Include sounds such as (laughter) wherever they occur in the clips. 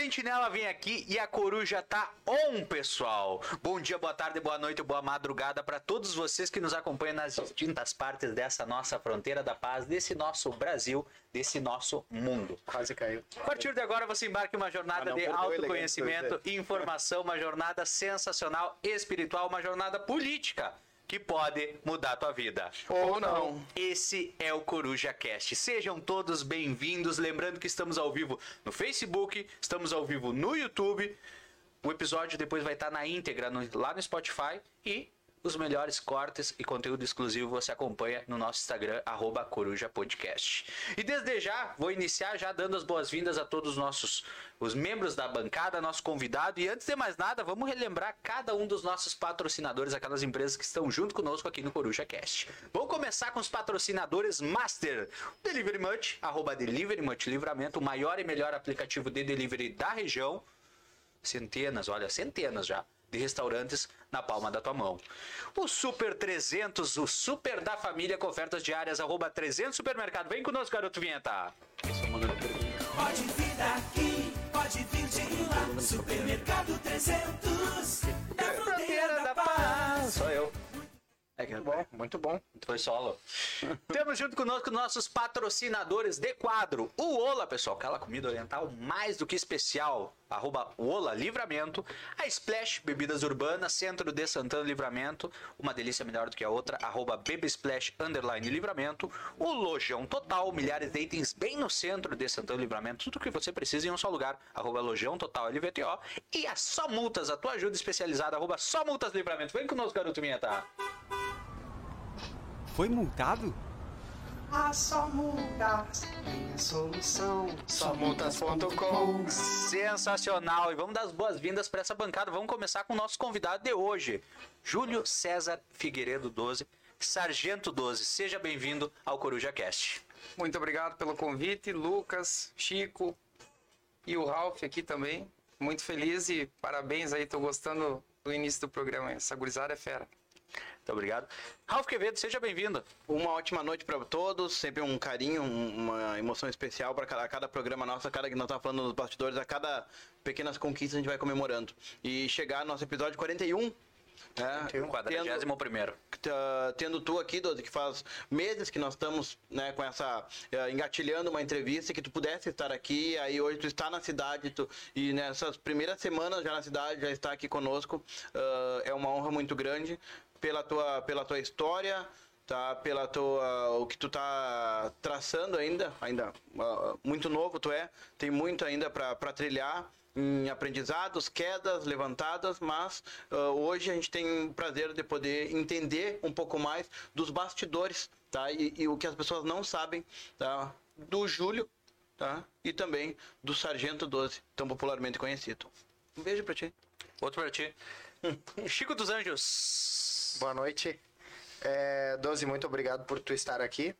Sentinela vem aqui e a coruja tá on, pessoal. Bom dia, boa tarde, boa noite, boa madrugada para todos vocês que nos acompanham nas distintas partes dessa nossa fronteira da paz, desse nosso Brasil, desse nosso mundo. Quase caiu. A partir de agora você embarca em uma jornada de autoconhecimento, informação, uma jornada sensacional, espiritual, uma jornada política que pode mudar a tua vida. Ou não. Esse é o Coruja Cast. Sejam todos bem-vindos. Lembrando que estamos ao vivo no Facebook, estamos ao vivo no YouTube. O episódio depois vai estar na íntegra no- lá no Spotify e os melhores cortes e conteúdo exclusivo você acompanha no nosso Instagram, arroba Coruja Podcast. E desde já, vou iniciar já dando as boas-vindas a todos os nossos os membros da bancada, nosso convidado. E antes de mais nada, vamos relembrar cada um dos nossos patrocinadores, aquelas empresas que estão junto conosco aqui no Coruja Cast. Vamos começar com os patrocinadores Master. Delivery Much, arroba Livramento, o maior e melhor aplicativo de delivery da região centenas, olha, centenas já de restaurantes na palma da tua mão. O Super 300, o super da família com ofertas diárias, arroba 300 Supermercado. Vem conosco, garoto vinheta. Pode vir daqui, pode vir de lá. Supermercado 300, da fronteira da paz. Sou eu. É que Bom, muito bom. foi solo. (laughs) Temos junto conosco nossos patrocinadores de quadro. O Ola, pessoal, aquela comida oriental mais do que especial. Arroba Ola Livramento. A Splash Bebidas Urbanas, centro de Santana Livramento. Uma delícia melhor do que a outra. Arroba Baby Splash Underline Livramento. O Lojão Total, milhares de itens bem no centro de Santana Livramento. Tudo o que você precisa em um só lugar. Arroba Lojão Total LVTO. E a Só Multas, a tua ajuda especializada. Arroba Só Multas Livramento. Vem conosco, garoto Minha, Foi multado? A só multas tem a solução. Somultas.com. Sensacional! E vamos dar as boas-vindas para essa bancada. Vamos começar com o nosso convidado de hoje, Júlio César Figueiredo 12, Sargento 12. Seja bem-vindo ao Coruja Cast. Muito obrigado pelo convite, Lucas, Chico e o Ralph aqui também. Muito feliz e parabéns aí, tô gostando do início do programa. Essa gurizada é fera. Muito obrigado. Ralf Quevedo, seja bem-vindo. Uma ótima noite para todos, sempre um carinho, um- uma emoção especial para cada, cada programa nosso, a cada que nós estamos falando nos bastidores, a cada pequenas conquistas a gente vai comemorando. E chegar no nosso episódio 41, né, tendo, 41º. tá, tendo tu aqui, Doze, que faz meses que nós estamos né, com essa eh, engatilhando uma entrevista, que tu pudesse estar aqui, aí hoje tu está na cidade, tu, e nessas primeiras semanas já na cidade, já está aqui conosco, ah, é uma honra muito grande pela tua, pela tua história, tá? Pela tua, o que tu tá traçando ainda, ainda muito novo tu é, tem muito ainda para trilhar em aprendizados, quedas, levantadas, mas ah, hoje a gente tem o prazer de poder entender um pouco mais dos bastidores, tá? E, e o que as pessoas não sabem, tá? Do Júlio, tá? E também do Sargento 12, tão popularmente conhecido. Um beijo pra ti. Outro para ti. Chico dos Anjos. Boa noite. É, Doze, muito obrigado por tu estar aqui.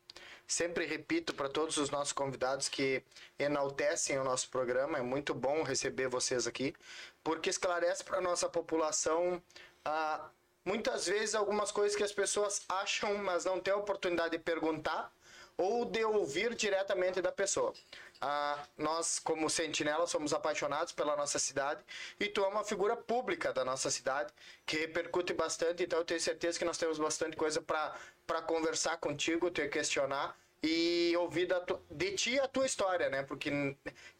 Sempre repito para todos os nossos convidados que enaltecem o nosso programa. É muito bom receber vocês aqui, porque esclarece para nossa população ah, muitas vezes algumas coisas que as pessoas acham, mas não têm a oportunidade de perguntar ou de ouvir diretamente da pessoa. Ah, nós, como Sentinela, somos apaixonados pela nossa cidade e tu é uma figura pública da nossa cidade que repercute bastante, então eu tenho certeza que nós temos bastante coisa para conversar contigo, te questionar e ouvir tu- de ti a tua história, né? Porque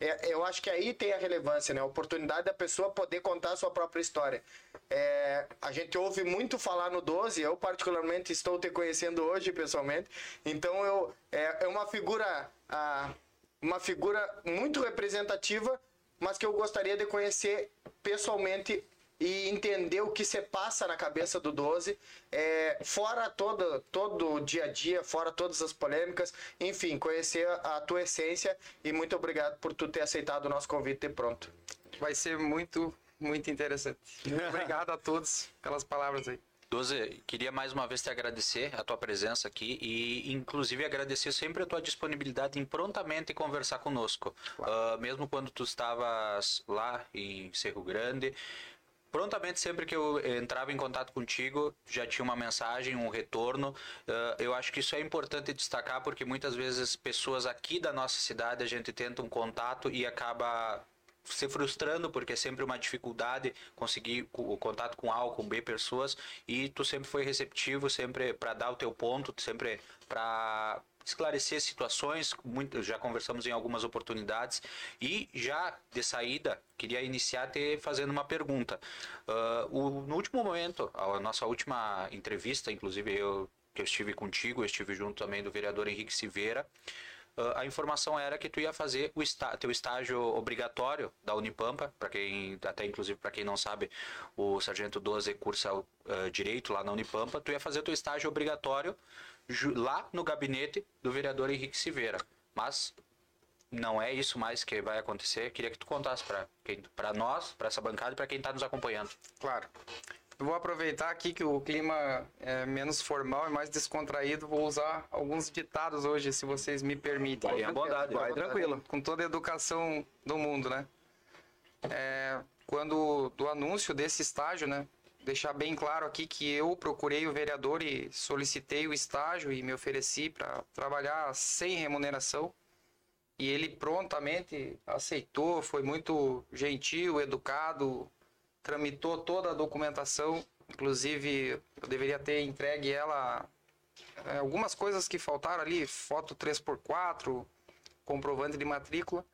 é- eu acho que aí tem a relevância, né? A oportunidade da pessoa poder contar a sua própria história. É, a gente ouve muito falar no 12, eu particularmente estou te conhecendo hoje pessoalmente, então eu é, é uma figura ah, uma figura muito representativa, mas que eu gostaria de conhecer pessoalmente e entender o que se passa na cabeça do 12, é, fora todo, todo o dia a dia, fora todas as polêmicas, enfim, conhecer a, a tua essência e muito obrigado por tu ter aceitado o nosso convite de pronto. Vai ser muito, muito interessante. (laughs) Obrigado a todos pelas palavras aí. Doze, queria mais uma vez te agradecer a tua presença aqui e, inclusive, agradecer sempre a tua disponibilidade em prontamente conversar conosco. Ah, mesmo quando tu estavas lá em Cerro Grande, prontamente, sempre que eu entrava em contato contigo, já tinha uma mensagem, um retorno. Ah, eu acho que isso é importante destacar porque muitas vezes pessoas aqui da nossa cidade a gente tenta um contato e acaba se frustrando porque é sempre uma dificuldade conseguir o contato com A ou com B pessoas e tu sempre foi receptivo, sempre para dar o teu ponto, sempre para esclarecer situações, muito, já conversamos em algumas oportunidades e já de saída queria iniciar te fazendo uma pergunta. Uh, o, no último momento, a nossa última entrevista, inclusive eu que eu estive contigo, eu estive junto também do vereador Henrique Silveira. Uh, a informação era que tu ia fazer o está, teu estágio obrigatório da Unipampa, para quem até inclusive para quem não sabe, o sargento 12 cursa uh, direito lá na Unipampa, tu ia fazer teu estágio obrigatório lá no gabinete do vereador Henrique Silveira. Mas não é isso mais que vai acontecer. Queria que tu contasse para nós, para essa bancada e para quem está nos acompanhando. Claro. Vou aproveitar aqui que o clima é menos formal e mais descontraído. Vou usar alguns ditados hoje, se vocês me permitem. Vai, à bondade, vai tranquilo. Com toda a educação do mundo, né? É, quando do anúncio desse estágio, né? Deixar bem claro aqui que eu procurei o vereador e solicitei o estágio e me ofereci para trabalhar sem remuneração. E ele prontamente aceitou, foi muito gentil, educado, tramitou toda a documentação, inclusive eu deveria ter entregue ela é, algumas coisas que faltaram ali, foto 3x4, comprovante de matrícula.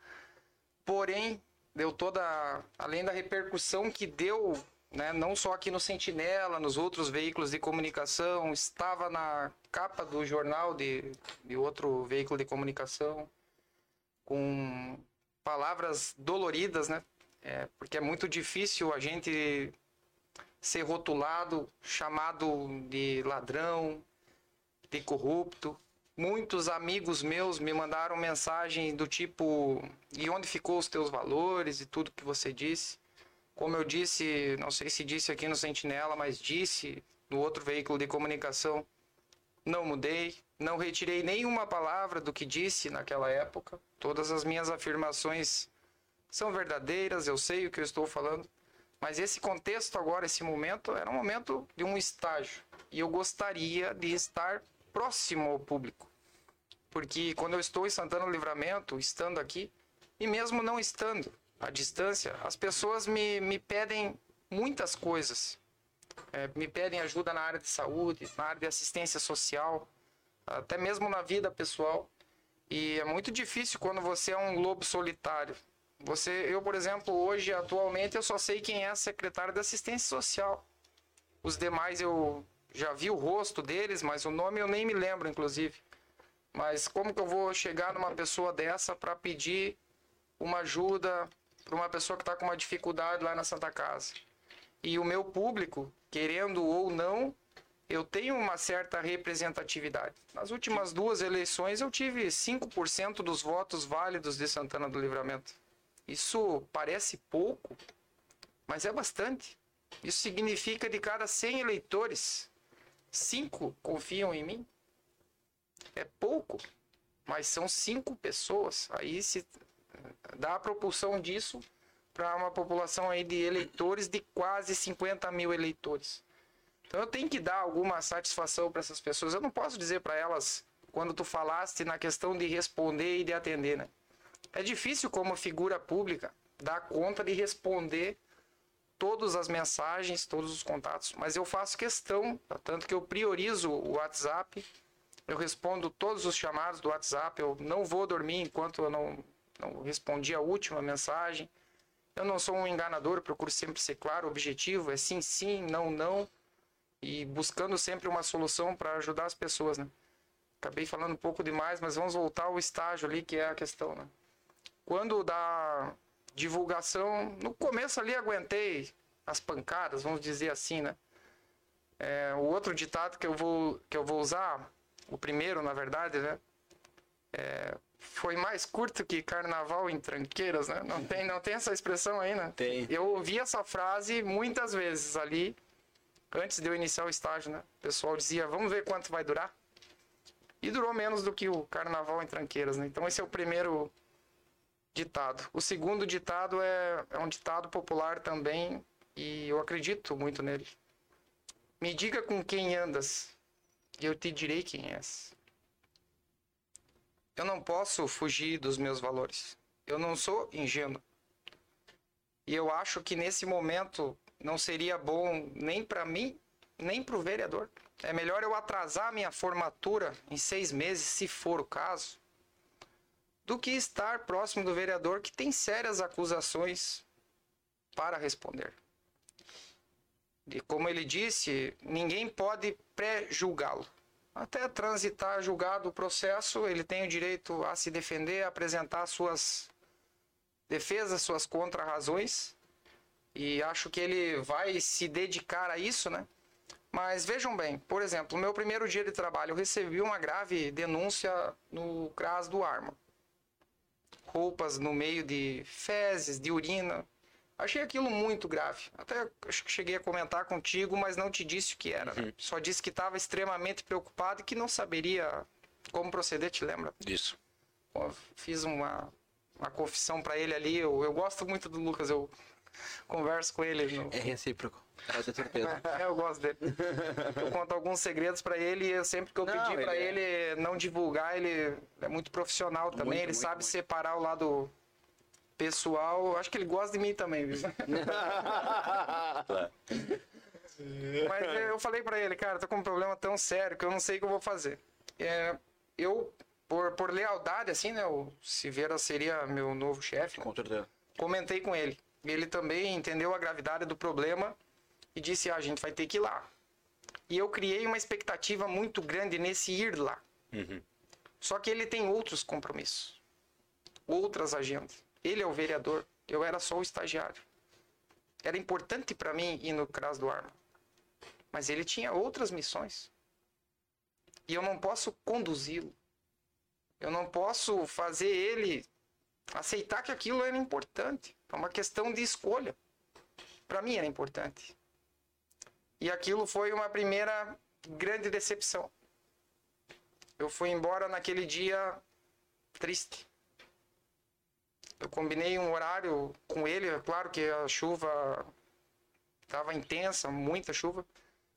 Porém, deu toda além da repercussão que deu, né, não só aqui no Sentinela, nos outros veículos de comunicação, estava na capa do jornal de, de outro veículo de comunicação com palavras doloridas, né? É, porque é muito difícil a gente ser rotulado, chamado de ladrão, de corrupto. Muitos amigos meus me mandaram mensagem do tipo: e onde ficou os teus valores e tudo que você disse? Como eu disse, não sei se disse aqui no Sentinela, mas disse no outro veículo de comunicação, não mudei, não retirei nenhuma palavra do que disse naquela época. Todas as minhas afirmações são verdadeiras, eu sei o que eu estou falando, mas esse contexto agora, esse momento, era um momento de um estágio. E eu gostaria de estar próximo ao público. Porque quando eu estou em Santana Livramento, estando aqui, e mesmo não estando à distância, as pessoas me, me pedem muitas coisas. É, me pedem ajuda na área de saúde, na área de assistência social, até mesmo na vida pessoal. E é muito difícil quando você é um lobo solitário. Você, eu, por exemplo, hoje, atualmente, eu só sei quem é a secretária de assistência social. Os demais eu já vi o rosto deles, mas o nome eu nem me lembro, inclusive. Mas como que eu vou chegar numa pessoa dessa para pedir uma ajuda para uma pessoa que está com uma dificuldade lá na Santa Casa? E o meu público, querendo ou não, eu tenho uma certa representatividade. Nas últimas duas eleições eu tive 5% dos votos válidos de Santana do Livramento. Isso parece pouco, mas é bastante. Isso significa de cada 100 eleitores, 5 confiam em mim. É pouco, mas são 5 pessoas. Aí se dá a propulsão disso para uma população aí de eleitores de quase 50 mil eleitores. Então eu tenho que dar alguma satisfação para essas pessoas. Eu não posso dizer para elas, quando tu falaste na questão de responder e de atender, né? É difícil, como figura pública, dar conta de responder todas as mensagens, todos os contatos, mas eu faço questão, tanto que eu priorizo o WhatsApp, eu respondo todos os chamados do WhatsApp, eu não vou dormir enquanto eu não, não respondi a última mensagem. Eu não sou um enganador, procuro sempre ser claro, objetivo, é sim, sim, não, não, e buscando sempre uma solução para ajudar as pessoas, né? Acabei falando um pouco demais, mas vamos voltar ao estágio ali que é a questão, né? Quando da divulgação, no começo ali aguentei as pancadas, vamos dizer assim, né? É, o outro ditado que eu vou que eu vou usar, o primeiro, na verdade, né? É, foi mais curto que carnaval em tranqueiras, né? Não tem, não tem essa expressão aí, né? Tem. Eu ouvi essa frase muitas vezes ali, antes de eu iniciar o estágio, né? O pessoal dizia, vamos ver quanto vai durar. E durou menos do que o carnaval em tranqueiras, né? Então esse é o primeiro ditado. O segundo ditado é, é um ditado popular também e eu acredito muito nele. Me diga com quem andas e eu te direi quem és. Eu não posso fugir dos meus valores. Eu não sou ingênuo. E eu acho que nesse momento não seria bom nem para mim, nem para o vereador. É melhor eu atrasar minha formatura em seis meses, se for o caso, do que estar próximo do vereador que tem sérias acusações para responder. E como ele disse, ninguém pode pré-julgá-lo. Até transitar julgado o processo, ele tem o direito a se defender, a apresentar suas defesas, suas contra-razões. E acho que ele vai se dedicar a isso, né? Mas vejam bem, por exemplo, no meu primeiro dia de trabalho, eu recebi uma grave denúncia no CRAS do Arma. Roupas no meio de fezes, de urina. Achei aquilo muito grave. Até acho que cheguei a comentar contigo, mas não te disse o que era. né? Só disse que estava extremamente preocupado e que não saberia como proceder, te lembra? Isso. Pô, fiz uma, uma confissão para ele ali. Eu, eu gosto muito do Lucas, eu converso com ele. no- É recíproco. Certeza. (laughs) é, eu gosto dele. Eu conto alguns segredos pra ele e eu, sempre que eu Não, pedi pra ele ele não divulgar, ele é muito profissional também. Muito, ele muito, sabe muito. separar o lado pessoal. Acho que ele gosta de mim também, viu? (laughs) Mas eu falei pra ele, cara, tô com um problema tão sério que eu não sei o que eu vou fazer. É, eu, por, por lealdade, assim, né? O Silveira seria meu novo chefe. Com certeza. comentei com ele. Ele também entendeu a gravidade do problema e disse: ah, a gente vai ter que ir lá. E eu criei uma expectativa muito grande nesse ir lá. Só que ele tem outros compromissos, outras agendas. Ele é o vereador, eu era só o estagiário. Era importante para mim ir no CRAS do Arma, mas ele tinha outras missões. E eu não posso conduzi-lo. Eu não posso fazer ele aceitar que aquilo era importante. É uma questão de escolha. Para mim era importante. E aquilo foi uma primeira grande decepção. Eu fui embora naquele dia triste. Eu combinei um horário com ele, é claro que a chuva estava intensa, muita chuva,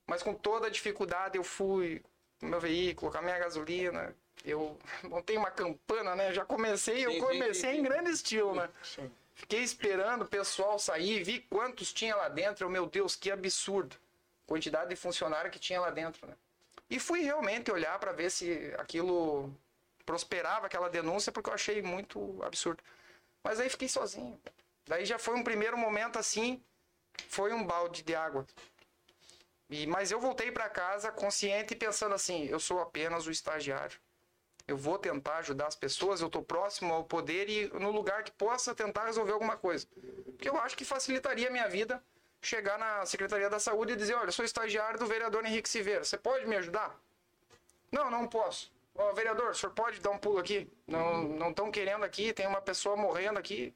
mas com toda a dificuldade eu fui no meu veículo, com a minha gasolina, eu (laughs) montei uma campana, né? Já comecei, eu comecei em grande estilo, né? Fiquei esperando o pessoal sair, vi quantos tinha lá dentro. Eu, meu Deus, que absurdo. Quantidade de funcionário que tinha lá dentro, né? E fui realmente olhar para ver se aquilo prosperava, aquela denúncia, porque eu achei muito absurdo. Mas aí fiquei sozinho. Daí já foi um primeiro momento assim, foi um balde de água. E, mas eu voltei para casa consciente e pensando assim, eu sou apenas o estagiário. Eu vou tentar ajudar as pessoas, eu estou próximo ao poder e no lugar que possa tentar resolver alguma coisa. Porque eu acho que facilitaria a minha vida chegar na Secretaria da Saúde e dizer, olha, sou estagiário do vereador Henrique Silveira, você pode me ajudar? Não, não posso. Ó, vereador, o senhor pode dar um pulo aqui? Não estão querendo aqui, tem uma pessoa morrendo aqui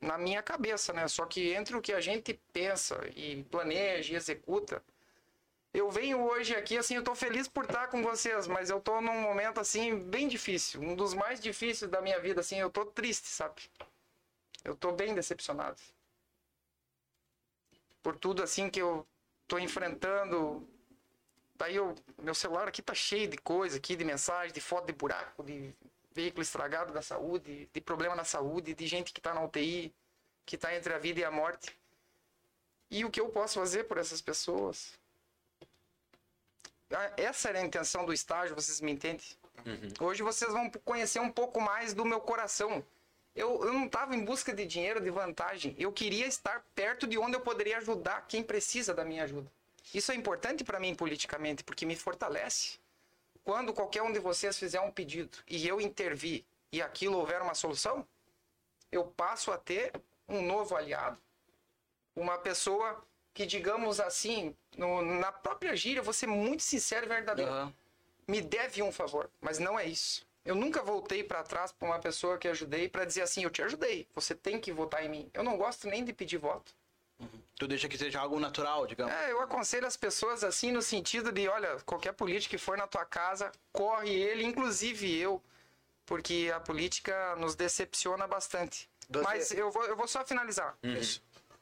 na minha cabeça, né? Só que entre o que a gente pensa e planeja e executa, eu venho hoje aqui, assim, eu tô feliz por estar com vocês, mas eu tô num momento, assim, bem difícil. Um dos mais difíceis da minha vida, assim, eu tô triste, sabe? Eu tô bem decepcionado. Por tudo, assim, que eu tô enfrentando. Daí eu, meu celular aqui tá cheio de coisa aqui, de mensagem, de foto de buraco, de veículo estragado da saúde, de problema na saúde, de gente que tá na UTI, que tá entre a vida e a morte. E o que eu posso fazer por essas pessoas? Ah, Essa era a intenção do estágio, vocês me entendem? Hoje vocês vão conhecer um pouco mais do meu coração. Eu, eu não estava em busca de dinheiro, de vantagem. Eu queria estar perto de onde eu poderia ajudar quem precisa da minha ajuda. Isso é importante para mim politicamente, porque me fortalece. Quando qualquer um de vocês fizer um pedido e eu intervir e aquilo houver uma solução, eu passo a ter um novo aliado. Uma pessoa que, digamos assim, no- na própria gíria, vou ser muito sincero e verdadeiro Aham. me deve um favor, mas não é isso. Eu nunca voltei para trás para uma pessoa que ajudei para dizer assim, eu te ajudei, você tem que votar em mim. Eu não gosto nem de pedir voto. Tu deixa que seja algo natural, digamos. É, eu aconselho as pessoas assim no sentido de, olha, qualquer político que for na tua casa, corre ele, inclusive eu, porque a política nos decepciona bastante. Doze- Mas eu vou, eu vou só finalizar.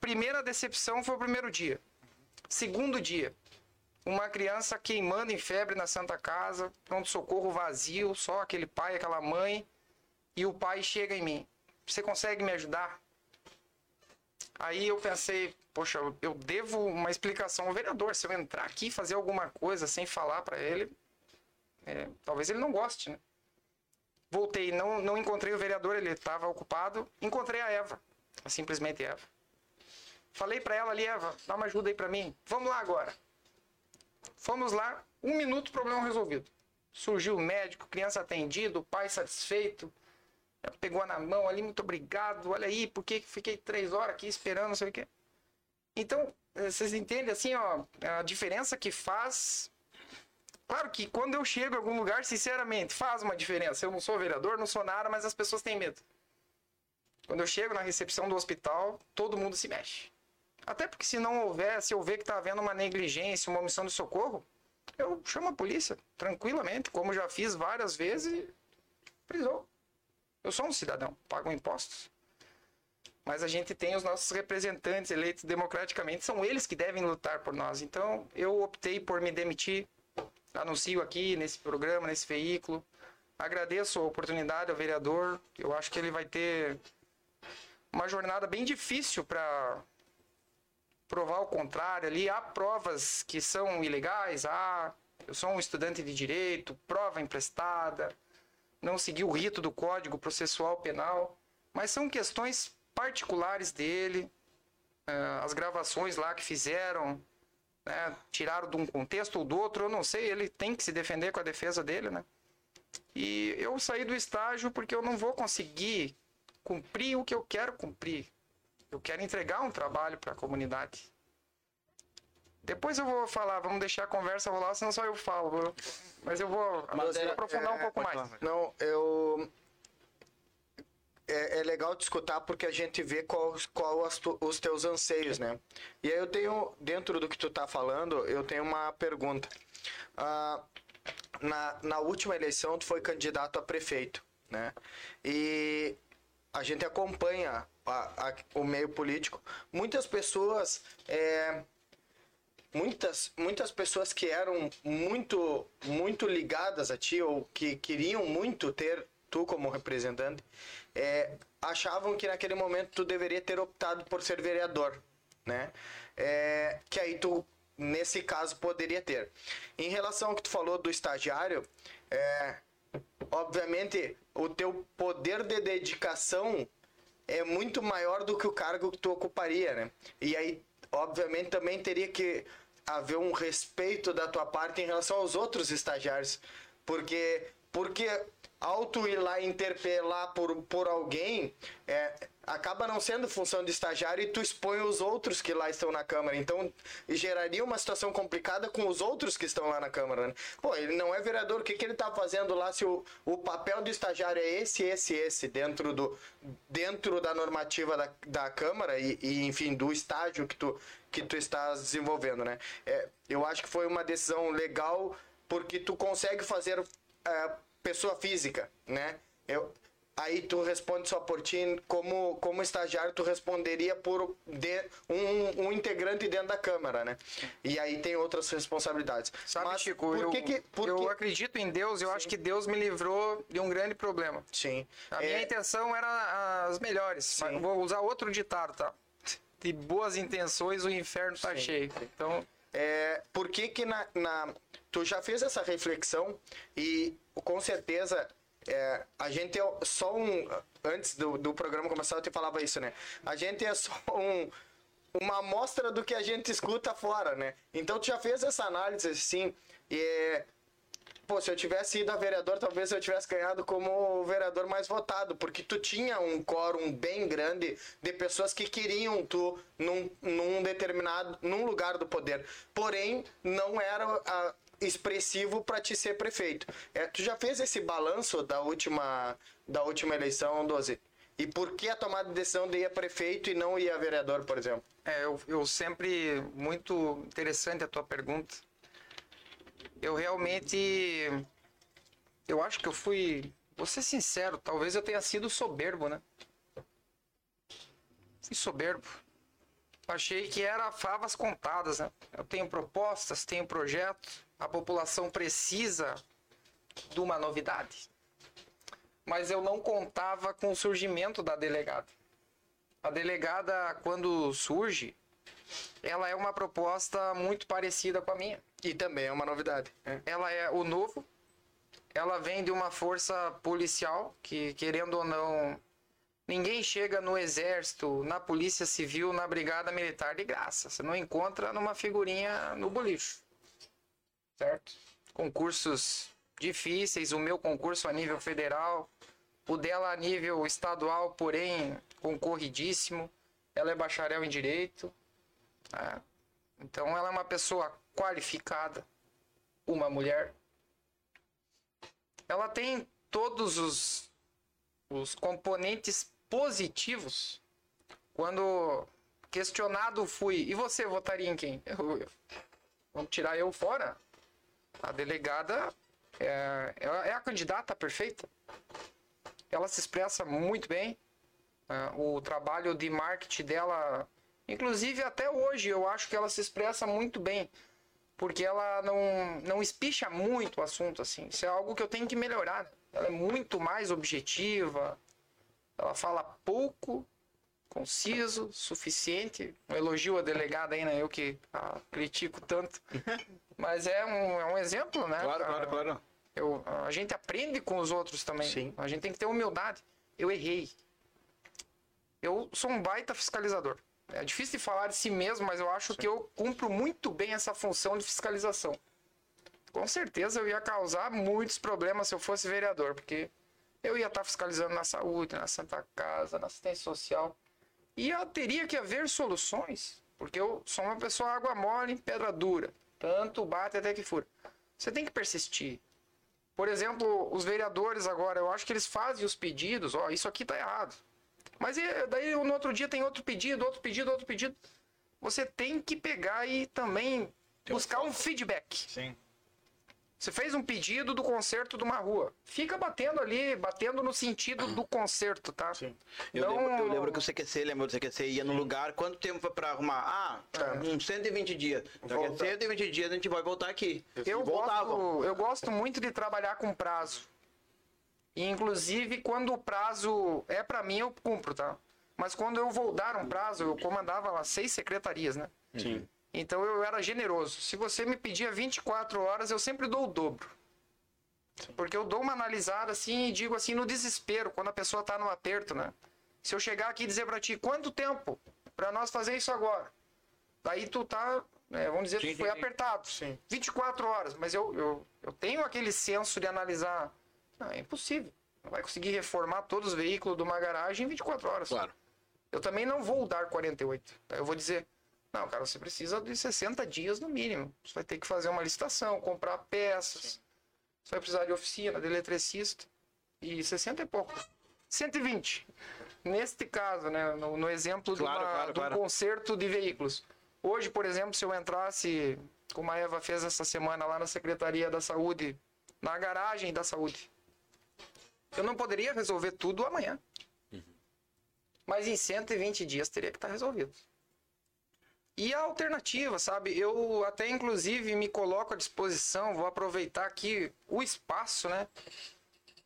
Primeira decepção foi o primeiro dia. Segundo dia, uma criança queimando em febre na Santa Casa, pronto-socorro vazio, só aquele pai, aquela mãe, e o pai chega em mim. Você consegue me ajudar? Aí eu pensei, poxa, eu- devo uma explicação ao vereador. Se eu entrar aqui e fazer alguma coisa sem falar para ele, é, talvez ele não goste, né? Voltei, não, não encontrei o vereador, ele estava ocupado. Encontrei a Eva, a simplesmente Eva. Falei para ela ali, Eva, dá uma ajuda aí para mim. Vamos lá agora. Fomos lá, um minuto, problema resolvido. Surgiu o médico, criança atendida, o pai satisfeito. Pegou na mão ali, muito obrigado. Olha aí, por que que fiquei três horas aqui esperando, não sei o quê. Então, eh, vocês entendem assim, ó, a diferença que faz. Claro que quando eu chego em algum lugar, sinceramente, faz uma diferença. Eu não sou vereador, não sou nada, mas as pessoas têm medo. Quando eu chego na recepção do hospital, todo mundo se mexe. Até porque se não houver, se eu ver que está havendo uma negligência, uma omissão de socorro, eu chamo a polícia, tranquilamente, como já fiz várias vezes, prisão. Eu sou um cidadão, pago impostos. Mas a gente tem os nossos representantes eleitos democraticamente, são eles que devem lutar por nós. Então, eu optei por me demitir. Anuncio aqui nesse programa, nesse veículo. Agradeço a oportunidade ao vereador. Eu acho que ele vai ter uma jornada bem difícil para provar o contrário ali. Há provas que são ilegais, há. Eu sou um estudante de direito, prova emprestada, não segui o rito do Código Processual Penal, mas são questões particulares dele, ah, as gravações lá que fizeram, né, tiraram de um contexto ou do outro, eu não sei, ele tem que se defender com a defesa dele, né? E eu saí do estágio porque eu não vou conseguir cumprir o que eu quero cumprir. Eu quero entregar um trabalho para a comunidade. Depois eu vou falar, vamos deixar a conversa rolar, senão só eu falo. Mas eu vou Mas vou é- aprofundar um pouco mais. Não, eu. É, é legal te escutar porque a gente vê qual, qual as os teus anseios, né? E aí eu tenho, dentro do que tu tá falando, eu tenho uma pergunta. Ah, na, na última eleição, tu foi candidato a prefeito, né? E a gente acompanha a- a- o meio político. Muitas pessoas. é, muitas, muitas pessoas que eram muito, muito ligadas a ti ou que queriam muito ter tu como representante, é, achavam que naquele momento tu deveria ter optado por ser vereador, né? É, que aí tu, nesse caso, poderia ter. Em relação ao que tu falou do estagiário, é, obviamente o teu poder de dedicação é muito maior do que o cargo que tu ocuparia, né? E aí, obviamente, também teria que haver um respeito da tua parte em relação aos outros estagiários, porque porque ao tu ir lá interpelar por, por alguém, é, acaba não sendo função de estagiário e tu expõe os outros que lá estão na Câmara. Então, geraria uma situação complicada com os outros que estão lá na Câmara. Né? Pô, ele não é vereador, o que, que ele tá fazendo lá se o, o papel do estagiário é esse, esse, esse, dentro, do, dentro da normativa da, da Câmara e, e, enfim, do estágio que tu, que tu estás desenvolvendo, né? É, eu acho que foi uma decisão legal porque tu consegue fazer é, pessoa física, né? Eu, aí tu responde só por ti, como, como estagiário tu responderia por de, um, um integrante dentro da Câmara, né? E aí tem outras responsabilidades. Sabe, Mas Chico, por eu, que que... Por eu que... acredito em Deus, eu acho que Deus me livrou de um grande problema. Sim. A É, minha intenção era as melhores. mas Vou usar outro ditado, tá? De boas intenções o inferno tá Sim. cheio. Então, É, por que que na, na- tu já fez essa reflexão e com certeza é, a gente é só um antes do, do programa começar eu te falava isso né a gente é só um uma amostra do que a gente escuta fora né então tu já fez essa análise assim e Pô, se eu tivesse ido a vereador, talvez eu tivesse ganhado como o vereador mais votado, porque tu tinha um quórum bem grande de pessoas que queriam tu num, num determinado, num lugar do poder. Porém, não era ah, expressivo para te ser prefeito. É, tu já fez esse balanço da última, da última eleição, 12? E por que a tomada de decisão de ir a prefeito e não ir a vereador, por exemplo? é, eu, eu sempre. Muito interessante a tua pergunta. Eu realmente. Eu acho que eu fui. Vou ser sincero, talvez eu tenha sido soberbo, né? Fui soberbo. Achei que era favas contadas, né? Eu tenho propostas, tenho projeto, a população precisa de uma novidade. Mas eu não contava com o surgimento da delegada. a delegada, quando surge, ela é uma proposta muito parecida com a minha. E também é uma novidade. né? Ela é o novo, ela vem de uma força policial que, querendo ou não, ninguém chega no exército, na polícia civil, na brigada militar de graça. Você não encontra numa figurinha no bolicho. Certo? Concursos difíceis, o meu concurso a nível federal, o dela a nível estadual, porém concorridíssimo. Ela é bacharel em direito. tá? Então ela é uma pessoa qualificada, uma mulher ela tem todos os, os componentes positivos. Quando questionado fui, e você votaria em quem? Eu- eu- vamos tirar eu fora? A delegada é, ela é a candidata perfeita. Ela se expressa muito bem. é, o trabalho de marketing dela, inclusive até hoje, eu acho que ela se expressa muito bem porque ela não, não espicha muito o assunto, assim. Isso é algo que eu tenho que melhorar. Ela é muito mais objetiva, ela fala pouco, conciso, suficiente. Um elogio à delegada aí, né? Eu que ah, critico tanto. (laughs) Mas é um, é um exemplo, né? Claro, Ah, claro, claro. eu, a gente aprende com os outros também. Sim. A gente tem que ter humildade. Eu errei. Eu sou um baita fiscalizador. É difícil de falar de si mesmo, mas eu acho que eu cumpro muito bem essa função de fiscalização. Com certeza eu ia causar muitos problemas se eu fosse vereador, porque eu ia estar fiscalizando na saúde, na Santa Casa, na assistência social. E eu teria que haver soluções, porque eu sou uma pessoa água mole, pedra dura. Tanto bate até que fura. Você tem que persistir. Por exemplo, os vereadores agora, eu acho que eles fazem os pedidos, ó, isso aqui tá errado. Mas daí no outro dia tem outro pedido, outro pedido, outro pedido. Você tem que pegar e também buscar um feedback. Sim. Você fez um pedido do conserto de uma rua. Fica batendo ali, batendo no sentido do conserto, tá? Sim. Eu, Não- lembro, eu lembro que o CQC, lembra do CQC, ia no lugar, quanto tempo foi pra arrumar? Ah, uns 120 dias. Daqui a Volta. 120 dias a gente vai voltar aqui. Eu gosto, eu gosto muito de trabalhar com prazo. E, inclusive, quando o prazo é pra mim, eu cumpro, tá? Mas quando eu vou dar um prazo, eu comandava lá seis secretarias, né? Sim. Então eu era generoso. Se você me pedia 24 horas, eu sempre dou o dobro. Porque eu dou uma analisada assim e digo assim no desespero, quando a pessoa tá no aperto, né? Se eu chegar aqui e dizer pra ti, quanto tempo pra nós fazer isso agora? Daí tu tá, né, vamos dizer, Sim, tu foi sim, apertado. Sim. 24 horas, mas eu, eu, eu tenho aquele senso de analisar. Não, é impossível. Não vai conseguir reformar todos os veículos de uma garagem em 24 horas. Claro. Eu também não vou dar 48. tá? Eu vou dizer, não, cara, você precisa de 60 dias no mínimo. Você vai ter que fazer uma licitação, comprar peças. Você vai precisar de oficina, de eletricista. E 60 é pouco. 120. Neste caso, né, no, no exemplo de, Claro, uma- claro, de um claro. conserto de veículos. Hoje, por exemplo, se eu entrasse, como a Eva fez essa semana lá na Secretaria da Saúde, na garagem da saúde, eu não poderia resolver tudo amanhã. Mas em 120 dias teria que estar resolvido. E a alternativa, sabe? Eu até inclusive me coloco à disposição, vou aproveitar aqui o espaço, né?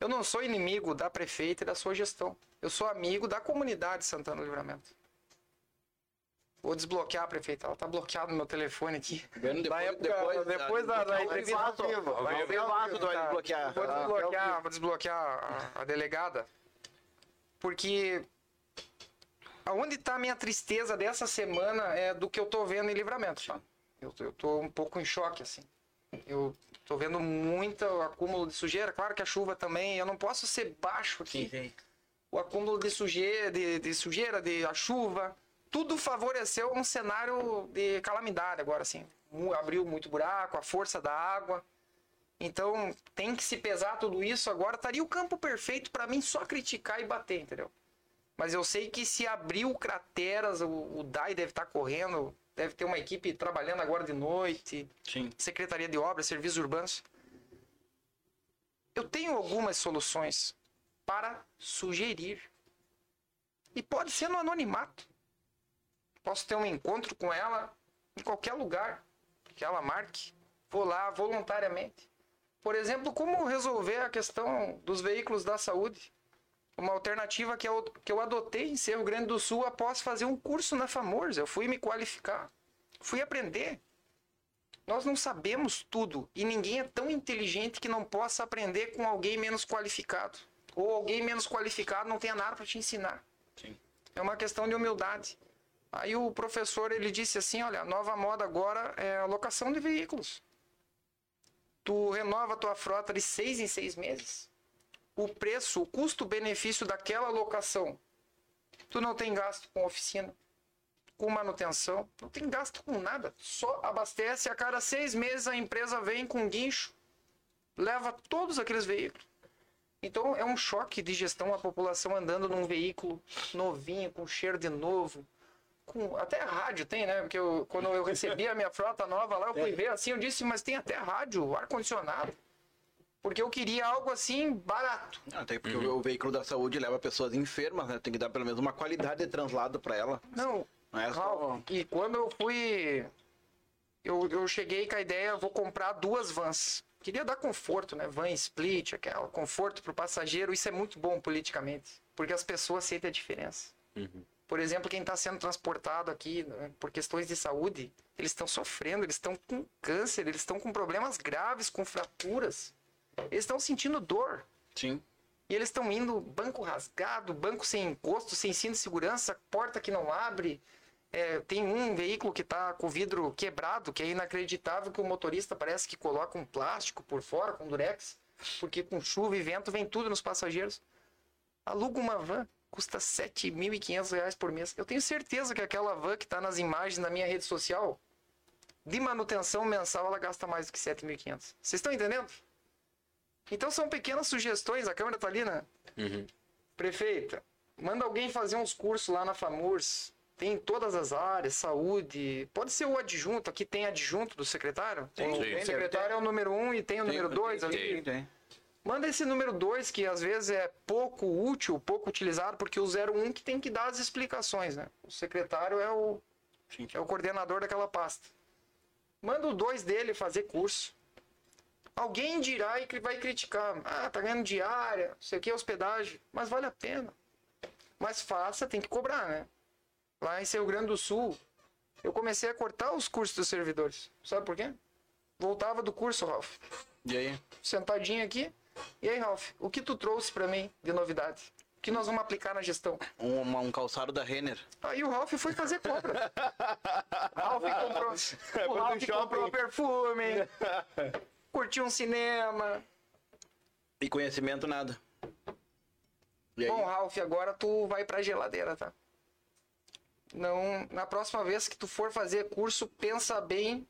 Eu não sou inimigo da prefeita e da sua gestão. Eu sou amigo da comunidade de Santana do Livramento. Vou desbloquear a prefeita, ela tá bloqueada no meu telefone aqui. Depois, época- depois da- da Ao entrevista ao vivo. Vai vivo, tu vai tá. desbloquear. Vou Ah, desbloquear, vou desbloquear a, a delegada. Porque aonde tá a minha tristeza dessa semana é do que eu tô vendo em livramento? Eu, eu tô um pouco em choque, assim. Eu tô vendo muito acúmulo de sujeira. Claro que a chuva também, eu não posso ser baixo aqui. O acúmulo de sujeira, de, de sujeira, de a chuva, tudo favoreceu um cenário de calamidade agora, assim. Abriu muito buraco, a força da água. Então, tem que se pesar tudo isso agora. Estaria o campo perfeito para mim só criticar e bater, entendeu? Mas eu sei que se abriu crateras, o, o DAI deve estar correndo, deve ter uma equipe trabalhando agora de noite, Sim. Secretaria de Obras, Serviços Urbanos. Eu tenho algumas soluções para sugerir. E pode ser no anonimato. Posso ter um encontro com ela em qualquer lugar que ela marque. Vou lá voluntariamente. Por exemplo, como resolver a questão dos veículos da saúde? Uma alternativa que eu, que eu adotei em Cerro Grande do Sul após fazer um curso na FAMORS. Eu fui me qualificar, fui aprender. Nós não sabemos tudo e ninguém é tão inteligente que não possa aprender com alguém menos qualificado. Ou alguém menos qualificado não tenha nada para te ensinar. Sim. É uma questão de humildade. Aí o professor ele disse assim, olha, a nova moda agora é a locação de veículos. Tu renova a tua frota de seis em seis meses. O preço, o custo-benefício daquela locação. Tu não tem gasto com oficina, com manutenção, não tem gasto com nada. Só abastece a cada seis meses a empresa vem com guincho, leva todos aqueles veículos. Então é um choque de gestão a população andando num veículo novinho, com cheiro de novo. Com, até rádio tem, né? Porque eu- quando eu recebi a minha frota nova lá, eu fui ver assim, eu disse, mas tem até rádio, ar-condicionado. Porque eu queria algo assim barato. Até porque o, o veículo da saúde leva pessoas enfermas, né? Tem que dar pelo menos uma qualidade de translado pra ela. Não, Não é só. E quando eu fui. Eu, eu cheguei com a ideia, vou comprar duas vans. Queria dar conforto, né? Van split, aquela conforto pro passageiro. Isso é muito bom politicamente. Porque as pessoas sentem a diferença. Por exemplo, quem está sendo transportado aqui né, por questões de saúde, eles estão sofrendo, eles estão com câncer, eles estão com problemas graves, com fraturas. Eles estão sentindo dor. Sim. E eles estão indo banco rasgado, banco sem encosto, sem cinto de segurança, porta que não abre. É, tem um veículo que está com o vidro quebrado, que é inacreditável que o motorista parece que coloca um plástico por fora, com durex, porque com chuva e vento vem tudo nos passageiros. Aluga uma van, custa 7.500 reais por mês. Eu tenho certeza que aquela van que está nas imagens na minha rede social, de manutenção mensal, ela gasta mais do que 7.500. Vocês estão entendendo? Então são pequenas sugestões, a câmera tá ali, né? Prefeita, manda alguém fazer uns cursos lá na FAMURS. Tem em todas as áreas, saúde. Pode ser o adjunto, aqui tem adjunto do secretário. Tem, o sim. secretário é o número um e tem o número dois ali. Tem, tem. Manda esse número 2, que às vezes é pouco útil, pouco utilizado, porque o 01 que tem que dar as explicações, né? O secretário é o, Sim. é o coordenador daquela pasta. Manda o 2 dele fazer curso. Alguém dirá e vai criticar. Ah, tá ganhando diária, isso aqui é hospedagem. Mas vale a pena. Mas faça, tem que cobrar, né? Lá em Rio Grande do Sul, eu comecei a cortar os cursos dos servidores. Sabe por quê? Voltava do curso, Ralph E aí? sentadinho aqui. E aí, Ralph, o que tu trouxe pra mim de novidade? O que nós vamos aplicar na gestão? Um, um calçado da Renner. Aí o Ralph foi fazer compra. (laughs) Ralph comprou, o shopping. comprou perfume, (laughs) curtiu um cinema. E conhecimento nada. E? Bom, Ralph, agora tu vai pra geladeira, tá? Não, na próxima vez que tu for fazer curso, pensa bem,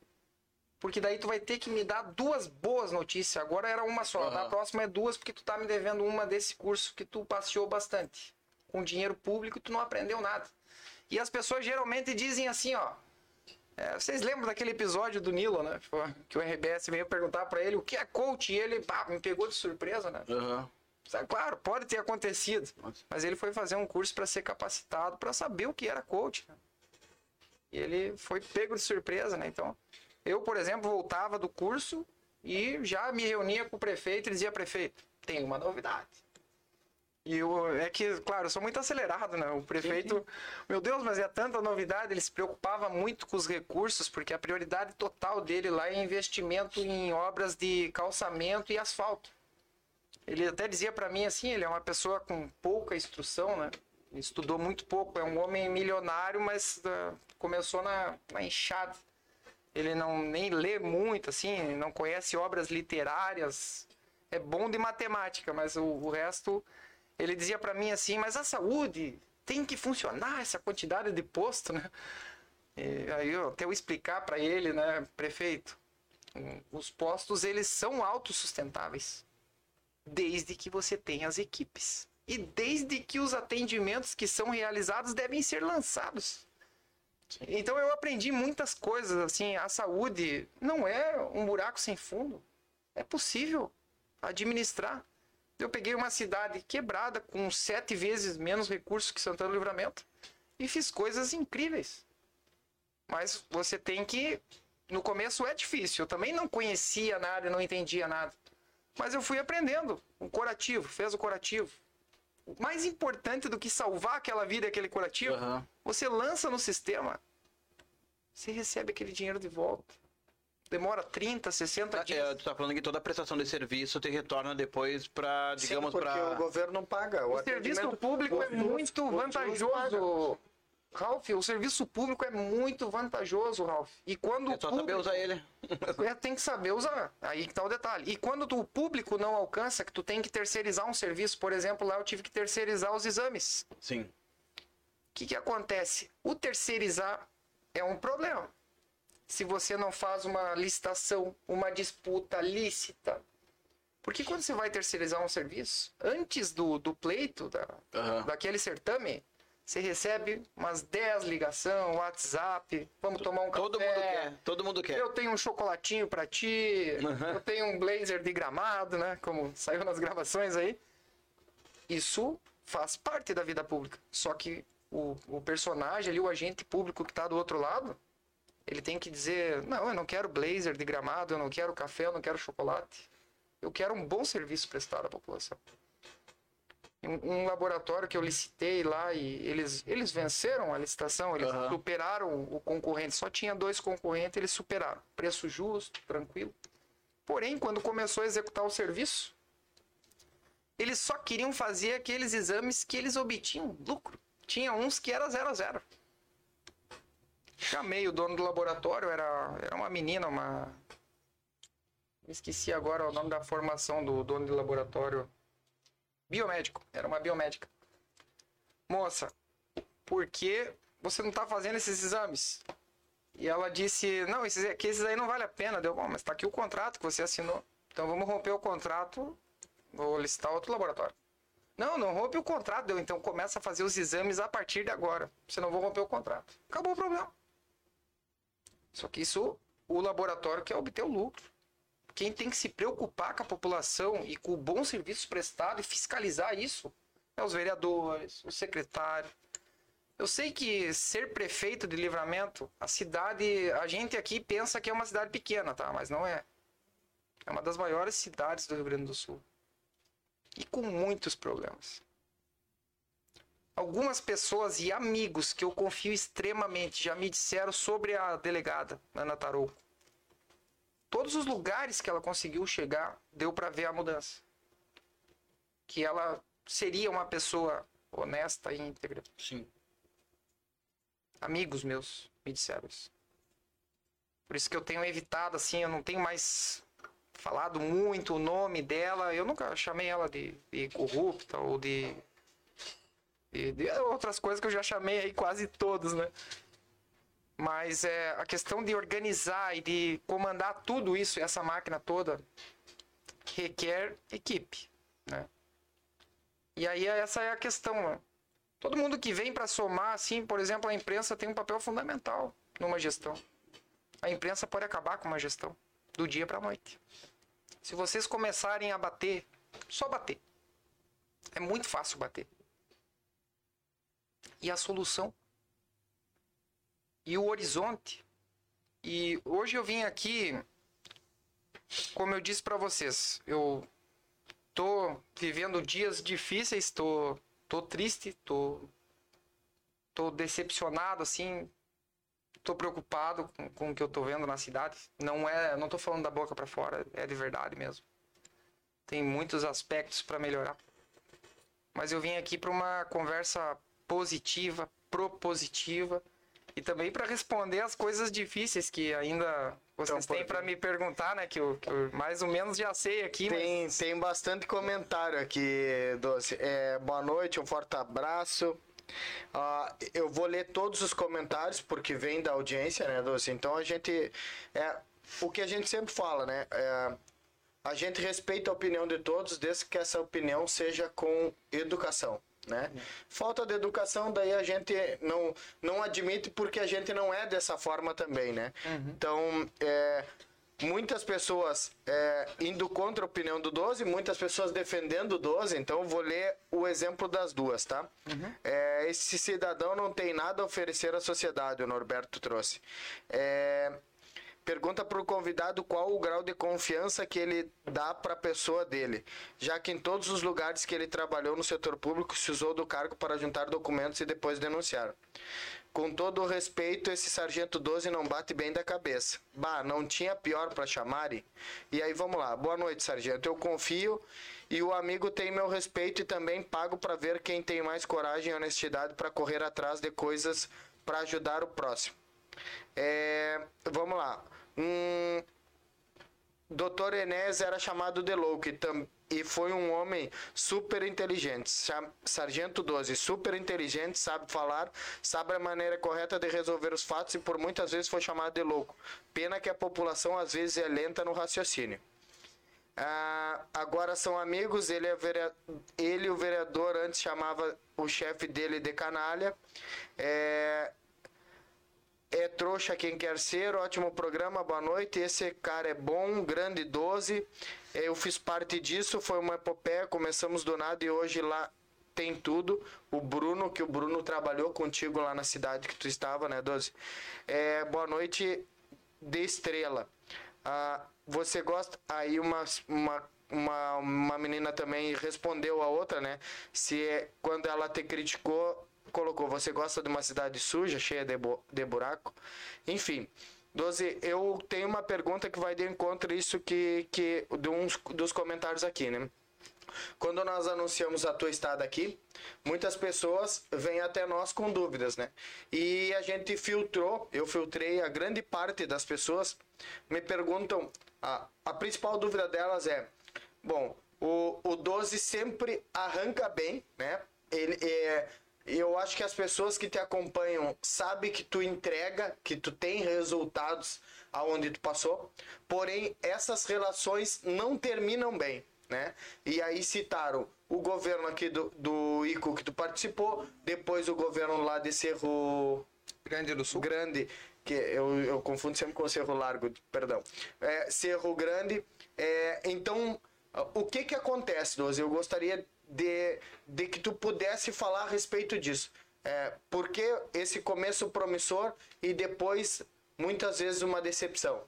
porque daí tu vai ter que me dar duas boas notícias. Agora era uma só, Aham. na próxima é duas, porque tu tá me devendo uma desse curso que tu passeou bastante. Com dinheiro público tu não aprendeu nada. E as pessoas geralmente dizem assim, ó. É, vocês lembram daquele episódio do Nilo, né? Que o RBS veio perguntar pra ele o que é coach e ele pá, me pegou de surpresa, né? Sabe, Claro, pode ter acontecido. Mas ele foi fazer um curso para ser capacitado, para saber o que era coach. né? E ele foi pego de surpresa, né? Então, eu, por exemplo, voltava do curso e já me reunia com o prefeito e dizia, prefeito, tem uma novidade. E eu, é que, claro, eu sou muito acelerado, né? O prefeito, meu Deus, mas é tanta novidade, ele se preocupava muito com os recursos, porque a prioridade total dele lá é investimento em obras de calçamento e asfalto. Ele até dizia pra mim assim, ele é uma pessoa com pouca instrução, né? Ele estudou muito pouco, é um homem milionário, mas ah, começou na, na enxada. Ele não nem lê muito, assim, não conhece obras literárias. É bom de matemática, mas o, o resto ele dizia pra mim assim, mas a saúde tem que funcionar essa quantidade de posto, né? E aí eu até eu explicar pra ele, né, prefeito, os postos eles são autossustentáveis desde que você tenha as equipes. E desde que os atendimentos que são realizados devem ser lançados. Então eu aprendi muitas coisas, assim, a saúde não é um buraco sem fundo. É possível administrar. Eu peguei uma cidade quebrada com sete vezes menos recursos que Santana do Livramento e fiz coisas incríveis. Mas você tem que. No começo é difícil. Eu também não conhecia nada e não entendia nada. Mas eu fui aprendendo. Um curativo, fez o curativo. mais importante do que salvar aquela vida, aquele curativo, Aham. você lança no sistema, você recebe aquele dinheiro de volta. Demora 30, 60 É, dias. tu tá falando que toda a prestação de serviço te retorna depois pra, digamos, Sim, porque pra... o governo não paga. O serviço atendimento- público é o SUS- muito o vantajoso. Ralf, o serviço público é muito vantajoso, Ralf. E quando É o só saber público- usar ele. (laughs) É, tem que saber usar. Aí que tá o detalhe. E quando tu- o público não alcança, que tu tem que terceirizar um serviço, por exemplo, lá eu tive que terceirizar os exames. Sim. O que, que acontece? O terceirizar é um problema. Se você não faz uma licitação, uma disputa lícita. Porque quando você vai terceirizar um serviço, antes do, do pleito, da, Aham. daquele certame, você recebe umas 10 ligações, WhatsApp, vamos tomar um Todo café. mundo quer. Todo mundo quer. Eu tenho um chocolatinho pra ti, eu tenho um blazer de gramado, né? Como saiu nas gravações aí. Isso faz parte da vida pública. Só que o, o personagem ali, o agente público que tá do outro lado, ele tem que dizer: não, eu não quero blazer de gramado, eu não quero café, eu não quero chocolate. Eu quero um bom serviço prestado à população. Um, um laboratório que eu licitei lá e eles, eles venceram a licitação, eles Aham. superaram o concorrente. Só tinha dois concorrentes, eles superaram. Preço justo, tranquilo. Porém, quando começou a executar o serviço, eles só queriam fazer aqueles exames que eles obtinham lucro. Tinha uns que era zero a zero. Chamei o dono do laboratório, era, era uma menina, uma. Esqueci agora o nome da formação do dono do laboratório. Biomédico, era uma biomédica. Moça, por que você não está fazendo esses exames? E ela disse, não, esses, que esses aí não vale a pena. Deu, bom, mas tá aqui o contrato que você assinou. Então vamos romper o contrato, vou listar outro laboratório. Não, não rompe o contrato, deu. Então começa a fazer os exames a partir de agora. Senão vou romper o contrato. Acabou o problema. Só que isso, o laboratório quer obter o lucro. Quem tem que se preocupar com a população e com o bom serviço prestado e fiscalizar isso é os vereadores, o secretário. Eu sei que ser prefeito de livramento, a cidade, a gente aqui pensa que é uma cidade pequena, tá? Mas não é. É uma das maiores cidades do Rio Grande do Sul. E com muitos problemas. Algumas pessoas e amigos que eu confio extremamente já me disseram sobre a delegada, Ana Tarouco. Todos os lugares que ela conseguiu chegar, deu para ver a mudança. Que ela seria uma pessoa honesta e íntegra. Sim. Amigos meus me disseram isso. Por isso que eu tenho evitado, assim, eu não tenho mais falado muito o nome dela. Eu nunca chamei ela de, de corrupta ou de, de outras coisas que eu já chamei aí quase todos, né? Mas é, a questão de organizar e de comandar tudo isso, essa máquina toda, requer equipe, né? E aí essa é a questão, né? Todo mundo que vem para somar, assim, por exemplo, a imprensa tem um papel fundamental numa gestão. A imprensa pode acabar com uma gestão do dia para a noite. Se vocês começarem a bater, só bater. É muito fácil bater. E a solução? E o horizonte? E hoje eu vim aqui, como eu disse para vocês, eu tô vivendo dias difíceis, tô, tô triste, tô, tô decepcionado, assim, tô preocupado com, com o que eu tô vendo na cidade. Não é, não tô falando da boca para fora, é de verdade mesmo. Tem muitos aspectos para melhorar. Mas eu vim aqui para uma conversa positiva, propositiva e também para responder as coisas difíceis que ainda vocês Então, têm para me perguntar, né? Que eu, que eu mais ou menos já sei aqui, mas Tem, tem bastante comentário aqui, Doce. É, boa noite, um forte abraço. Ah, eu vou ler todos os comentários porque vem da audiência, né, Doce? Então a gente. É, o que a gente sempre fala, né? É, a gente respeita a opinião de todos, desde que essa opinião seja com educação. Né? Falta de educação, daí a gente não, não admite porque a gente não é dessa forma também, né? Então, é, muitas pessoas é, indo contra a opinião do 12, muitas pessoas defendendo o 12, então vou ler o exemplo das duas, tá? É, esse cidadão não tem nada a oferecer à sociedade, o Norberto trouxe. É, pergunta para o convidado qual o grau de confiança que ele dá para a pessoa dele, já que em todos os lugares que ele trabalhou no setor público se usou do cargo para juntar documentos e depois denunciar. Com todo o respeito, esse sargento 12 não bate bem da cabeça. Bah, não tinha pior para chamarem? E aí vamos lá. Boa noite, sargento. Eu confio e o amigo tem meu respeito e também pago para ver quem tem mais coragem e honestidade para correr atrás de coisas para ajudar o próximo. É, vamos lá. Um, Dr. Enes era chamado de louco e, e foi um homem super inteligente. Sa- Sargento 12, super inteligente, sabe falar, sabe a maneira correta de resolver os fatos e por muitas vezes foi chamado de louco. Pena que a população às vezes é lenta no raciocínio. Ah, agora são amigos, ele, é ele o vereador antes chamava o chefe dele de canalha. É, é trouxa quem quer ser, ótimo programa, boa noite. Esse cara é bom, grande 12. Eu fiz parte disso, foi uma epopeia, começamos do nada e hoje lá tem tudo. O Bruno, que o Bruno trabalhou contigo lá na cidade que tu estava, né, 12? É, boa noite de estrela. Ah, você gosta. Aí uma, uma, uma, uma menina também respondeu a outra, né? Se é, quando ela te criticou, colocou: Você gosta de uma cidade suja, cheia de, de buraco? Enfim. 12, eu tenho uma pergunta que vai de encontro isso que, que de uns dos comentários aqui, né? Quando nós anunciamos a tua estada aqui, muitas pessoas vêm até nós com dúvidas, né? E a gente filtrou, eu filtrei a grande parte das pessoas me perguntam, a, a principal dúvida delas é, bom, o, o 12 sempre arranca bem, né? Ele é eu acho que as pessoas que te acompanham sabem que tu entrega, que tu tem resultados aonde tu passou, porém essas relações não terminam bem, né? E aí citaram o governo aqui do, do ICO que tu participou, depois o governo lá de Cerro Grande do Sul. Grande, que eu, eu confundo sempre com Cerro Largo, perdão. É, Cerro Grande. É, então, o que que acontece, Doze? Eu gostaria de, de que tu pudesse falar a respeito disso. É, por que esse começo promissor e depois, muitas vezes, uma decepção?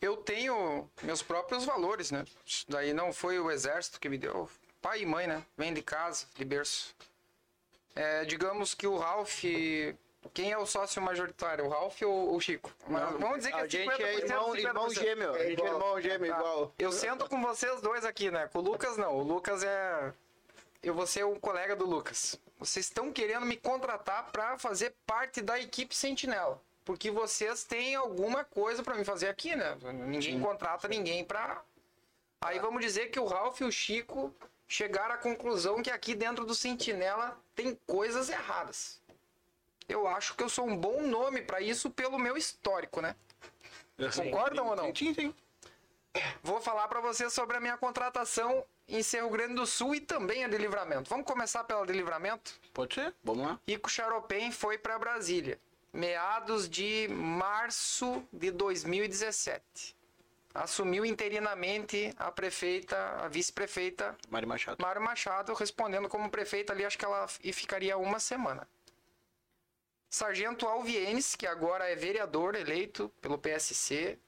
Eu tenho meus próprios valores, né? Isso daí não foi o exército que me deu. Pai e mãe, né? Vem de casa, de berço. É, digamos que o Ralph. Quem é o sócio majoritário? O Ralph ou o Chico? Mas vamos dizer que A é gente 50%, é irmão, irmão 50%. gêmeo. A gente é igual. irmão gêmeo Tá. igual. Eu sento com vocês dois aqui, né? Com o Lucas não. O Lucas é. Eu vou ser um colega do Lucas. Vocês estão querendo me contratar para fazer parte da equipe Sentinela. Porque vocês têm alguma coisa para me fazer aqui, né? Ninguém contrata ninguém pra. Aí vamos dizer que o Ralph e o Chico chegaram à conclusão que aqui dentro do Sentinela tem coisas erradas. Eu acho que eu sou um bom nome para isso pelo meu histórico, né? Concordam ou não? Sim, sim. Vou falar para vocês sobre a minha contratação em Cerro Grande do Sul e também a de Livramento. Vamos começar pela de Livramento? Pode ser? Vamos lá. Rico Charopem foi para Brasília, meados de março de 2017. Assumiu interinamente a prefeita, a vice-prefeita Mari Machado. Mário Machado, respondendo como prefeita ali, acho que ela e ficaria uma semana. Sargento Alvienes, que agora é vereador eleito pelo PSC,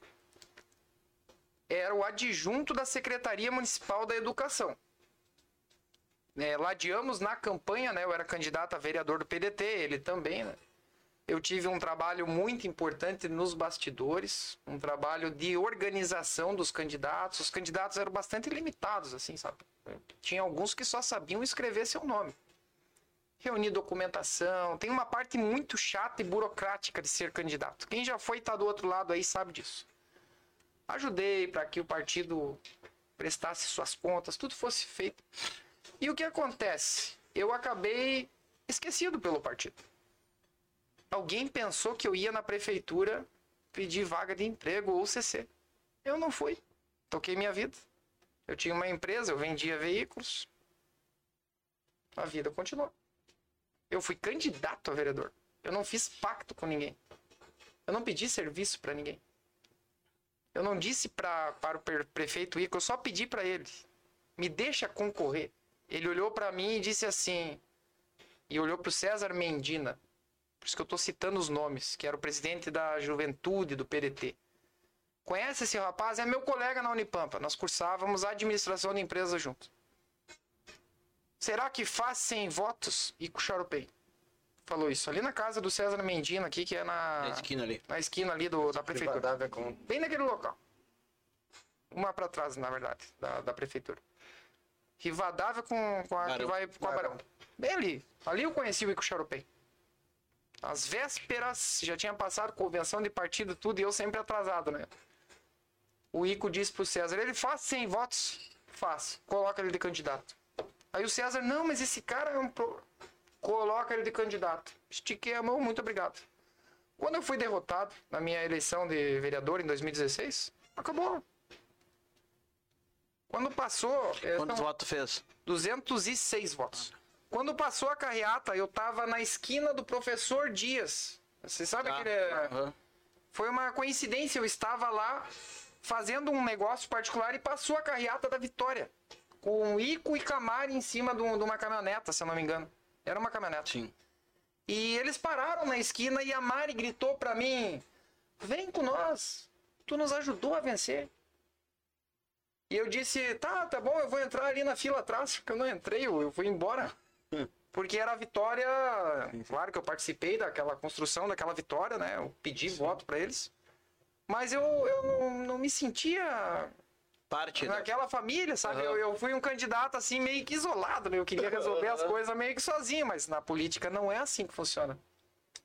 era o adjunto da Secretaria Municipal da Educação. É, ladeamos na campanha, né? Eu era candidato a vereador do PDT, ele também, né? Eu tive um trabalho muito importante nos bastidores, um trabalho de organização dos candidatos. Os candidatos eram bastante limitados, assim, sabe? Tinha alguns que só sabiam escrever seu nome. Reunir documentação. Tem uma parte muito chata e burocrática de ser candidato. Quem já foi e tá do outro lado aí sabe disso. Ajudei para que o partido prestasse suas contas, tudo fosse feito. E o que acontece? Eu acabei esquecido pelo partido. Alguém pensou que eu ia na prefeitura pedir vaga de emprego ou CC. Eu não fui. Toquei minha vida. Eu tinha uma empresa, eu vendia veículos. A vida continuou. Eu fui candidato a vereador. Eu não fiz pacto com ninguém. Eu não pedi serviço para ninguém. Eu não disse pra, para o pre- prefeito Ico, eu só pedi para ele. Me deixa concorrer. Ele olhou para mim e disse assim. E olhou para o César Mendina. Por isso que eu estou citando os nomes, que era o presidente da juventude do PDT. Conhece esse rapaz? É meu colega na Unipampa. Nós cursávamos administração de empresa junto. Será que faz 100 votos? Ico Charopei. Falou isso. Ali na casa do César Mendina, aqui, que é na, Na esquina ali. na esquina ali do, da prefeitura. Rivadavia com... Bem naquele local. Uma pra trás, na verdade, da, da prefeitura. Rivadavia com, com a que Barão. vai com a Barão. Bem ali. Ali eu conheci o Ico Charopei. Às vésperas, já tinha passado convenção de partido, tudo, e eu sempre atrasado, né? O Ico disse pro César, ele faz 100 votos? Faz. Coloca ele de candidato. Aí o César, não, mas esse cara é um... Pro... Coloca ele de candidato. Estiquei a mão, muito obrigado. Quando eu fui derrotado na minha eleição de vereador em 2016, acabou. Quando passou, eh, Quantos são votos fez? 206 votos. Quando passou a carreata, eu tava na esquina do professor Dias. Você sabe Tá. que ele é... Foi uma coincidência, eu estava lá fazendo um negócio particular e passou a carreata da Vitória. Com Ico e Camari em cima de um- uma caminhoneta, se eu não me engano. Era uma caminhonete. Sim. E eles pararam na esquina e a Mari gritou pra mim: Vem com nós, tu nos ajudou a vencer. E eu disse: Tá, tá bom, eu vou entrar ali na fila atrás, porque eu não entrei, eu fui embora. (laughs) Porque era a vitória. Claro que eu participei daquela construção daquela vitória, né? Eu pedi voto pra eles. Mas eu, eu não, não me sentia Parte. da- naquela família, sabe? Aham. Eu, eu fui um candidato assim meio que isolado, né? Eu queria resolver as coisas meio que sozinho, mas na política não é assim que funciona.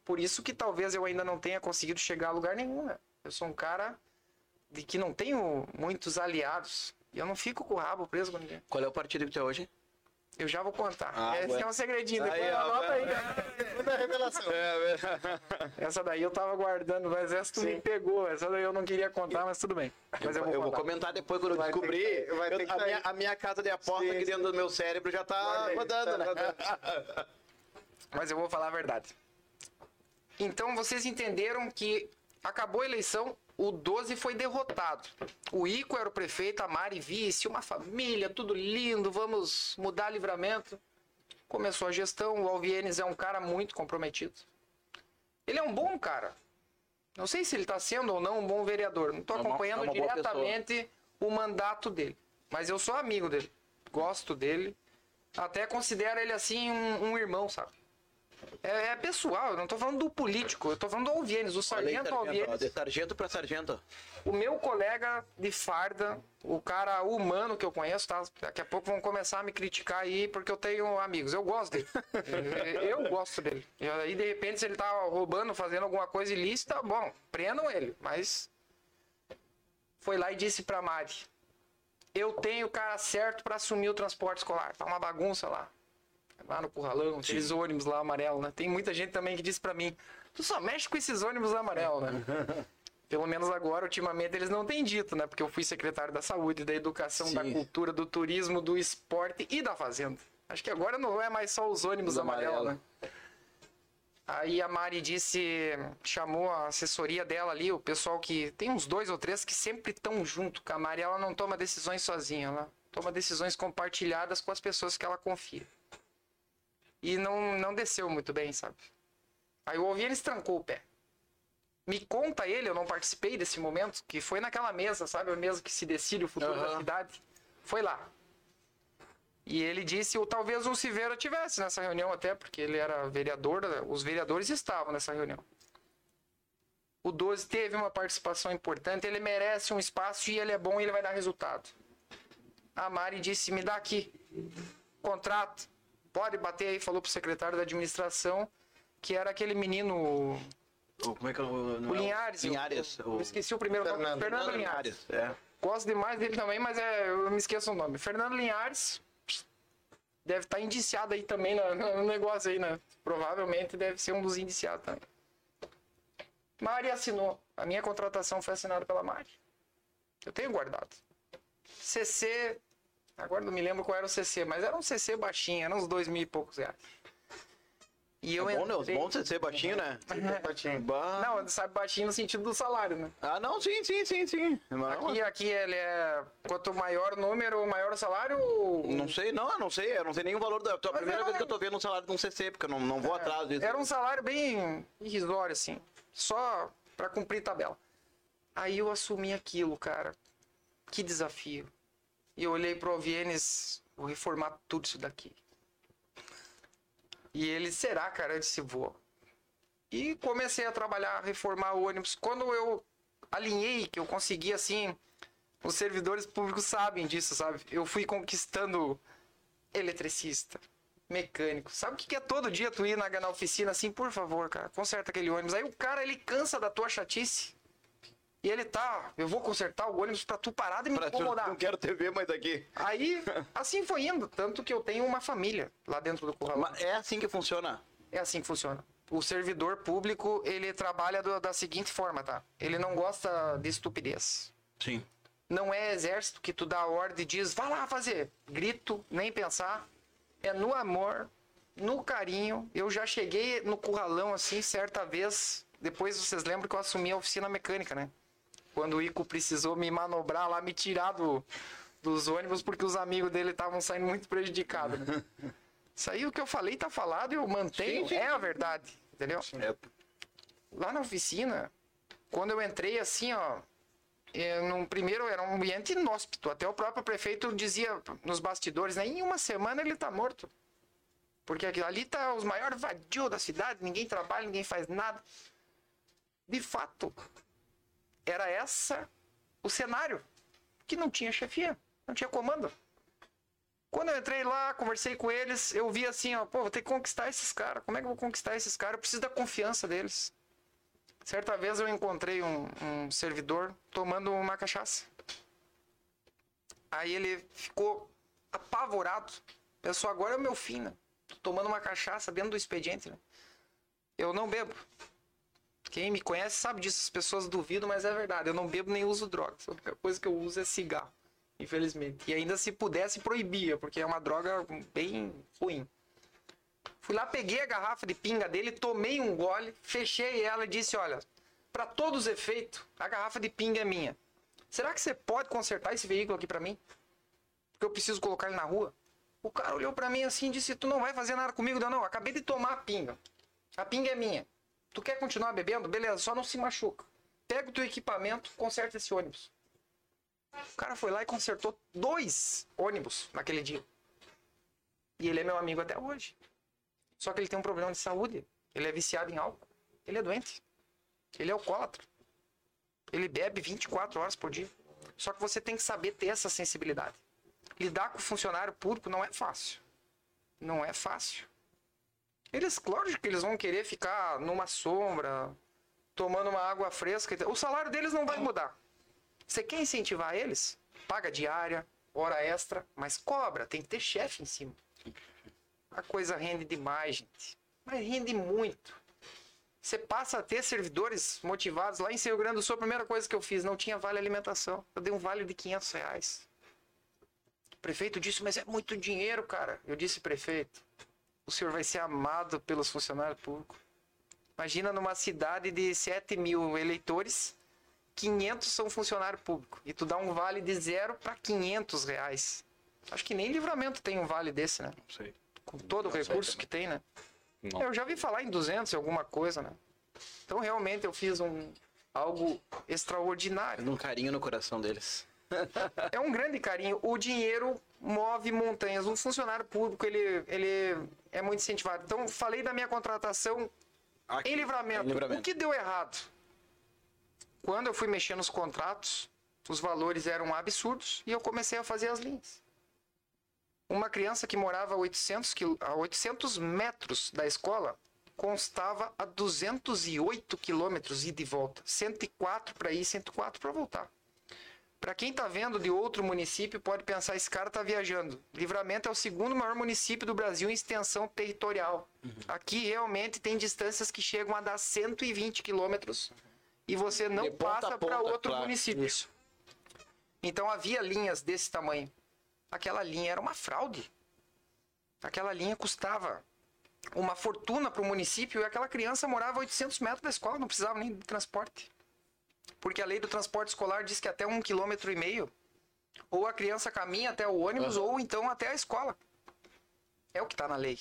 Por isso que talvez eu ainda não tenha conseguido chegar a lugar nenhum, né? Eu sou um cara de que não tenho muitos aliados. E eu não fico com o rabo preso com ninguém. Qual é o partido que tu é hoje? Eu já vou contar. Ah, Esse bueno. é um segredinho. Aí, Depois ó, anota aí. vai. né? Segunda revelação. (laughs) Essa daí eu tava guardando, mas essa tu me pegou. Essa daí eu não queria contar, mas tudo bem. Mas eu vou, eu vou comentar depois quando eu ter descobrir. que- vai eu- ter que a, minha, a minha casa de aposta Sim, aqui sim. dentro do meu cérebro já tá aí, rodando, tá né? rodando. (laughs) Mas eu vou falar a verdade. Então vocês entenderam que acabou a eleição, o 12 foi derrotado. O Ico era o prefeito, a Mari vice, uma família, tudo lindo, vamos mudar livramento. Começou a gestão, o Alvienes é um cara muito comprometido. Ele é um bom cara. Não sei se ele está sendo ou não um bom vereador. Não estou É acompanhando é diretamente o mandato dele. Mas eu sou amigo dele. Gosto dele. Até considero ele assim um, um irmão, sabe? É, é pessoal, eu não tô falando do político, eu tô falando do Alvienes, o Olha aí, sargento ó, Alvienes. de sargento pra sargento. O meu colega de farda, o cara humano que eu conheço, tá? Daqui a pouco vão começar a me criticar aí porque eu tenho amigos. Eu gosto dele. (laughs) eu gosto dele. E aí, de repente, se ele tá roubando, fazendo alguma coisa ilícita, bom, prendam ele. Mas foi lá e disse pra Mari: Eu tenho o cara certo pra assumir o transporte escolar. Tá uma bagunça lá. Lá no Curralão, aqueles ônibus lá amarelo, né? Tem muita gente também que disse pra mim: Tu só mexe com esses ônibus amarelos, né? (laughs) Pelo menos agora, ultimamente, eles não têm dito, né? Porque eu fui secretário da saúde, da educação, da Sim. cultura, do turismo, do esporte e da fazenda. Acho que agora não é mais só os ônibus Os amarelos, amarelo. né? Aí a Mari disse, chamou a assessoria dela ali, o pessoal que tem uns dois ou três que sempre estão junto com a Mari, ela não toma decisões sozinha, ela toma decisões compartilhadas com as pessoas que ela confia. E não, não desceu muito bem, sabe? Aí o Ovienes trancou o pé. Me conta ele, eu não participei desse momento, que foi naquela mesa, sabe? A mesa que se decide o futuro da Aham. cidade. Foi lá. E ele disse, ou talvez o Silveira tivesse nessa reunião até, porque ele era vereador, os vereadores estavam nessa reunião. O 12 teve uma participação importante, ele merece um espaço e ele é bom e ele vai dar resultado. A Mari disse, me dá aqui, contrato, pode bater aí, falou pro secretário da administração, que era aquele menino, O- Como é que é o. o é Linhares. eu- Linhares. Eu, o- esqueci o primeiro nome, Fernando. Fernando Linhares. É. Gosto demais dele também, mas é, eu me esqueço o nome. Fernando Linhares deve estar indiciado aí também no, no negócio aí, né? Provavelmente deve ser um dos indiciados também. Mari assinou. A minha contratação foi assinada pela Mari. Eu tenho guardado. CC, agora não me lembro qual era o CC, mas era um CC baixinho, era uns dois mil e poucos reais. E eu É bom, né? Entrei- bons ser baixinho, né? (laughs) Patinho. Bah. Não, sabe baixinho no sentido do salário, né? Ah, não, sim, sim, sim, sim. Mas Aqui, aqui ele é. Quanto maior o número, maior o salário. não sei, não, eu não sei. Eu não sei nem o valor da. A primeira vez que eu tô vendo um salário de um CC, porque eu não, não vou atrás disso. Era um salário bem irrisório, assim. Só pra cumprir tabela. Aí eu assumi aquilo, cara. Que desafio. E eu olhei pro Vienes, vou reformar tudo isso daqui. E ele, será, cara? Eu disse, vou. E comecei a trabalhar, reformar o ônibus. Quando eu alinhei, que eu consegui, assim, os servidores públicos sabem disso, sabe? Eu fui conquistando eletricista, mecânico. Sabe o que é todo dia tu ir na, na oficina assim, por favor, cara, conserta aquele ônibus. Aí o cara, ele cansa da tua chatice. E ele tá, eu vou consertar o ônibus pra tu parar de me Pra tu- incomodar. não quero TV mais aqui. Aí, (laughs) assim foi indo. Tanto que eu tenho uma família lá dentro do curral. Mas é assim que funciona. É assim que funciona. O servidor público, ele trabalha do- da seguinte forma, tá? Ele não gosta de estupidez. Sim. Não é exército que tu dá ordem e diz, vai lá fazer. Grito, nem pensar. É no amor, no carinho. Eu já cheguei no curralão assim, certa vez. Depois vocês lembram que eu assumi a oficina mecânica, né? Quando o Ico precisou me manobrar lá, me tirar do, dos ônibus, porque os amigos dele estavam saindo muito prejudicados. Né? (laughs) Isso aí o que eu falei tá falado e eu mantenho. Sim, sim, é a verdade, entendeu? É. lá na oficina, quando eu entrei assim, ó, é, num primeiro era um ambiente inóspito. Até o próprio prefeito dizia nos bastidores, né? Em uma semana ele tá morto. Porque ali tá os maiores vadios da cidade, ninguém trabalha, ninguém faz nada. De fato, era essa o cenário. Que não tinha chefia, não tinha comando. Quando eu entrei lá, conversei com eles, eu vi assim, ó, pô, vou ter que conquistar esses caras. Como é que eu vou conquistar esses caras? Eu preciso da confiança deles. Certa vez eu encontrei um, um servidor tomando uma cachaça. Aí ele ficou apavorado. Pensou, agora é o meu fim, né? Tô tomando uma cachaça dentro do expediente, né? Eu não bebo. Quem me conhece sabe disso. As pessoas duvidam, mas é verdade. Eu não bebo nem uso drogas. A única coisa que eu uso é cigarro. Infelizmente. E ainda se pudesse, proibia, porque é uma droga bem ruim. Fui lá, peguei a garrafa de pinga dele, tomei um gole, fechei ela e disse: Olha, para todos os efeitos, a garrafa de pinga é minha. Será que você pode consertar esse veículo aqui para mim? Porque eu preciso colocar ele na rua. O cara olhou para mim assim e disse: Tu não vai fazer nada comigo? Não, não, acabei de tomar a pinga. A pinga é minha. Tu quer continuar bebendo? Beleza, só não se machuca. Pega o teu equipamento, conserta esse ônibus. O cara foi lá e consertou dois ônibus naquele dia. E ele é meu amigo até hoje. Só que ele tem um problema de saúde. Ele é viciado em álcool. Ele é doente. Ele é alcoólatra. Ele bebe 24 horas por dia. Só que você tem que saber ter essa sensibilidade. Lidar com funcionário público não é fácil. Não é fácil. Eles, claro que eles vão querer ficar numa sombra, tomando uma água fresca. O salário deles não vai mudar. Você quer incentivar eles? Paga diária, hora extra, mas cobra, tem que ter chefe em cima. A coisa rende demais, gente. Mas rende muito. Você passa a ter servidores motivados. Lá em Rio Grande do Sul, a primeira coisa que eu fiz, não tinha vale alimentação. Eu dei um vale de 500 reais. O prefeito disse, mas é muito dinheiro, cara. Eu disse, prefeito, o senhor vai ser amado pelos funcionários públicos. Imagina numa cidade de 7 mil eleitores, 500 são funcionário público. E tu dá um vale de zero para 500 reais. Acho que nem livramento tem um vale desse, né? Não sei. Com todo o Não sei recurso também. que tem, né? Não. Eu já vi falar em 200 e alguma coisa, né? Então realmente eu fiz um algo extraordinário. Um carinho no coração deles. É um grande carinho. O dinheiro move montanhas. Um funcionário público, ele, ele é muito incentivado. Então, falei da minha contratação Aqui, em livramento. em Livramento. O que deu errado? Quando eu fui mexer nos contratos, os valores eram absurdos e eu comecei a fazer as linhas. Uma criança que morava a 800, quil- a 800 metros da escola constava a 208 quilômetros ida e volta. 104 para ir, 104 para voltar. Para quem está vendo de outro município, pode pensar, esse cara está viajando. Livramento é o segundo maior município do Brasil em extensão territorial. Aqui realmente tem distâncias que chegam a dar 120 quilômetros e você não passa para outro claro. município. Então havia linhas desse tamanho. Aquela linha era uma fraude. Aquela linha custava uma fortuna para o município e aquela criança morava a 800 metros da escola, não precisava nem de transporte. Porque a lei do transporte escolar diz que até um quilômetro e meio, ou a criança caminha até o ônibus, ou então até a escola. É o que está na lei.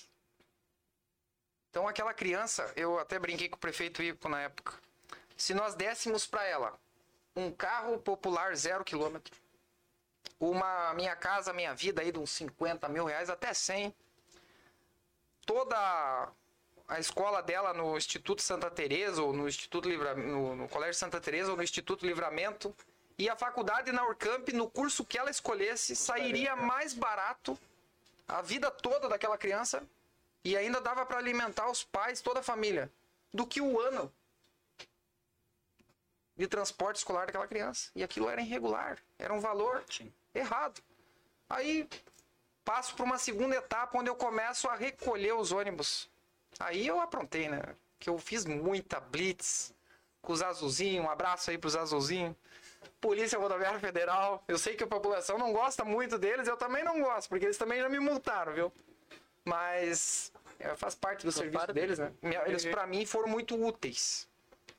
Então aquela criança, eu até brinquei com o prefeito Ico na época. Se nós dessemos para ela um carro popular zero quilômetro, uma minha casa, minha vida aí de uns 50 mil reais até 100, toda a escola dela no Instituto Santa Teresa ou no Instituto Livra, no, no Colégio Santa Teresa ou no Instituto Livramento e a faculdade na Urcamp no curso que ela escolhesse sairia mais barato a vida toda daquela criança e ainda dava para alimentar os pais, toda a família, do que o ano de transporte escolar daquela criança. E aquilo era irregular, era um valor errado. Aí passo para uma segunda etapa onde eu começo a recolher os ônibus. Aí eu aprontei, né? Que eu fiz muita blitz com os azulzinhos, um abraço aí para os azulzinhos. Polícia Rodoviária Federal. Eu sei que a população não gosta muito deles, eu também não gosto, porque eles também já me multaram, viu? Mas é, faz parte do serviço deles, né? Eles, pra mim, foram muito úteis.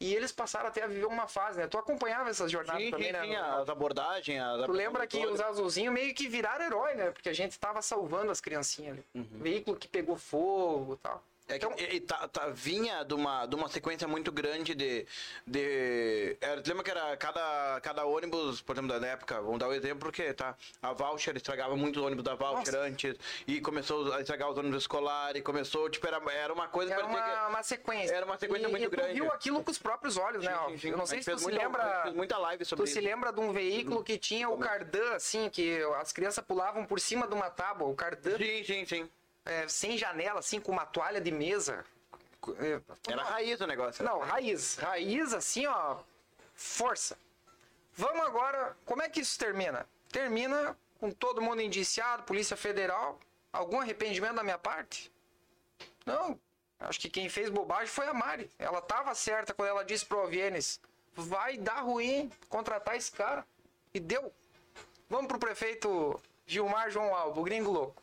E eles passaram até a viver uma fase, né? Tu acompanhava essas jornadas Sim, também, sim, né? sim, as abordagens. As Tu lembra que os azulzinhos meio que viraram herói, né? Porque a gente tava salvando as criancinhas ali. Veículo que pegou fogo e tal. É que, Então- e, e tá, tá- vinha de uma, de uma sequência muito grande de. de era, lembra que era cada, cada ônibus, por exemplo, da época, vamos dar um exemplo, porque tá, a Voucher estragava muito o ônibus da Voucher Nossa. antes, e começou a estragar os ônibus escolares, começou, tipo, era, era uma coisa Era uma, que- uma sequência. Era uma sequência e, muito e grande. viu aquilo com os próprios olhos, né? Sim, sim, sim. Eu não sei se tu se muita- lembra... muita live sobre Tu se isso. Uhum. lembra de um veículo que tinha o cardan, assim, que as crianças pulavam por cima de uma tábua, o cardan Sim, sim, sim. É, sem janela, assim, com uma toalha de mesa. É, Era raiz o negócio. Não, raiz. Raiz, assim, ó. Força. Vamos agora. Como é que isso termina? Termina com todo mundo indiciado, Polícia Federal. Algum arrependimento da minha parte? Não. Acho que quem fez bobagem foi a Mari. Ela tava certa quando ela disse pro Alvienes: vai dar ruim contratar esse cara. E deu. Vamos pro prefeito Gilmar João Alvo, o gringo louco.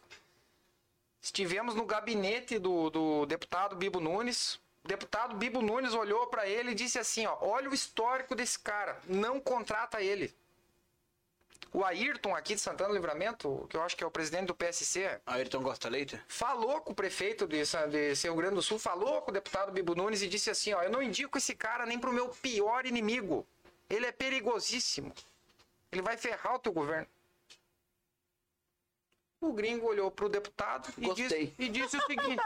Estivemos no gabinete do, do deputado Bibo Nunes. O deputado Bibo Nunes olhou para ele e disse assim: ó, olha o histórico desse cara, não contrata ele. O Ayrton aqui de Santana do Livramento, que eu acho que é o presidente do PSC, Ayrton Costa Leite? falou com o prefeito de, de Rio Grande do Sul, falou com o deputado Bibo Nunes e disse assim: ó, eu não indico esse cara nem pro meu pior inimigo. Ele é perigosíssimo. Ele vai ferrar o teu governo. O gringo olhou pro deputado e disse, e disse o seguinte: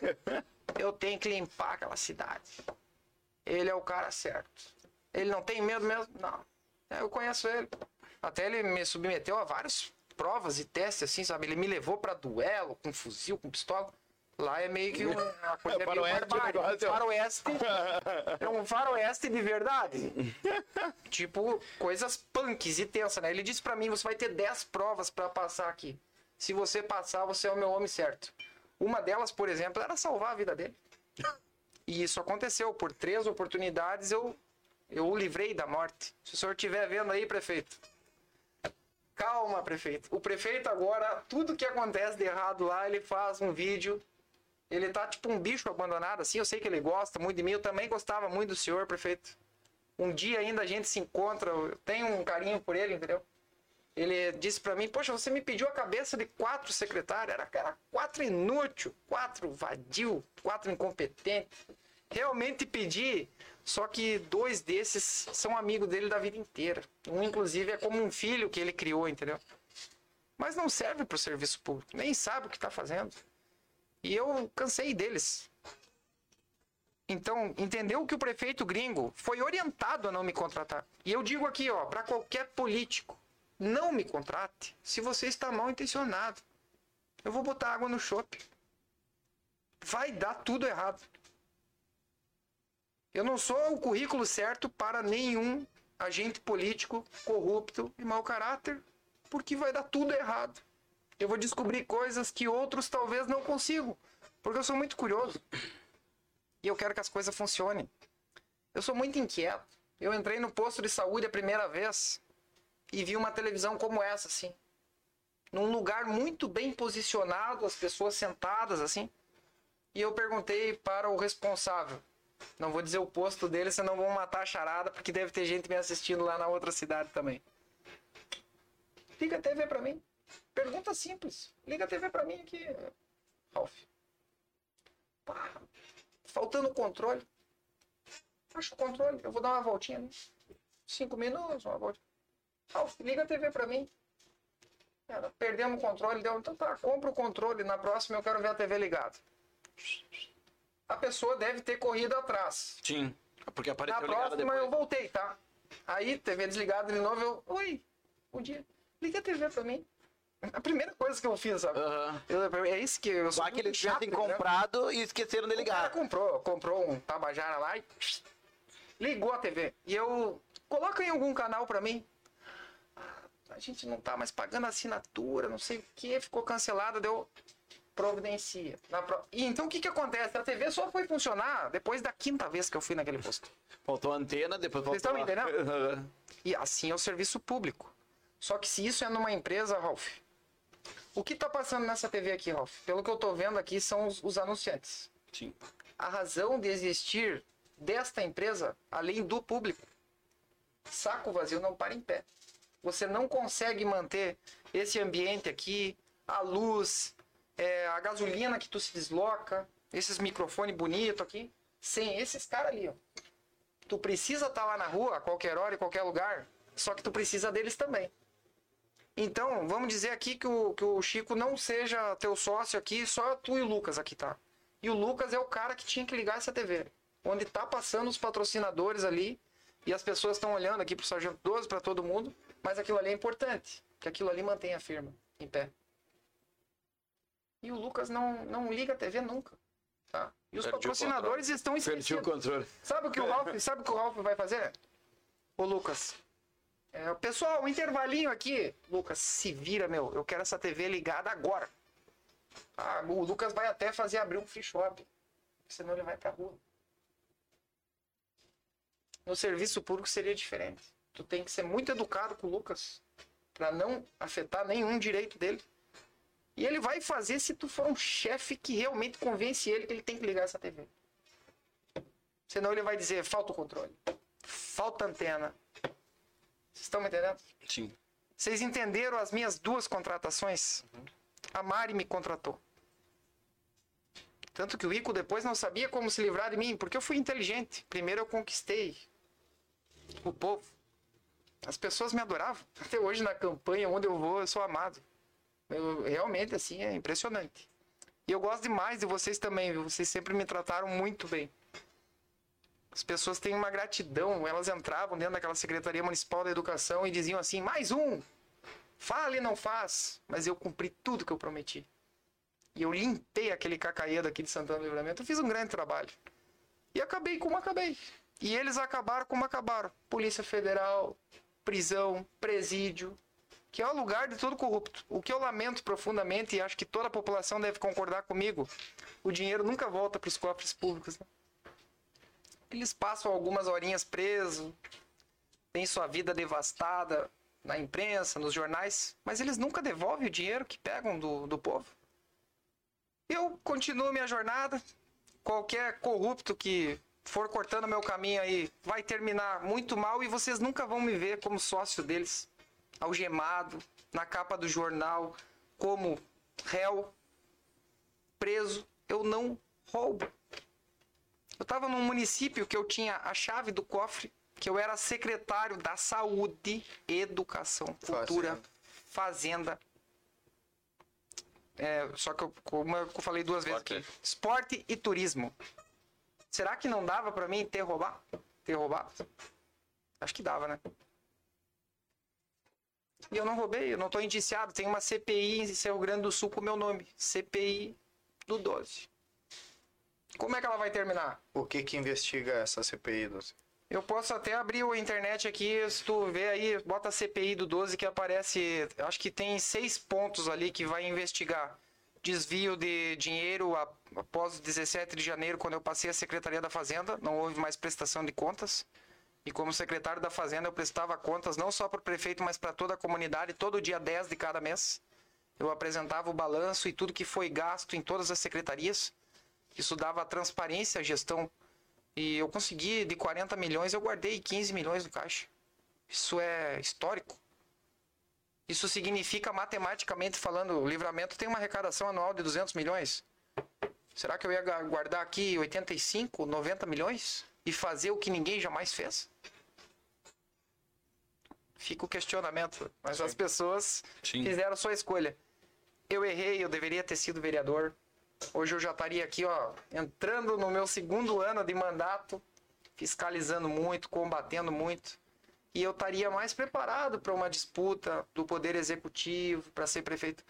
(laughs) Eu tenho que limpar aquela cidade. Ele é o cara certo. Ele não tem medo mesmo? Não. É, Eu conheço ele. Até ele me submeteu a várias provas e testes, assim, sabe? Ele me levou pra duelo com fuzil, com pistola. Lá é meio que uma (laughs) coisa É meio faroeste o barbárie. negócio. Faroeste. É um faroeste de verdade. (laughs) tipo, coisas punks e tensas, né? Ele disse pra mim, você vai ter 10 provas pra passar aqui. Se você passar, você é o meu homem certo. Uma delas, por exemplo, era salvar a vida dele. E isso aconteceu. Por três oportunidades eu, eu o livrei da morte. Se o senhor estiver vendo aí, prefeito. Calma, prefeito. O prefeito agora, tudo que acontece de errado lá, ele faz um vídeo. Ele tá tipo um bicho abandonado, assim. Eu sei que ele gosta muito de mim. Eu também gostava muito do senhor, prefeito. Um dia ainda a gente se encontra. Eu tenho um carinho por ele, entendeu? Ele disse pra mim, poxa, você me pediu a cabeça de quatro secretários. Era, era quatro inútil, quatro vadio, quatro incompetentes. Realmente pedi, só que dois desses são amigos dele da vida inteira. Um, inclusive, é como um filho que ele criou, entendeu? Mas não serve pro serviço público, nem sabe o que tá fazendo. E eu cansei deles. Então, entendeu que o prefeito gringo foi orientado a não me contratar. E eu digo aqui, ó, para qualquer político, não me contrate se você está mal intencionado. Eu vou botar água no chope. Vai dar tudo errado. Eu não sou o currículo certo para nenhum agente político corrupto e mau caráter, porque vai dar tudo errado. Eu vou descobrir coisas que outros talvez não consigam, porque eu sou muito curioso. E eu quero que as coisas funcionem. Eu sou muito inquieto. Eu entrei no posto de saúde a primeira vez e vi uma televisão como essa, assim. Num lugar muito bem posicionado, as pessoas sentadas, assim. E eu perguntei para o responsável. Não vou dizer o posto dele, senão vão matar a charada, porque deve ter gente me assistindo lá na outra cidade também. Liga a TV pra mim. Pergunta simples. Liga a TV pra mim aqui, Ralph. Pá, faltando controle. Acha o controle, eu vou dar uma voltinha ali. cinco minutos, uma volta. Ralf, liga a TV pra mim. Perdemos o controle, deu, então tá, compra o controle, na próxima eu quero ver a TV ligada. A pessoa deve ter corrido atrás. Sim. Porque Na apareceu ligada próxima depois. eu voltei, tá? Aí, TV desligada de novo, eu. Oi, bom dia. Liga a TV pra mim. A primeira coisa que eu fiz, sabe? Aham. Eu- é isso que eu sou. Só que eles chato, tivessem entendeu? comprado e esqueceram de O cara ligar. comprou, comprou um Tabajara lá e ligou a TV. E eu. Coloca em algum canal pra mim. A gente não tá mais pagando assinatura, não sei o que, ficou cancelada, deu. Providencia. Na pro- E então o que que acontece? A TV só foi funcionar depois da quinta vez que eu fui naquele posto. Faltou a antena, depois Vocês faltou. estão a- entendendo? (laughs) E assim é o serviço público. Só que se isso é numa empresa, Ralph, o que tá passando nessa TV aqui, Ralph? Pelo que eu tô vendo aqui, são os, os anunciantes. Sim. A razão de existir desta empresa, além do público, saco vazio não para em pé. Você não consegue manter esse ambiente aqui, a luz, é, a gasolina que tu se desloca, esses microfones bonitos aqui, sem esses caras ali, ó. Tu precisa estar lá na rua, a qualquer hora, em qualquer lugar, só que tu precisa deles também. Então, vamos dizer aqui que o, que o Chico não seja teu sócio aqui, só tu e o Lucas aqui, tá? E o Lucas é o cara que tinha que ligar essa TV. Onde tá passando os patrocinadores ali, e as pessoas estão olhando aqui pro Sargento 12, para todo mundo, mas aquilo ali é importante, que aquilo ali mantém a firma em pé. E o Lucas não, não liga a TV nunca, tá? E os Perdi o patrocinadores estão Perdi o esquecidos. controle. Sabe o que o (laughs) Ralph, sabe o que o Ralph vai fazer? Ô Lucas. É, pessoal, um intervalinho aqui. Lucas, se vira, meu. Eu quero essa TV ligada agora. Ah, o Lucas vai até fazer abrir um free shop. Senão ele vai pra rua. No serviço público seria diferente. Tu tem que ser muito educado com o Lucas. Pra não afetar nenhum direito dele. E ele vai fazer se tu for um chefe que realmente convence ele que ele tem que ligar essa TV. Senão ele vai dizer, falta o controle. Falta antena. Vocês estão me entendendo? Sim. Vocês entenderam as minhas duas contratações? A Mari me contratou. Tanto que o Ico depois não sabia como se livrar de mim, porque eu fui inteligente. Primeiro eu conquistei o povo. As pessoas me adoravam. (laughs) Até hoje na campanha, onde eu vou, eu sou amado. Eu, realmente, assim, é impressionante. E eu gosto demais de vocês também? Vocês sempre me trataram muito bem. As pessoas têm uma gratidão. Elas entravam dentro daquela Secretaria Municipal da Educação e diziam assim: mais um! Fala e não faz. Mas eu cumpri tudo que eu prometi. E eu limpei aquele cacaedo aqui de Santana do Livramento. Eu fiz um grande trabalho. E acabei como acabei. E eles acabaram como acabaram. Polícia Federal, prisão, presídio, que é o lugar de todo corrupto. O que eu lamento profundamente, e acho que toda a população deve concordar comigo, o dinheiro nunca volta para os cofres públicos. né? Eles passam algumas horinhas presos, têm sua vida devastada na imprensa, nos jornais, mas eles nunca devolvem o dinheiro que pegam do, do povo. Eu continuo minha jornada. Qualquer corrupto que for cortando meu caminho aí vai terminar muito mal e vocês nunca vão me ver como sócio deles, algemado, na capa do jornal, como réu, preso. Eu não roubo. Eu estava num município que eu tinha a chave do cofre, que eu era secretário da Saúde, Educação, Cultura, Fazenda. É, só que eu, como eu falei duas vezes aqui, esporte e turismo. Será que não dava pra mim ter roubado? Ter roubado? Acho que dava, né? E eu não roubei, eu não tô indiciado. Tem uma CPI em Rio Grande do Sul com meu nome. CPI do 12. Como é que ela vai terminar? O que que investiga essa CPI, Doce? Eu posso até abrir a internet aqui, se tu ver aí, bota a CPI do 12 que aparece, acho que tem seis pontos ali que vai investigar. Desvio de dinheiro após 17 de janeiro, quando eu passei a Secretaria da Fazenda, não houve mais prestação de contas. E como secretário da Fazenda, eu prestava contas não só para o prefeito, mas para toda a comunidade, todo dia 10 de cada mês. Eu apresentava o balanço e tudo que foi gasto em todas as secretarias. Isso dava transparência à gestão e eu consegui, de 40 milhões, eu guardei 15 milhões no caixa. Isso é histórico. Isso significa, matematicamente falando, o livramento tem uma arrecadação anual de 200 milhões. Será que eu ia guardar aqui 85, 90 milhões? E fazer o que ninguém jamais fez? fica o questionamento. Mas as pessoas Sim. fizeram sua escolha. Eu errei, eu deveria ter sido vereador. Hoje eu já estaria aqui, ó, entrando no meu segundo ano de mandato, fiscalizando muito, combatendo muito. E eu estaria mais preparado para uma disputa do poder executivo, para ser prefeito.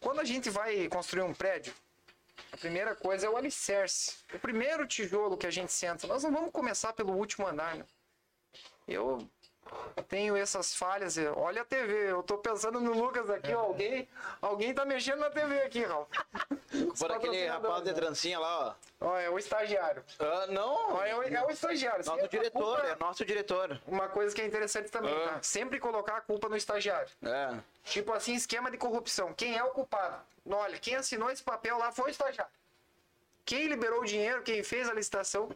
Quando a gente vai construir um prédio, a primeira coisa é o alicerce. O primeiro tijolo que a gente senta. Nós não vamos começar pelo último andar, né? Eu tenho essas falhas. Olha a TV, eu tô pensando no Lucas aqui, ó, alguém, alguém tá mexendo na TV aqui, Ralf. (laughs) Por aquele rapaz de né? trancinha lá, ó. Ó, é o estagiário. Ah, não, Ó, é, o, é o estagiário. nosso A diretor, culpa- é nosso diretor. Uma coisa que é interessante também, Ah. tá? Sempre colocar a culpa no estagiário. É. Tipo assim, esquema de corrupção. Quem é o culpado? Olha, quem assinou esse papel lá foi o estagiário. Quem liberou o dinheiro, quem fez a licitação,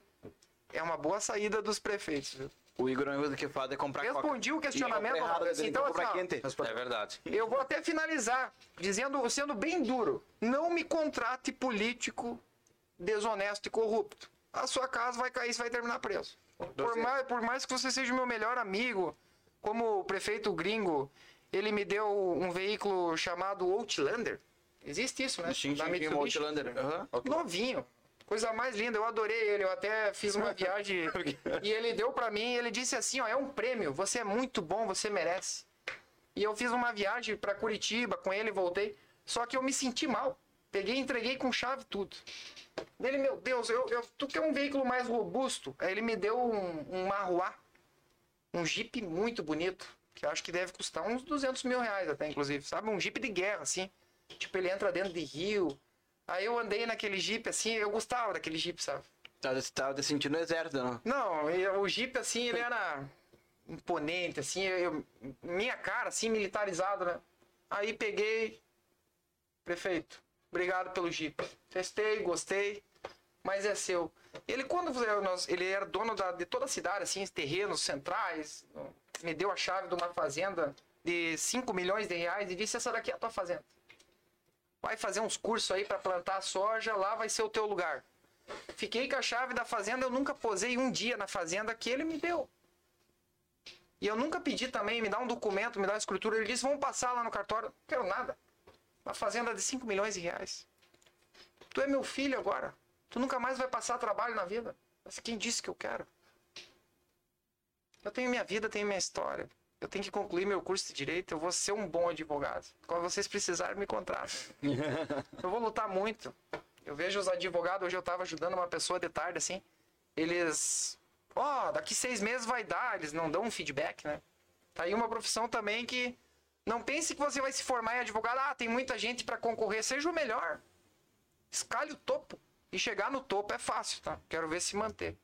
é uma boa saída dos prefeitos. Viu? O Igor não usa o que faz é comprar Respondi o questionamento, errado, Então, assim, ó, quente. É verdade. Eu vou até finalizar dizendo, sendo bem duro, não me contrate político desonesto e corrupto. A sua casa vai cair, você vai terminar preso. Por mais, por mais que você seja o meu melhor amigo, como o prefeito gringo, ele me deu um veículo chamado Outlander. Existe isso, né? Sim, sim, sim, Outlander. Aham. Novinho. Coisa mais linda, eu adorei ele. Eu até fiz uma (laughs) viagem e ele deu pra mim. Ele disse assim: ó, é um prêmio. Você é muito bom, você merece. E eu fiz uma viagem pra Curitiba com ele, voltei. Só que eu me senti mal. Peguei entreguei com chave tudo. Ele, meu Deus, eu, eu, tu quer um veículo mais robusto? Aí ele me deu um, um Marruá, um Jeep muito bonito, que eu acho que deve custar uns 200 mil reais até, inclusive, sabe? Um Jeep de guerra, assim. Tipo, ele entra dentro de rio. Aí eu andei naquele Jeep, assim, eu gostava daquele Jeep, sabe? Tava, tava te sentindo no exército, não? Não, e o Jeep, assim, ele era imponente, assim, eu, eu- minha cara, assim, militarizado, né? Aí peguei, prefeito, obrigado pelo Jeep. Testei, gostei, mas é seu. Ele, quando nós, ele era dono da- de toda a cidade, assim, terrenos centrais, me deu a chave de uma fazenda de 5 milhões de reais e disse, essa daqui é a tua fazenda. Vai fazer uns cursos aí para plantar soja, lá vai ser o teu lugar. Fiquei com a chave da fazenda, eu nunca posei um dia na fazenda que ele me deu. E eu nunca pedi também, me dá um documento, me dá uma escritura. Ele disse, vamos passar lá no cartório. Não quero nada. Uma fazenda de 5 milhões de reais. Tu é meu filho agora. Tu nunca mais vai passar trabalho na vida. Mas quem disse que eu quero? Eu tenho minha vida, tenho minha história. Eu tenho que concluir meu curso de direito. Eu vou ser um bom advogado. Quando vocês precisarem, me contratem. (laughs) eu vou lutar muito. Eu vejo os advogados, hoje eu tava ajudando uma pessoa de tarde, assim. Eles. Ó, daqui seis meses vai dar, eles não dão um feedback, né? Tá aí uma profissão também que. Não pense que você vai se formar em advogado. Ah, tem muita gente para concorrer. Seja o melhor. Escalhe o topo. E chegar no topo é fácil, tá? Quero ver se manter.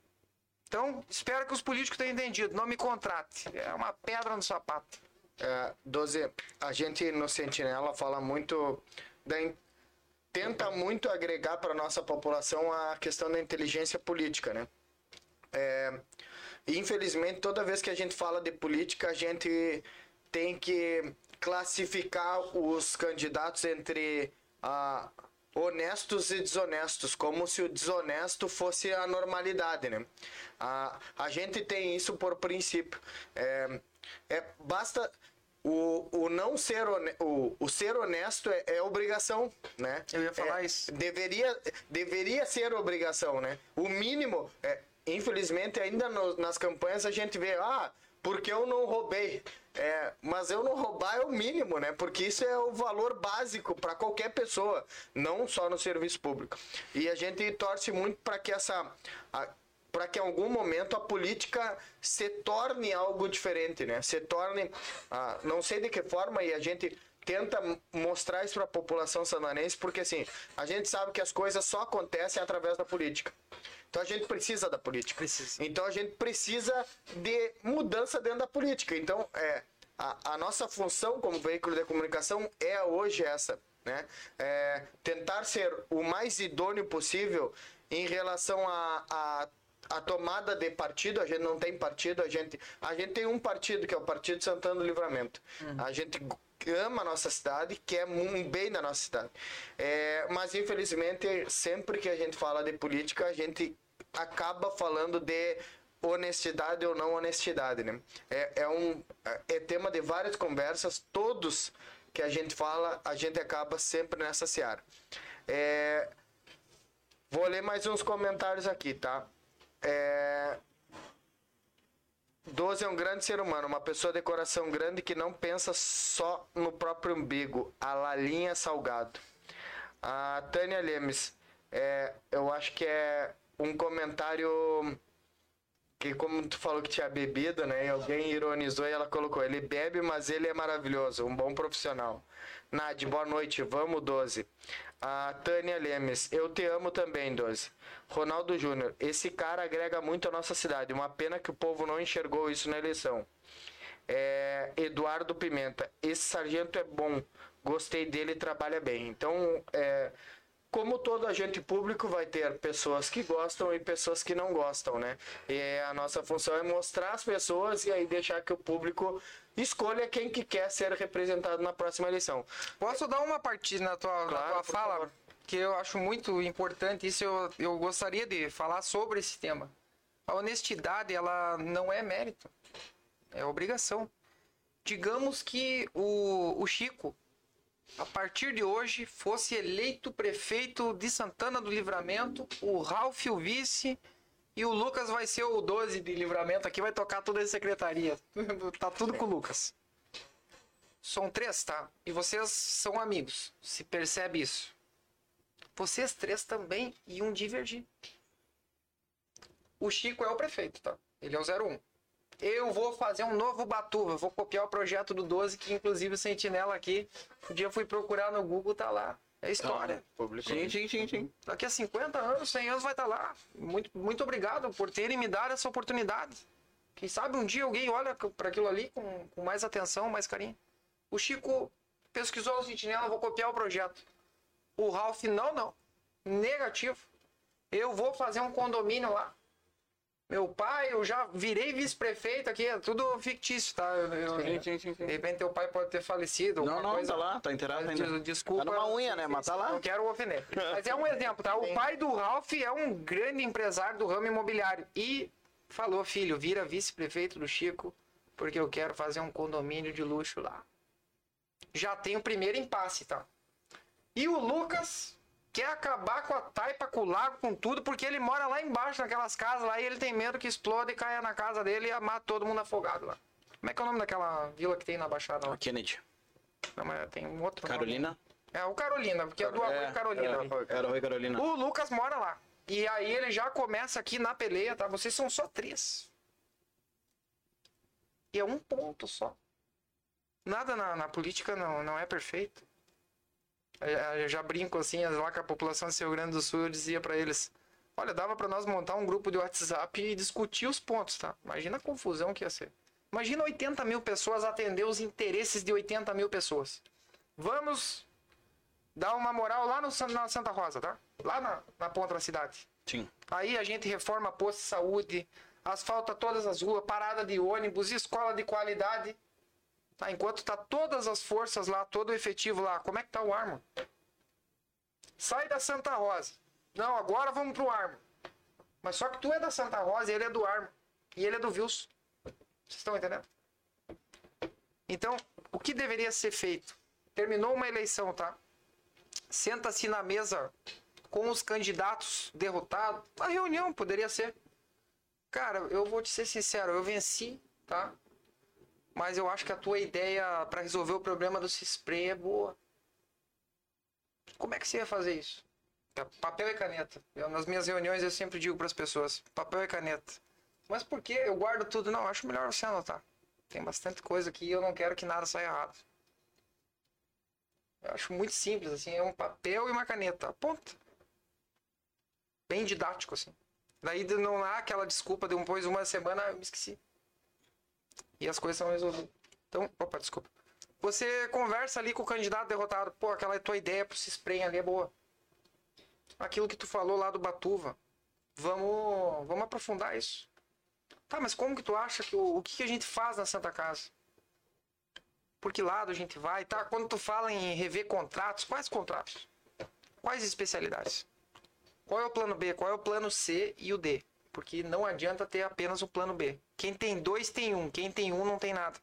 Então, espero que os políticos tenham entendido. Não me contrate. É uma pedra no sapato. É, 12, a gente no Sentinela fala muito da in- tenta muito agregar para nossa população a questão da inteligência política, né? É, infelizmente, toda vez que a gente fala de política, a gente tem que classificar os candidatos entre ah, honestos e desonestos, como se o desonesto fosse a normalidade, né? A, a gente tem isso por princípio. É, é, basta o, o não ser o, o ser honesto é, é obrigação, né? Eu ia falar É, isso. Deveria, deveria ser obrigação, né? O mínimo, é, infelizmente, ainda no- nas campanhas a gente vê, ah, porque eu não roubei. É, mas eu não roubar é o mínimo, né? Porque isso é o valor básico para qualquer pessoa, não só no serviço público. E a gente torce muito para que essa. para que em algum momento a política se torne algo diferente, né? Se torne. ah, não sei de que forma, e a gente tenta mostrar isso para a população sandanense, porque assim, a gente sabe que as coisas só acontecem através da política. Então a gente precisa da política. Precisa. Então a gente precisa de mudança dentro da política. Então é a, a nossa função como veículo de comunicação é hoje essa, né? É tentar ser o mais idôneo possível em relação a, a a tomada de partido, a gente não tem partido, a gente, a gente tem um partido que é o Partido Santana do Livramento. A gente ama a nossa cidade, quer um bem da nossa cidade. É, mas infelizmente, sempre que a gente fala de política, a gente acaba falando de honestidade ou não honestidade, né? É, é um é tema de várias conversas, todos que a gente fala, a gente acaba sempre nessa seara. É, vou ler mais uns comentários aqui, tá? É, 12 é um grande ser humano, uma pessoa de coração grande que não pensa só no próprio umbigo. A Lalinha Salgado. A Tânia Lemes, é, eu acho que é um comentário que como tu falou que tinha bebido, né? E alguém ironizou e ela colocou, ele bebe, mas ele é maravilhoso, um bom profissional. Nad, boa noite, vamos 12. A Tânia Lemes, eu te amo também, 12. Ronaldo Júnior, esse cara agrega muito à nossa cidade, uma pena que o povo não enxergou isso na eleição. É, Eduardo Pimenta, esse sargento é bom, gostei dele, trabalha bem. Então, é, como todo agente público vai ter pessoas que gostam e pessoas que não gostam, né? E a nossa função é mostrar as pessoas e aí deixar que o público escolha quem que quer ser representado na próxima eleição. Posso dar uma partida na tua, Claro, na tua fala? favor. Que eu acho muito importante, isso eu, eu gostaria de falar sobre esse tema. A honestidade, ela não é mérito, é obrigação. Digamos que o, o Chico, a partir de hoje, fosse eleito prefeito de Santana do Livramento, o Ralph o vice e o Lucas vai ser o 12 de Livramento aqui, vai tocar toda a secretaria. (laughs) tá tudo com o Lucas. São três, tá? E vocês são amigos. Se percebe isso. Vocês três também iam divergir. O Chico é o prefeito, tá? Ele é o 01. Eu vou fazer um novo Batuva. Vou copiar o projeto do 12, que inclusive o Sentinela aqui. Um dia eu fui procurar no Google, tá lá. É história. Sim, sim, sim, sim. Daqui a 50 anos, 100 anos vai estar lá. Muito, muito obrigado por terem me dado essa oportunidade. Quem sabe um dia alguém olha para aquilo ali com, com mais atenção, mais carinho. O Chico pesquisou no Sentinela, vou copiar o projeto. O Ralph, não, não. Negativo. Eu vou fazer um condomínio lá. Meu pai, eu já virei vice-prefeito aqui, é tudo fictício, tá? Eu- eu- Sim, sim, sim, sim. De repente teu pai pode ter falecido. Não, não, coisa. tá lá, tá inteirado ainda. Des- Desculpa. Tá numa unha, né? Mas tá lá. Não quero ofender. (laughs) Mas é um exemplo, tá? O pai do Ralph é um grande empresário do ramo imobiliário. E falou, filho, vira vice-prefeito do Chico, porque eu quero fazer um condomínio de luxo lá. Já tem o primeiro impasse, tá? E o Lucas quer acabar com a taipa, com o lago, com tudo, porque ele mora lá embaixo, naquelas casas lá, e ele tem medo que explode e caia na casa dele e mate todo mundo afogado lá. Como é que é o nome daquela vila que tem na Baixada lá? Kennedy. Não, mas tem um outro nome. Carolina? É o Carolina, porque é do Arroio Carolina. Era o Rui Carolina. O Lucas mora lá. E aí ele já começa aqui na peleia, tá? Vocês são só três. E é um ponto só. Nada na, na política não, não é perfeito. Eu, eu já brinco assim, lá com a população do Rio Grande do Sul, eu dizia pra eles: olha, dava pra nós montar um grupo de WhatsApp e discutir os pontos, tá? Imagina a confusão que ia ser. Imagina 80 mil pessoas atender os interesses de 80 mil pessoas. Vamos dar uma moral lá no, na Santa Rosa, tá? Lá na, na ponta da cidade. Sim. Aí a gente reforma posto de saúde, asfalta todas as ruas, parada de ônibus, escola de qualidade. Tá? Enquanto tá todas as forças lá, todo o efetivo lá, como é que tá o Armo? Sai da Santa Rosa. Não, agora vamos pro Armo. Mas só que tu é da Santa Rosa e ele é do Armo. E ele é do Wilson. Vocês estão entendendo? Então, o que deveria ser feito? Terminou uma eleição, tá? Senta-se na mesa com os candidatos derrotados. Uma reunião poderia ser. Cara, eu vou te ser sincero, eu venci, tá? Mas eu acho que a tua ideia para resolver o problema do Cispray é boa. Como é que você ia fazer isso? É Papel e caneta. Eu, nas minhas reuniões eu sempre digo para as pessoas: papel e caneta. Mas por que eu guardo tudo? Não, acho melhor você anotar. Tem bastante coisa aqui e eu não quero que nada saia errado. Eu acho muito simples, assim, é um papel e uma caneta. Ponto. Bem didático, assim. Daí não há aquela desculpa de depois uma semana eu me esqueci. E as coisas são resolvidas. Então, opa, desculpa. Você conversa ali com o candidato derrotado. Pô, aquela tua ideia pro Cispren ali é boa. Aquilo que tu falou lá do Batuva. Vamos, vamos aprofundar isso. Tá, mas como que tu acha que o, o que, que a gente faz na Santa Casa? Por que lado a gente vai? Tá, quando tu fala em rever contratos, quais contratos? Quais especialidades? Qual é o plano B? Qual é o plano C e o D? Porque não adianta ter apenas o plano B. Quem tem dois tem um, quem tem um não tem nada.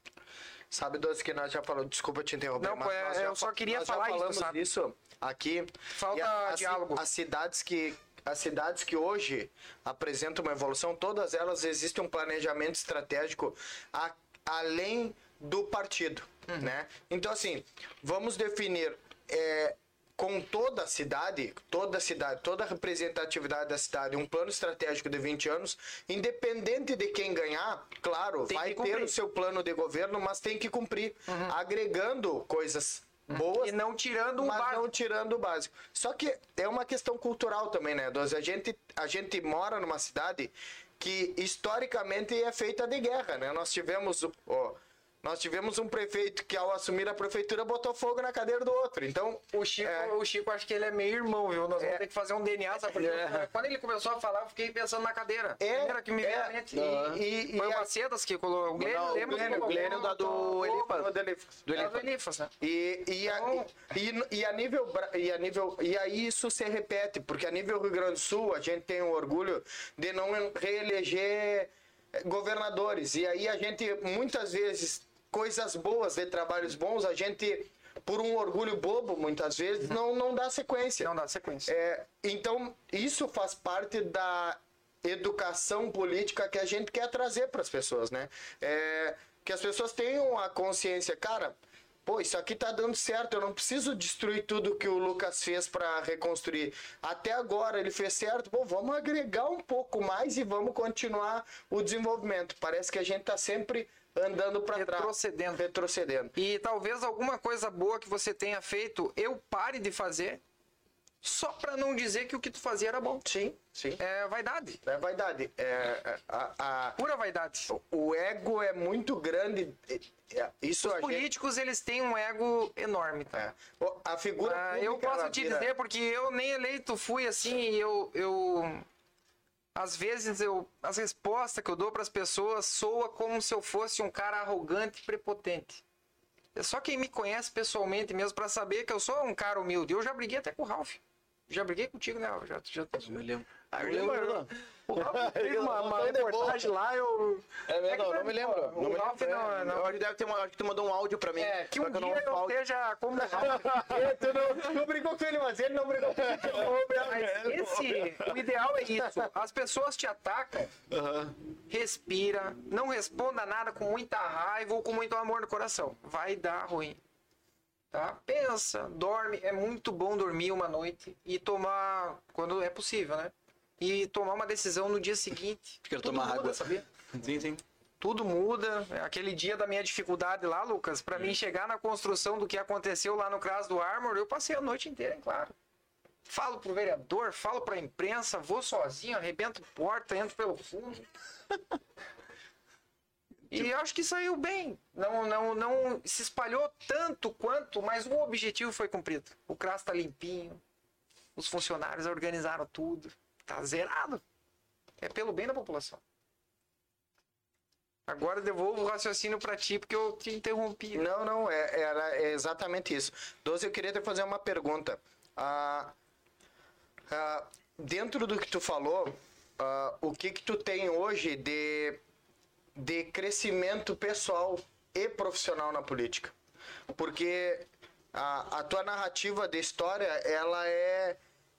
Sabe, Doce, que nós já falamos, desculpa te interromper, Não, mas é, nós já eu só queria falar já isso, sabe? isso aqui. Falta a- as, diálogo. As cidades que as cidades que hoje apresentam uma evolução, todas elas existe um planejamento estratégico a- além do partido, Uhum. né? Então assim, vamos definir é, com toda a cidade, toda a cidade, toda a representatividade da cidade, um plano estratégico de 20 anos, independente de quem ganhar, claro, Tem vai ter. Uhum. o seu plano de governo, mas tem que cumprir, agregando coisas boas E não tirando um mas básico. não tirando o básico. Só que é uma questão cultural também, né, Doze? A gente, a gente mora numa cidade que historicamente é feita de guerra, né? Nós tivemos, o- ó, nós tivemos um prefeito que ao assumir a prefeitura botou fogo na cadeira do outro. Então, O Chico, É. o Chico, acho que ele é meio irmão, viu? Nós É. vamos ter que fazer um DNA, sabe? É. quando ele começou a falar, eu fiquei pensando na cadeira. É, Primeira que me veio é. E- Foi e o a- Macedas que colocou. O Glênio, Não, o lembra? que Glênio, colocou? Glênio da do Elifas. do Elifas. Do Elifas. do Elifas, né? E, e, a- Então- e, e a nível e a nível e aí isso se repete porque a nível Rio Grande do Sul a gente tem o orgulho de não reeleger governadores e aí a gente muitas vezes coisas boas de trabalhos bons a gente por um orgulho bobo muitas vezes não não dá sequência Não dá sequência. é, então, isso faz parte da educação política que a gente quer trazer para as pessoas, né? É, que as pessoas tenham a consciência, cara, pô, isso aqui tá dando certo, eu não preciso destruir tudo que o Lucas fez para reconstruir. Até agora ele fez certo, pô, vamos agregar um pouco mais e vamos continuar o desenvolvimento. Parece que a gente tá sempre andando para trás. Retrocedendo. Retrocedendo. E talvez alguma coisa boa que você tenha feito, eu pare de fazer, só pra não dizer que o que tu fazia era bom. Sim, sim. É vaidade. É vaidade. É, é, a, a, Pura vaidade. o ego é muito grande. É, é, Isso Os a gente, políticos, eles têm um ego enorme, tá? é. O- A figura Ah, eu posso te vira- dizer, porque eu nem eleito fui assim, e eu, eu. Às vezes eu. As respostas que eu dou para as pessoas soa como se eu fosse um cara arrogante e prepotente. É só quem me conhece pessoalmente mesmo para saber que eu sou um cara humilde. Eu já briguei até com o Ralph. Já briguei contigo, né? Já, já... Me lembro. Eu lembro. O Ralph (laughs) fez uma, uma reportagem lá, eu. É verdade, que não, não me lembro. Não me Ralph lembro. não- É, não- Eu acho que, deve ter, uma- acho que tu mandou um áudio pra mim. É, que um eu não dia eu esteja como o (laughs) Ralph. É, tu não, não brigou com ele, mas ele não brigou comigo. (laughs) Mas esse, o ideal é isso. As pessoas te atacam, respira, não responda nada com muita raiva ou com muito amor no coração. Vai dar ruim. Tá? Pensa, dorme. É muito bom dormir uma noite e tomar, quando é possível, né? E tomar uma decisão no dia seguinte. Quero Tudo tomar muda, água. sabia? (laughs) Sim, sim. Tudo muda. É Aquele dia da minha dificuldade lá, Lucas, pra mim chegar na construção do que aconteceu lá no CRAS do Armor, eu passei a noite inteira, hein, claro. Falo pro vereador, falo pra imprensa, vou sozinho, arrebento porta, entro pelo fundo. (laughs) E eu acho que saiu bem. Não, não, não se espalhou tanto quanto, mas o objetivo foi cumprido. O CRAS tá limpinho. Os funcionários organizaram tudo. Tá zerado. É pelo bem da população. Agora devolvo o raciocínio pra ti, porque eu te interrompi. Não, não, é, era é exatamente isso. Doze, eu queria te fazer uma pergunta. Ah, ah, dentro do que tu falou, ah, o que que tu tem hoje de, de crescimento pessoal e profissional na política? Porque a, a tua narrativa de história, ela é,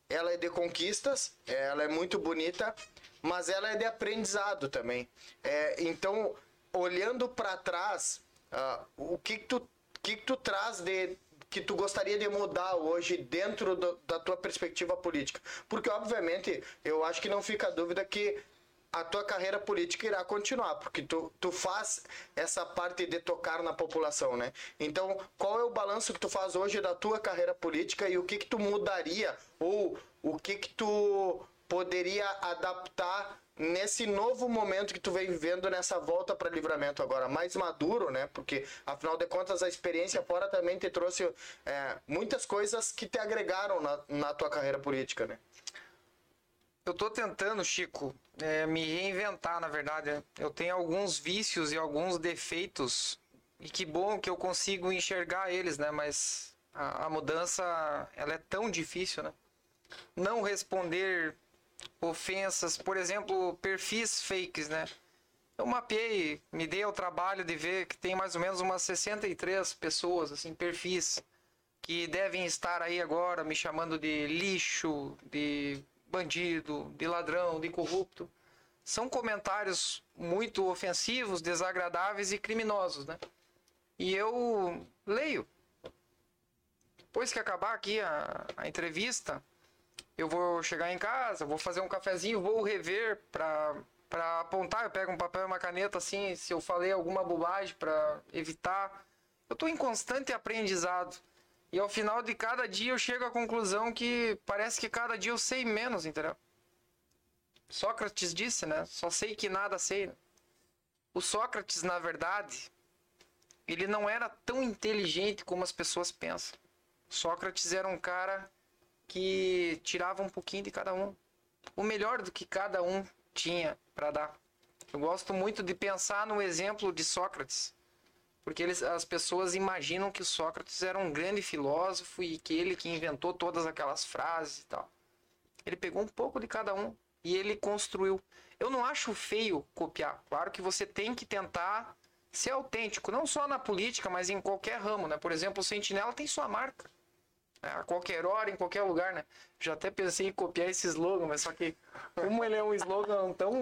ela é de conquistas, ela é muito bonita, mas ela é de aprendizado também. É, então, olhando para trás, ah, o que que tu, que que tu traz de que tu gostaria de mudar hoje dentro do- da tua perspectiva política? Porque, obviamente, eu acho que não fica dúvida que a tua carreira política irá continuar, porque tu, tu faz essa parte de tocar na população, né? Então, qual é o balanço que tu faz hoje da tua carreira política e o que que tu mudaria ou o que que tu poderia adaptar nesse novo momento que tu vem vivendo nessa volta para livramento agora mais maduro, né? Porque afinal de contas a experiência fora também te trouxe é, muitas coisas que te agregaram na, na tua carreira política, né? Eu tô tentando, Chico, é, me reinventar, na verdade. Eu tenho alguns vícios e alguns defeitos. E que bom que eu consigo enxergar eles, né? Mas a, a mudança, ela é tão difícil, né? Não responder ofensas, por exemplo, perfis fakes, né? Eu mapeei, me dei ao trabalho de ver que tem mais ou menos umas 63 pessoas, assim, perfis, que devem estar aí agora me chamando de lixo, de bandido, de ladrão, de corrupto. São comentários muito ofensivos, desagradáveis e criminosos, né? E eu leio. Depois que acabar aqui a, a entrevista, eu vou chegar em casa, vou fazer um cafezinho, vou rever para para apontar, eu pego um papel e uma caneta assim, se eu falei alguma bobagem para evitar. Eu tô em constante aprendizado. E ao final de cada dia eu chego à conclusão que parece que cada dia eu sei menos, entendeu? Sócrates disse, né? Só sei que nada sei. O Sócrates, na verdade, ele não era tão inteligente como as pessoas pensam. Sócrates era um cara que tirava um pouquinho de cada um. O melhor do que cada um tinha para dar. Eu gosto muito de pensar no exemplo de Sócrates, porque eles, as pessoas imaginam que Sócrates era um grande filósofo e que ele que inventou todas aquelas frases e tal. Ele pegou um pouco de cada um e ele construiu. Eu não acho feio copiar. Claro que você tem que tentar ser autêntico, não só na política, mas em qualquer ramo, né? Por exemplo, o Sentinela tem sua marca. É, a qualquer hora, em qualquer lugar, né? Já até pensei em copiar esse slogan, mas só que como ele é um slogan tão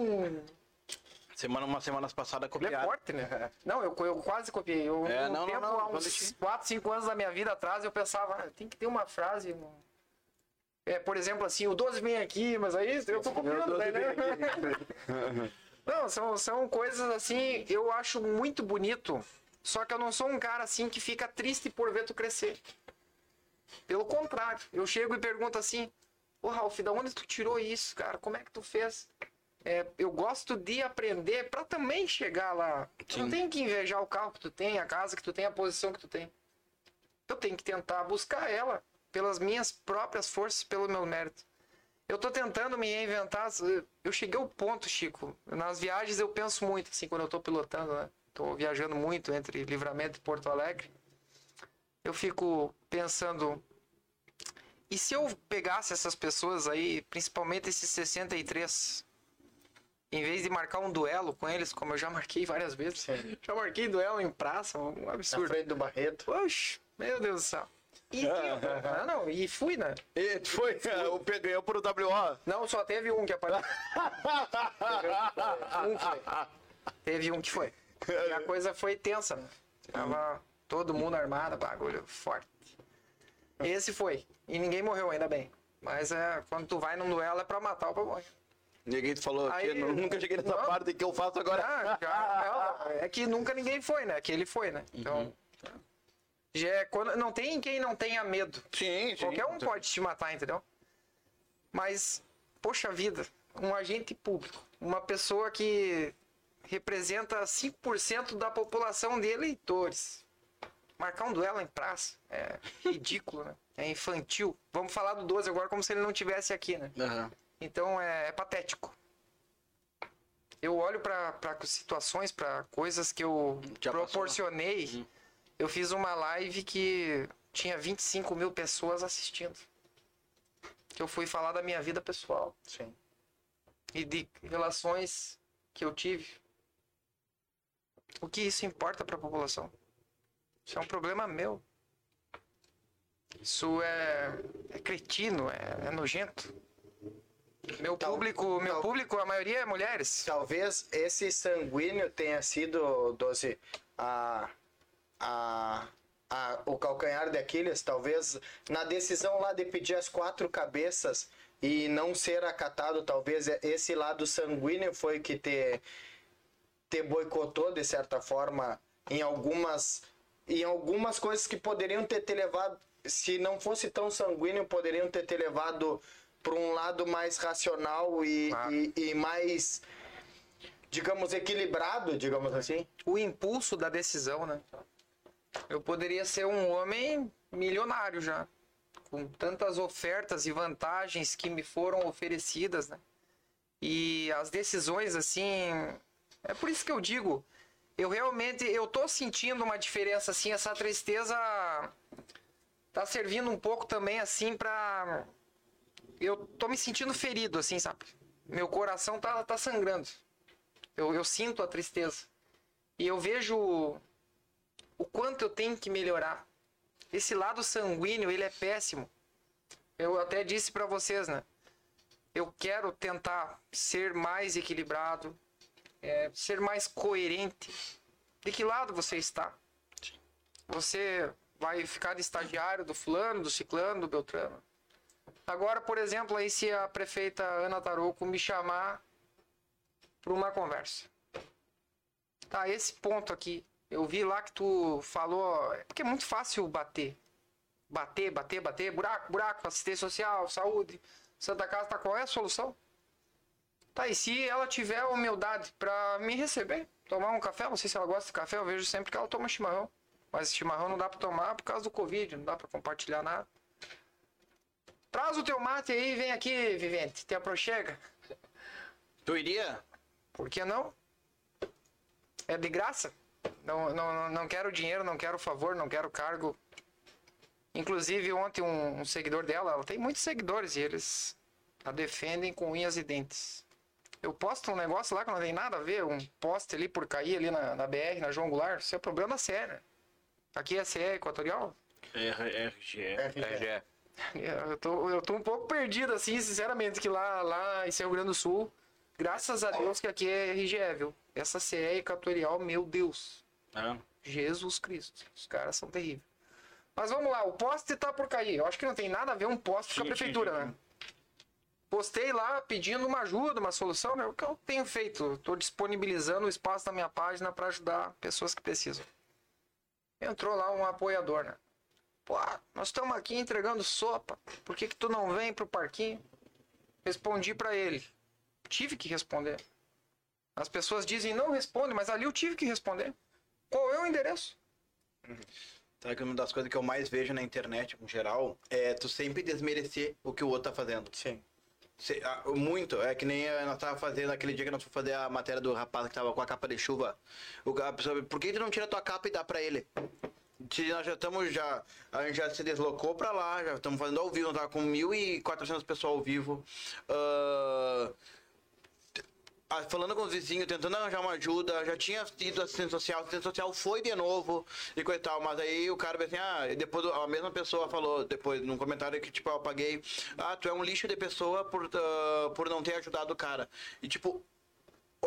Semana, umas semanas passadas ele é copiaram. forte, né? Não, eu, eu quase copiei. Eu, É, um não, não, tempo, não, há uns deixar. 4, 5 anos da minha vida atrás, eu pensava, ah, tem que ter uma frase. É, por exemplo, assim, o 12 vem aqui, mas aí eu tô copiando, né? (laughs) Não, são, são coisas assim, eu acho muito bonito. Só que eu não sou um cara assim que fica triste por ver tu crescer. Pelo contrário, eu chego e pergunto assim: Ô Ralf, da onde tu tirou isso, cara? Como é que tu fez? É, eu gosto de aprender pra também chegar lá. Tu não tem que invejar o carro que tu tem, a casa que tu tem, a posição que tu tem. Eu tenho que tentar buscar ela pelas minhas próprias forças, pelo meu mérito. Eu tô tentando me reinventar. Eu cheguei ao ponto, Chico. Nas viagens eu penso muito, assim, quando eu tô pilotando, né? Tô viajando muito entre Livramento e Porto Alegre. Eu fico pensando. E se eu pegasse essas pessoas aí, principalmente esses 63, em vez de marcar um duelo com eles, como eu já marquei várias vezes, Sim. (laughs) já marquei duelo em praça, um Na absurdo. frente do Barreto. Oxe, meu Deus do céu. E, (laughs) ah, não, e fui, né? E foi, o P ganhou por WO. Não, só teve um que apareceu. (laughs) um foi. Teve um que foi. E a coisa foi tensa, né? Tava todo mundo armado, bagulho forte. Esse foi. E ninguém morreu, ainda bem. Mas é, quando tu vai num duelo é pra matar ou pra morrer. Ninguém falou Aí- que eu nunca cheguei nessa Não. parte que eu faço agora. Não, é que nunca ninguém foi, né? Que ele foi, né? Então. Já é quando, não tem quem não tenha medo. Sim, sim. Qualquer um pode te matar, entendeu? Mas, poxa vida, um agente público, uma pessoa que representa 5% da população de eleitores. Marcar um duelo em praça é ridículo, né? É infantil. Vamos falar do 12 agora como se ele não tivesse aqui, né? Aham. Então é, é patético. Eu olho para situações, para coisas que eu Já né? proporcionei. Eu fiz uma live que tinha 25 mil pessoas assistindo. Que eu fui falar da minha vida pessoal Sim. e de relações que eu tive. O que isso importa para a população? Isso é um problema meu. Isso é, é cretino, é, é nojento. Meu Tal- público, meu tal- público, a maioria é mulheres. Talvez esse sanguíneo tenha sido, Doze, a, a, a, o calcanhar de Aquiles, talvez na decisão lá de pedir as quatro cabeças e não ser acatado, talvez esse lado sanguíneo foi que te, te boicotou de certa forma em algumas em algumas coisas que poderiam ter te levado se não fosse tão sanguíneo poderiam ter te levado para um lado mais racional e, Ah. e, e mais digamos equilibrado digamos assim O impulso da decisão, né? Eu poderia ser um homem milionário já, com tantas ofertas e vantagens que me foram oferecidas, né? E as decisões assim, é por isso que eu digo, eu realmente eu tô sentindo uma diferença assim, essa tristeza tá servindo um pouco também assim para eu tô me sentindo ferido, assim, sabe? Meu coração tá, tá sangrando. Eu, eu sinto a tristeza. E eu vejo o quanto eu tenho que melhorar. Esse lado sanguíneo, ele é péssimo. Eu até disse pra vocês, né? Eu quero tentar ser mais equilibrado, é, ser mais coerente. De que lado você está? Você vai ficar de estagiário do fulano, do ciclano, do beltrano? Agora, por exemplo, aí se a prefeita Ana Tarouco me chamar para uma conversa. Tá, esse ponto aqui. Eu vi lá que tu falou. é Porque é muito fácil bater. Bater, bater, bater. Buraco, buraco, assistência social, saúde. Santa Casa tá qual é a solução? Tá, e se ela tiver humildade para me receber, tomar um café, não sei se ela gosta de café, eu vejo sempre que ela toma chimarrão. Mas chimarrão não dá para tomar por causa do Covid, não dá para compartilhar nada. Traz o teu mate aí e vem aqui, Vivente. Te aproxega. Tu iria? Por que não? É de graça. Não, não, não- quero dinheiro, não quero favor, não quero cargo. Inclusive, ontem um, um seguidor dela, ela tem muitos seguidores e eles a defendem com unhas e dentes. Eu posto um negócio lá que não tem nada a ver, um poste ali por cair ali na, na BR, na João Goulart, isso é problema sério. Aqui é CE Equatorial. RG. RGE. Eu tô, eu tô um pouco perdido, assim, sinceramente, que lá, lá em Rio Grande do Sul, graças a Deus que aqui é RGE, viu? Essa CE Equatorial, meu Deus. Ah, Jesus Cristo. Os caras são terríveis. Mas vamos lá, o poste tá por cair. Eu acho que não tem nada a ver um poste com a Sim, prefeitura, sim, sim, né? Postei lá pedindo uma ajuda, uma solução, né? O que eu tenho feito? Tô disponibilizando o espaço da minha página para ajudar pessoas que precisam. Entrou lá um apoiador, né? Pô, nós estamos aqui entregando sopa. Por que que tu não vem pro parquinho? Respondi para ele. Tive que responder. As pessoas dizem não responde, mas ali eu tive que responder. Qual é o endereço? Sabe que uma das coisas que eu mais vejo na internet, em geral, é tu sempre desmerecer o que o outro tá fazendo. Sim. Se- ah, muito, é que nem nós tava fazendo aquele dia que nós fomos fazer a matéria do rapaz que tava com a capa de chuva. O, a pessoa, por que tu não tira tua capa e dá pra ele? Nós já estamos já. A gente já se deslocou pra lá, já estamos fazendo ao vivo, tava com 1.400 pessoas ao vivo. Ah, falando com os vizinhos, tentando arranjar uma ajuda, já tinha tido assistente social, assistente social foi de novo e coisa e tal, mas aí o cara assim, ah, depois a mesma pessoa falou depois num comentário que tipo, eu apaguei, ah, tu é um lixo de pessoa por, ah, por não ter ajudado o cara. E tipo,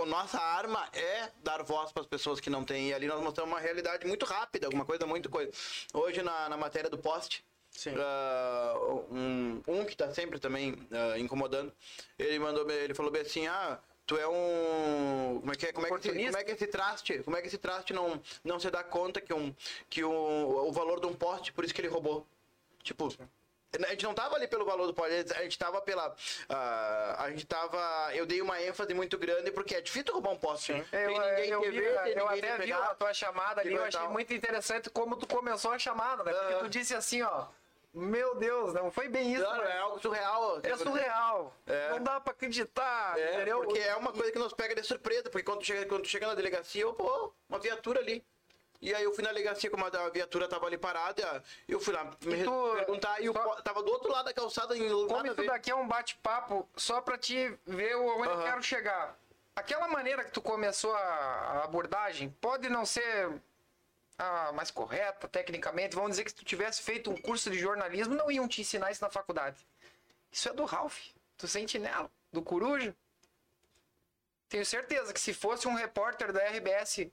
a nossa arma é dar voz para as pessoas que não têm. E ali nós mostramos uma realidade muito rápida, alguma coisa muito coisa. Hoje na, na matéria do poste, Sim. ah, um, um que tá sempre também ah, incomodando, ele mandou, ele falou bem assim, ah, tu é um, como é que é, como é que, como é que esse traste, como é que esse traste não, não se dá conta que, um, que um, o valor de um poste, por isso que ele roubou. Tipo, a gente não tava ali pelo valor do poste, a gente tava pela. ah, a gente tava. Eu dei uma ênfase muito grande porque é difícil roubar um poste. Tem Eu, ninguém eu, que vi, vê, tem eu até vi pegar. a tua chamada ali, eu achei tal. muito interessante como tu começou a chamada, né? Porque Ah. tu disse assim, ó, meu Deus, não foi bem isso. Não, né? é algo surreal. É surreal. É. Não dá pra acreditar, É, entendeu? porque é uma coisa que nos pega de surpresa, porque quando tu chega, quando tu chega na delegacia, eu, pô, uma viatura ali. E aí eu fui na delegacia, como a viatura tava ali parada, eu fui lá me E tu- perguntar, e o só- tava do outro lado da calçada em Como nada a isso daqui é um bate-papo só pra te ver onde eu Aham. quero chegar. Aquela maneira que tu começou a, a abordagem pode não ser a mais correta tecnicamente. Vamos dizer que se tu tivesse feito um curso de jornalismo, não iam te ensinar isso na faculdade. Isso é do Ralph, do Sentinela, do Coruja. Tenho certeza que se fosse um repórter da RBS,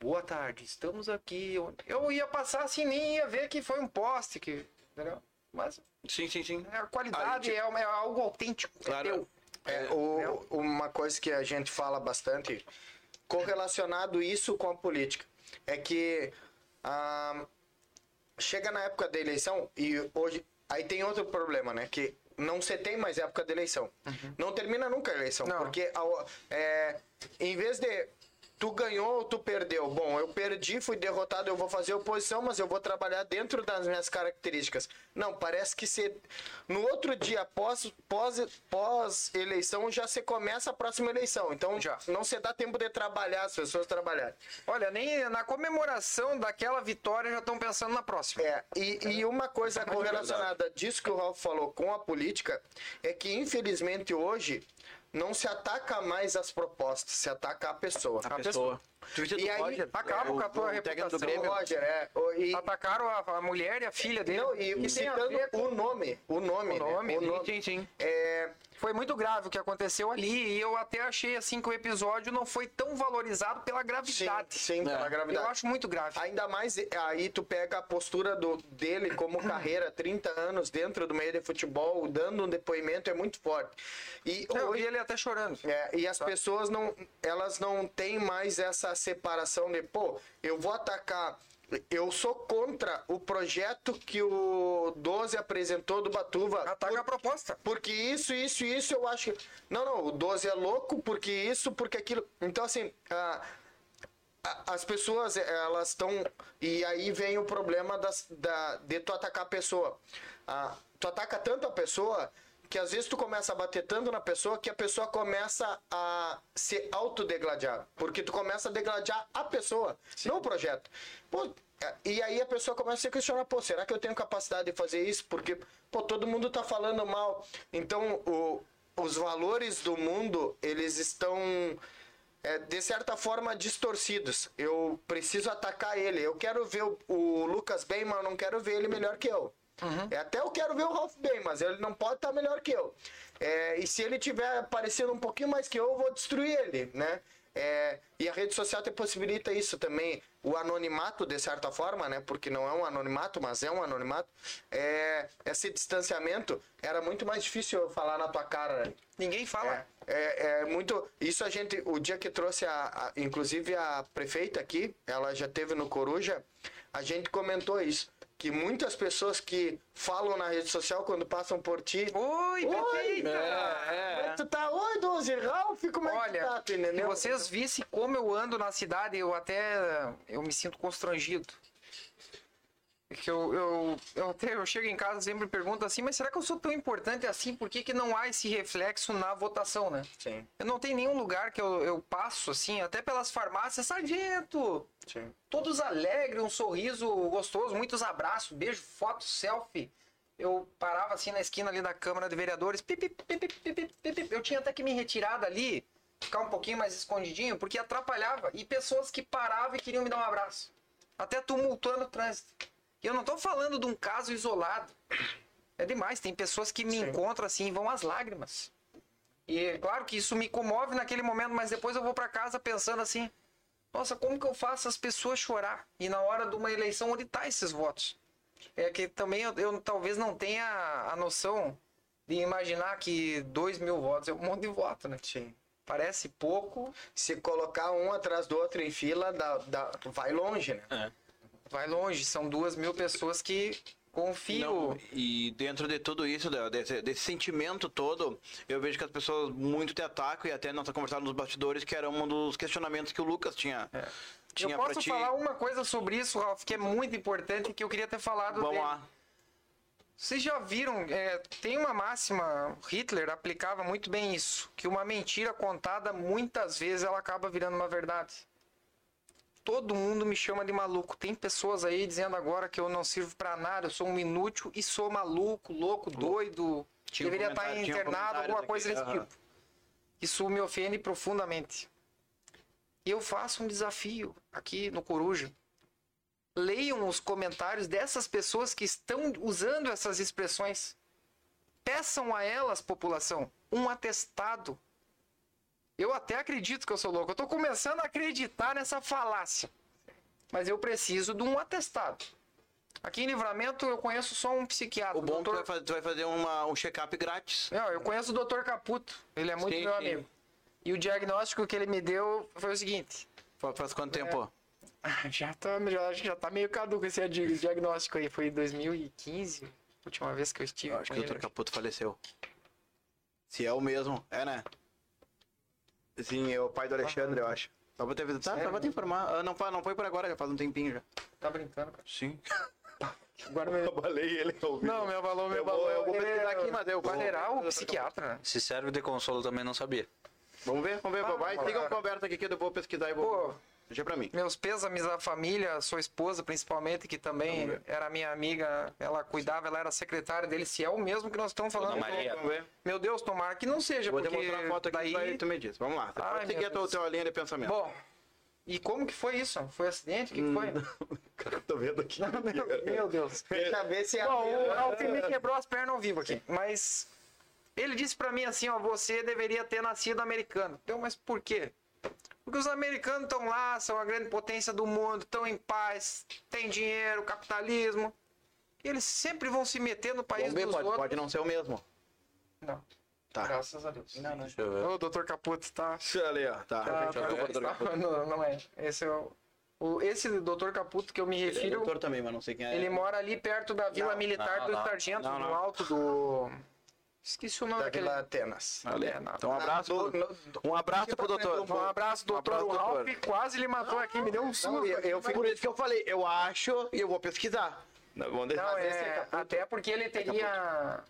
boa tarde, estamos aqui. Eu ia passar assim, nem ia ver que foi um poste, que, entendeu? Mas Sim, sim, sim. a qualidade A gente- é, é algo autêntico. Claro. É. É, o- uma coisa que a gente fala bastante, correlacionado isso com a política, é que ah, chega na época da eleição e hoje aí tem outro problema, né? Que não se tem mais época de eleição. Não termina nunca a eleição, Não. porque ao- é, em vez de tu ganhou ou tu perdeu? Bom, eu perdi, fui derrotado, eu vou fazer oposição, mas eu vou trabalhar dentro das minhas características. Não, parece que se no outro dia pós pós pós eleição já se começa a próxima eleição. Então Já. não se dá tempo de trabalhar, as pessoas trabalharem. Olha, nem na comemoração daquela vitória já estão pensando na próxima. É, e, e uma coisa correlacionada disso que o Ralf falou com a política é que, infelizmente, hoje não se ataca mais as propostas, se ataca a pessoa. A pessoa. Tu viste E aí, Roger? acaba com a tua o técnico do reputação. Grêmio. Roger, é. E, Atacaram a, a mulher e a filha dele. não, e, e citando o nome, o nome, O nome, né? O sim, nome. sim, sim. É, Foi muito grave o que aconteceu ali e eu até achei assim que o episódio não foi tão valorizado pela sim, gravidade. sim, pela É. gravidade. Eu acho muito grave. Ainda mais eh, aí tu pega a postura do, dele como (coughs) carreira, 30 anos dentro do meio de futebol, dando um depoimento é muito forte. E Eu hoje ele até chorando. É, e as pessoas não, elas não têm mais essa separação de, pô, eu vou atacar. Eu sou contra o projeto que o 12 apresentou do Batuva. Ataca Por- a proposta. porque isso, isso, isso eu acho que. Não, não, o 12 é louco porque isso, porque aquilo. Então, assim, a- a- as pessoas, elas estão. E aí vem o problema das, da, de tu atacar a pessoa. Ah, tu ataca tanto a pessoa que às vezes tu começa a bater tanto na pessoa que a pessoa começa a se autodegladiar. Porque tu começa a degladiar a pessoa, não o projeto. Pô, é, e aí a pessoa começa a se questionar, pô, será que eu tenho capacidade de fazer isso? Porque, pô, todo mundo tá falando mal. Então, o, os valores do mundo, eles estão é, de certa forma distorcidos. Eu preciso atacar ele. Eu quero ver o, o Lucas bem, mas eu não quero ver ele melhor que eu. É, até eu quero ver o Ralph bem, mas ele não pode estar melhor que eu. É, e se ele tiver aparecendo um pouquinho mais que eu, eu vou destruir ele, né? É, e a rede social te possibilita isso também. O anonimato, de certa forma, né? Porque não é um anonimato, mas é um anonimato. É, esse distanciamento era muito mais difícil eu falar na tua cara, né? Ninguém fala. É, é, é muito. Isso a gente. O dia que trouxe a, a- Inclusive a prefeita aqui, ela já teve no Coruja, a gente comentou isso. Que muitas pessoas que falam na rede social quando passam por ti. Oi, perfeita! É, é. Tu tá, oi, 12 Ralph, como é que Olha, tá? Tu se vocês vissem como eu ando na cidade, eu até eu me sinto constrangido. Que eu, eu, eu até eu chego em casa e sempre pergunto assim, mas será que eu sou tão importante assim? Por que, que não há esse reflexo na votação, né? Sim, Eu não tenho nenhum lugar que eu, eu passo, assim, até pelas farmácias, sargento! sim. Todos alegres, um sorriso gostoso, muitos abraços, beijo, foto, selfie. Eu parava assim na esquina ali da Câmara de Vereadores, pip, pip, pip. eu tinha até que me retirar dali, ficar um pouquinho mais escondidinho, porque atrapalhava. E pessoas que paravam e queriam me dar um abraço. Até tumultuando o trânsito. E eu não tô falando de um caso isolado. É demais, tem pessoas que me encontram assim e vão às lágrimas. E é claro que isso me comove naquele momento, mas depois eu vou para casa pensando assim: nossa, como que eu faço as pessoas chorar? E na hora de uma eleição, onde tá esses votos? É que também eu, eu talvez não tenha a noção de imaginar que dois mil votos é um monte de voto, né? Sim. Parece pouco, Se colocar um atrás do outro em fila, dá, dá- vai longe, né? Vai longe. São duas mil pessoas que confiam. Não, e dentro de tudo isso, desse, desse sentimento todo, eu vejo que as pessoas muito te atacam e até nós conversamos nos bastidores que era um dos questionamentos que o Lucas tinha, tinha eu posso falar uma coisa sobre isso, Ralf, que é muito importante que eu queria ter falado Vamos dele. lá. Vocês já viram, é, tem uma máxima, Hitler aplicava muito bem isso, que uma mentira contada muitas vezes ela acaba virando uma verdade. Todo mundo me chama de maluco. Tem pessoas aí dizendo agora que eu não sirvo pra nada, eu sou um inútil e sou maluco, louco, doido. Tinha um deveria estar tinha um internado, comentário alguma coisa daqui, desse tipo. Isso me ofende profundamente. E eu faço um desafio aqui no Coruja leiam os comentários dessas pessoas que estão usando essas expressões. Peçam a elas, população, um atestado. Eu até acredito que eu sou louco. Eu tô começando a acreditar nessa falácia. Mas eu preciso de um atestado. Aqui em Livramento eu conheço só um psiquiatra. O bom é que tu doutor... vai fazer, tu vai fazer uma, um check-up grátis. Não, eu conheço o Dr. Caputo. Ele é muito Sim, meu sim. amigo. E o diagnóstico que ele me deu foi o seguinte. Faz, quanto É. tempo? Já tá, já, que já tá meio caduco esse di- diagnóstico aí. Foi em 2015, última vez que eu estive. Eu acho que o. Dr. Caputo faleceu. Se é o mesmo, é né? Sim, é o pai do Alexandre, eu acho. Só pra te avisar, tá, só pra te informar. Ah, não, fa- não foi por agora, já faz um tempinho já. Tá brincando, cara. Sim. (laughs) Agora me... Abalei ele ao vivo. Não, me abalou, me Eu vou- abalou. eu vou pesquisar é aqui, mas eu vou- General ou psiquiatra, né? Se serve de consolo também não sabia. Vamos ver, vamos ver. Ah, vai, siga uma conversa aqui que eu vou pesquisar e Pô. Vou. Deixa pra mim. Meus pêsames à família, sua esposa principalmente, que também era minha amiga, ela cuidava, ela era secretária dele, se é o mesmo que nós estamos falando. Dona Maria. Vamos ver. Meu Deus, tomara que não seja, Vou porque mostrar a foto aqui daí... daí... tu me diz. Vamos lá. Você Ai, pode seguir a tua, tua linha de pensamento. Bom, e como que foi isso? Foi acidente? O que, que foi? (laughs) Cara, tô vendo aqui. meu, meu Deus. Deixa ver se a Bom, o Alcimir quebrou as pernas ao vivo aqui, mas ele disse pra mim assim, ó, você deveria ter nascido americano. Então, mas por quê? Porque os americanos estão lá, são a grande potência do mundo, estão em paz, tem dinheiro, capitalismo. E eles sempre vão se meter no país ver, dos pode, outros. pode não ser o mesmo. Não, Tá. graças a Deus. Não, não. Deixa eu ver. Ô, doutor Caputo, tá... Ali, ó. Tá. tá, tá- Caputo. não, não é. Esse é o... o esse doutor Caputo que eu me Ele é refiro... doutor também, mas não sei quem é. Ele mora ali perto da Vila Não, Militar não, do. Sargento, no alto do. Esqueci o nome da daquele. Vila Atenas. É. Então, um abraço, pro- no- um abraço pro doutor. Um abraço, doutor. abraço, o doutor. Ralph quase lhe matou aqui, me deu um susto. Não, eu, eu fico Por isso que eu falei, eu acho e eu vou pesquisar. Não, vamos deixar. Não, é é, até porque ele teria.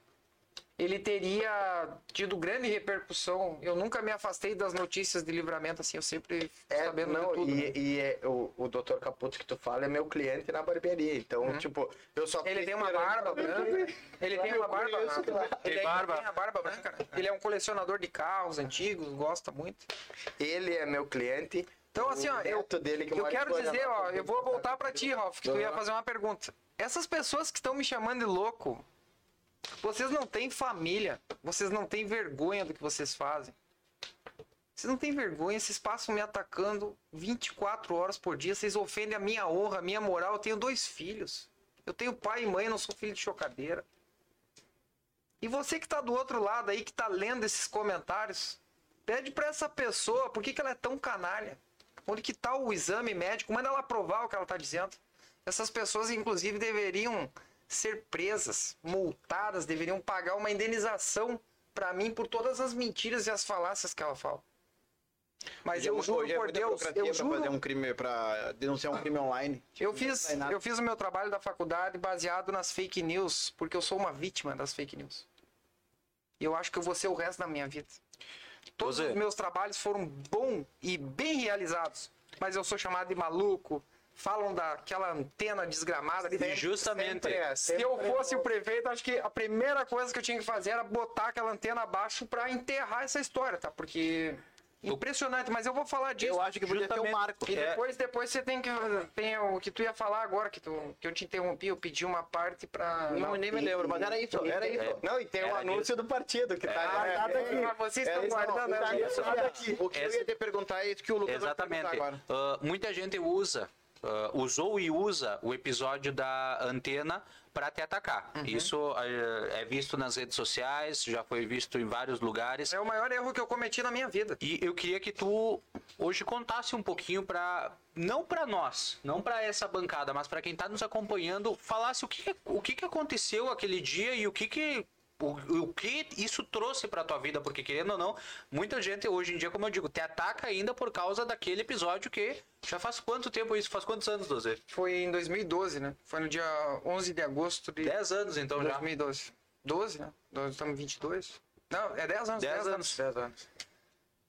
Ele teria tido grande repercussão. Eu nunca me afastei das notícias de livramento, assim, eu sempre É, sabendo não, de tudo. né? e, e é, o, o Dr. Caputo que tu fala é meu cliente na barbearia. Então, tipo, eu só Uhum. Ele tem uma barba branca. (laughs) Ele tem uma barba branca. Ele Tem ainda barba? tem a barba branca. né? Ele é um colecionador de carros antigos, gosta muito. Ele é meu cliente. Então, assim, ó, eu, dele que eu quero dizer, ó, eu vou voltar pra ti, Ralf, que tu ia fazer uma pergunta. Essas pessoas que estão me chamando de louco, vocês não têm família, vocês não têm vergonha do que vocês fazem. Vocês não têm vergonha, vocês passam me atacando 24 horas por dia, vocês ofendem a minha honra, a minha moral. Eu tenho dois filhos. Eu tenho pai e mãe, não sou filho de chocadeira. E você que tá do outro lado aí, que tá lendo esses comentários, pede pra essa pessoa por que, que ela é tão canalha. Onde que tá o exame médico? Manda ela provar o que ela tá dizendo. Essas pessoas, inclusive, deveriam ser presas, multadas, deveriam pagar uma indenização pra mim por todas as mentiras e as falácias que ela fala. Mas é eu mu- juro hoje é por Deus, eu juro fazer um crime, pra denunciar um crime online. eu fiz, eu fiz o meu trabalho da faculdade baseado nas fake news, porque eu sou uma vítima das fake news. E eu acho que eu vou ser o resto da minha vida. Todos Zé. os meus trabalhos foram bons e bem realizados, mas eu sou chamado de maluco. Falam daquela antena desgramada ali. E justamente. É, Se eu é. fosse o prefeito, acho que a primeira coisa que eu tinha que fazer era botar aquela antena abaixo pra enterrar essa história, tá? Porque impressionante, mas eu vou falar disso. Eu acho que podia ter um marco. E É. depois, depois você tem que. Tem o que tu ia falar agora, que, tu, que eu te interrompi, eu pedi uma parte pra. Não, nem me lembro, mas era isso, era isso. Não, e tem o Era anúncio do partido que tá Ah, guardado é, aqui. é, vocês estão É isso, não, guardando tá guardado aqui. O que eu ia te perguntar é isso que o Lucas vai Exatamente. perguntar agora. Ah, muita gente usa, ah, usou e usa o episódio da antena para te atacar. Uhum. Isso ah, é visto nas redes sociais, já foi visto em vários lugares. É o maior erro que eu cometi na minha vida. E eu queria que tu hoje contasse um pouquinho para não para nós, não para essa bancada, mas para quem está nos acompanhando, falasse o que que- o que, que aconteceu aquele dia e o que que o, o que isso trouxe para tua vida, porque querendo ou não, muita gente hoje em dia, como eu digo, te ataca ainda por causa daquele episódio que já faz quanto tempo isso? Faz quantos anos, Doze? Foi em 2012, né? Foi no dia 11 de agosto de 10 anos então já. 2012. 12, né? Nós estamos em 22. Não, é 10 anos. 10 10 anos. anos. 10 anos.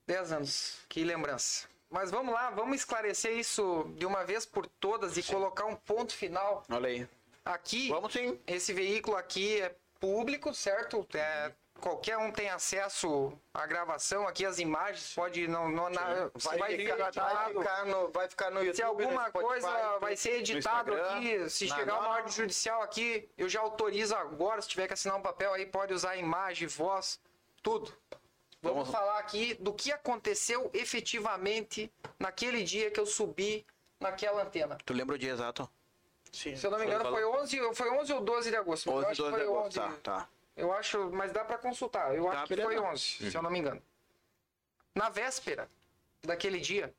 10 anos. Que lembrança. Mas vamos lá, vamos esclarecer isso de uma vez por todas e colocar um ponto final. Olha aí. Aqui, Vamos sim. esse veículo aqui é público, certo? É, qualquer um tem acesso à gravação, aqui as imagens, pode não, não na- Vai, vai ficar, vai, ficar no, vai ficar no YouTube. Se alguma Spotify, coisa vai ser editado aqui, se chegar não, uma ordem judicial aqui, eu já autorizo agora, se tiver que assinar um papel aí, pode usar imagem, voz, tudo. Vamos Vamos- falar aqui do que aconteceu efetivamente naquele dia que eu subi naquela antena. Tu lembra o dia exato? Sim. Se eu não me engano, foi 11, foi 11 ou 12 de agosto. mas eu 11, acho que 12 de foi agosto. 11. Tá, tá. Eu acho, mas dá pra consultar. Eu Tá, acho que foi 11, se eu não me engano. Na véspera daquele dia,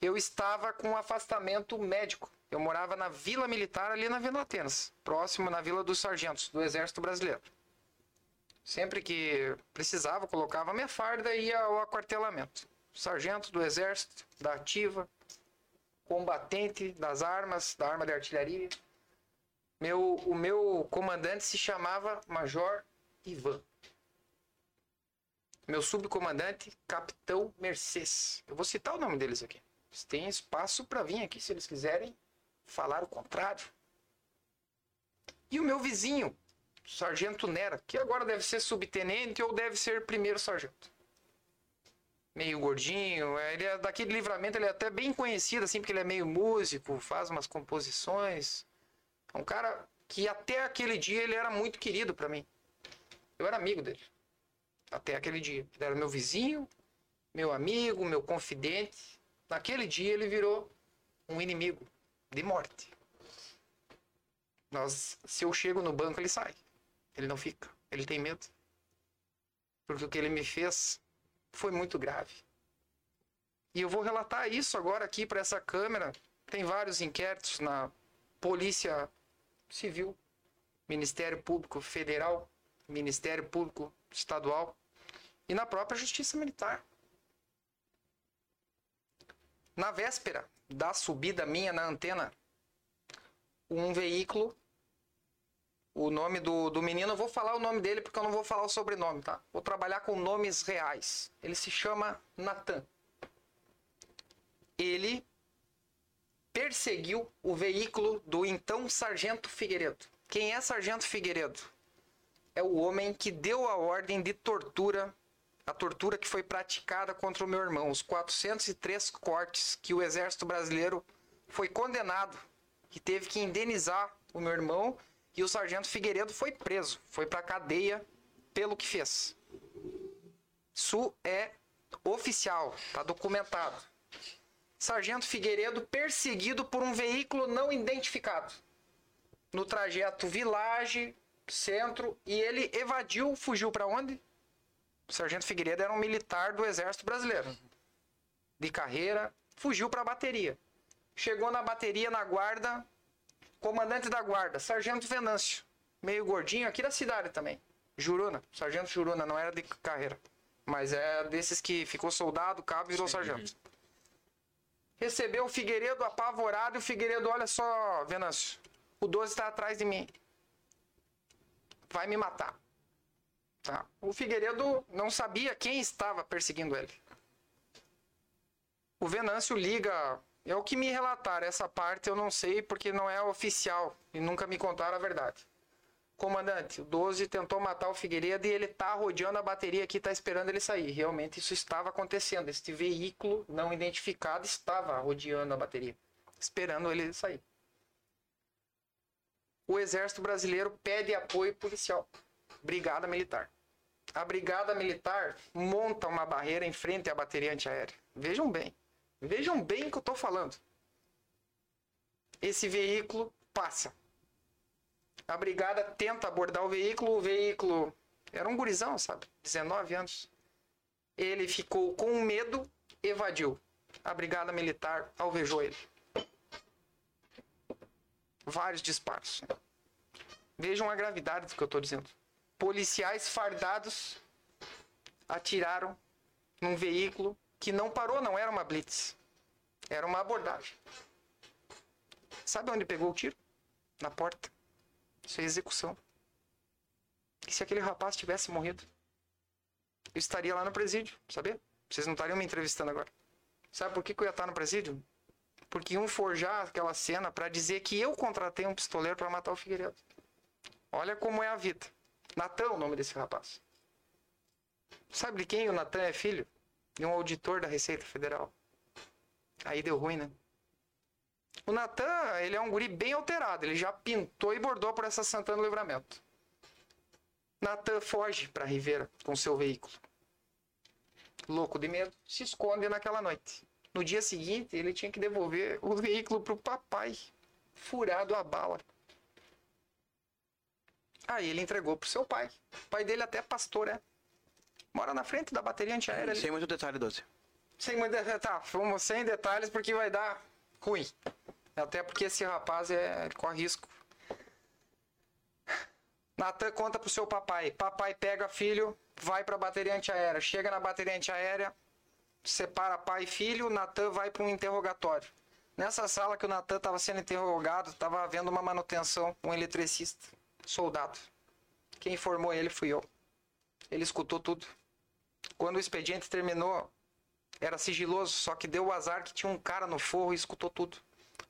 eu estava com um afastamento médico. Eu morava na Vila Militar, ali na Vila Atenas, próximo na Vila dos Sargentos, do Exército Brasileiro. Sempre que precisava, colocava minha farda e ia ao aquartelamento. sargento do exército, da ativa, combatente das armas, da arma de artilharia. Meu, o meu comandante se chamava Major Ivan. Meu subcomandante, Capitão Mercedes. Eu vou citar o nome deles aqui. Eles têm espaço para vir aqui se eles quiserem falar o contrário. E o meu vizinho, Sargento Nera, que agora deve ser subtenente ou deve ser primeiro sargento. Meio gordinho, é, ele é daquele livramento, ele é até bem conhecido assim, porque ele é meio músico, faz umas composições. É um cara que até aquele dia ele era muito querido para mim. Eu era amigo dele. Até aquele dia. Ele era meu vizinho, meu amigo, meu confidente. Naquele dia ele virou um inimigo de morte. Nós, se eu chego no banco, ele sai. Ele não fica. Ele tem medo. Porque o que ele me fez foi muito grave. E eu vou relatar isso agora aqui para essa câmera. Tem vários inquéritos na Polícia Civil, Ministério Público Federal, Ministério Público Estadual e na própria Justiça Militar. Na véspera da subida minha na antena, um veículo o nome do, do menino, eu vou falar o nome dele porque eu não vou falar o sobrenome, tá? Vou trabalhar com nomes reais. Ele se chama Natan. Ele perseguiu o veículo do então Sargento Figueiredo. Quem é Sargento Figueiredo? É o homem que deu a ordem de tortura, a tortura que foi praticada contra o meu irmão, os 403 cortes que o Exército Brasileiro foi condenado, que teve que indenizar o meu irmão e o sargento Figueiredo foi preso, foi para cadeia pelo que fez. Isso é oficial, tá documentado. Sargento Figueiredo perseguido por um veículo não identificado no trajeto Village, centro, e ele evadiu, fugiu para onde? O Sargento Figueiredo era um militar do Exército Brasileiro. De carreira, fugiu para a bateria. Chegou na bateria na guarda, comandante da guarda, Sargento Venâncio, meio gordinho aqui da cidade também. Juruna, Sargento Juruna, não era de carreira, mas é desses que ficou soldado, cabo e virou sargento. Recebeu o Figueiredo apavorado e o Figueiredo, olha só, Venâncio, o 12 está atrás de mim. Vai me matar. Tá? O Figueiredo não sabia quem estava perseguindo ele. O Venâncio liga é o que me relataram. Essa parte eu não sei porque não é oficial e nunca me contaram a verdade. Comandante, o 12 tentou matar o Figueiredo e ele tá rodeando a bateria aqui, tá esperando ele sair. Realmente isso estava acontecendo. Este veículo não identificado estava rodeando a bateria, esperando ele sair. O Exército Brasileiro pede apoio policial. Brigada Militar. A Brigada Militar monta uma barreira em frente à bateria antiaérea. Vejam bem. Vejam bem o que eu estou falando. Esse veículo passa. A brigada tenta abordar o veículo, o veículo era um gurizão, sabe? 19 anos. Ele ficou com medo, evadiu. A brigada militar alvejou ele. Vários disparos. Vejam a gravidade do que eu estou dizendo. Policiais fardados atiraram num veículo que não parou, não era uma blitz. Era uma abordagem. Sabe onde pegou o tiro? Na porta. Isso é execução. E se aquele rapaz tivesse morrido? Eu estaria lá no presídio, sabe? Vocês não estariam me entrevistando agora. Sabe por que, que eu ia estar no presídio? Porque iam forjar aquela cena para dizer que eu contratei um pistoleiro para matar o Figueiredo. Olha como é a vida. Natan, o nome desse rapaz. Sabe de quem o Natan é filho? e um auditor da Receita Federal. Aí deu ruim, né? O Natan, ele é um guri bem alterado. Ele já pintou e bordou por essa Santana do Livramento. Natan foge para Ribeira com seu veículo. Louco de medo, se esconde naquela noite. No dia seguinte, ele tinha que devolver o veículo pro papai, furado a bala. Aí ele entregou pro seu pai. O pai dele até pastor, é mora na frente da bateria antiaérea ali. Sem muito detalhe, Doce. Sem muito detalhe. Tá, vamos sem detalhes porque vai dar ruim. Até porque esse rapaz é, corre risco. Natan conta pro seu papai. Papai pega filho, vai pra bateria antiaérea. Chega na bateria antiaérea, separa pai e filho, Natan vai para um interrogatório. Nessa sala que o Natan estava sendo interrogado, estava havendo uma manutenção, um eletricista, soldado. Quem informou ele fui eu. Ele escutou tudo. Quando o expediente terminou, era sigiloso, só que deu o azar que tinha um cara no forro e escutou tudo.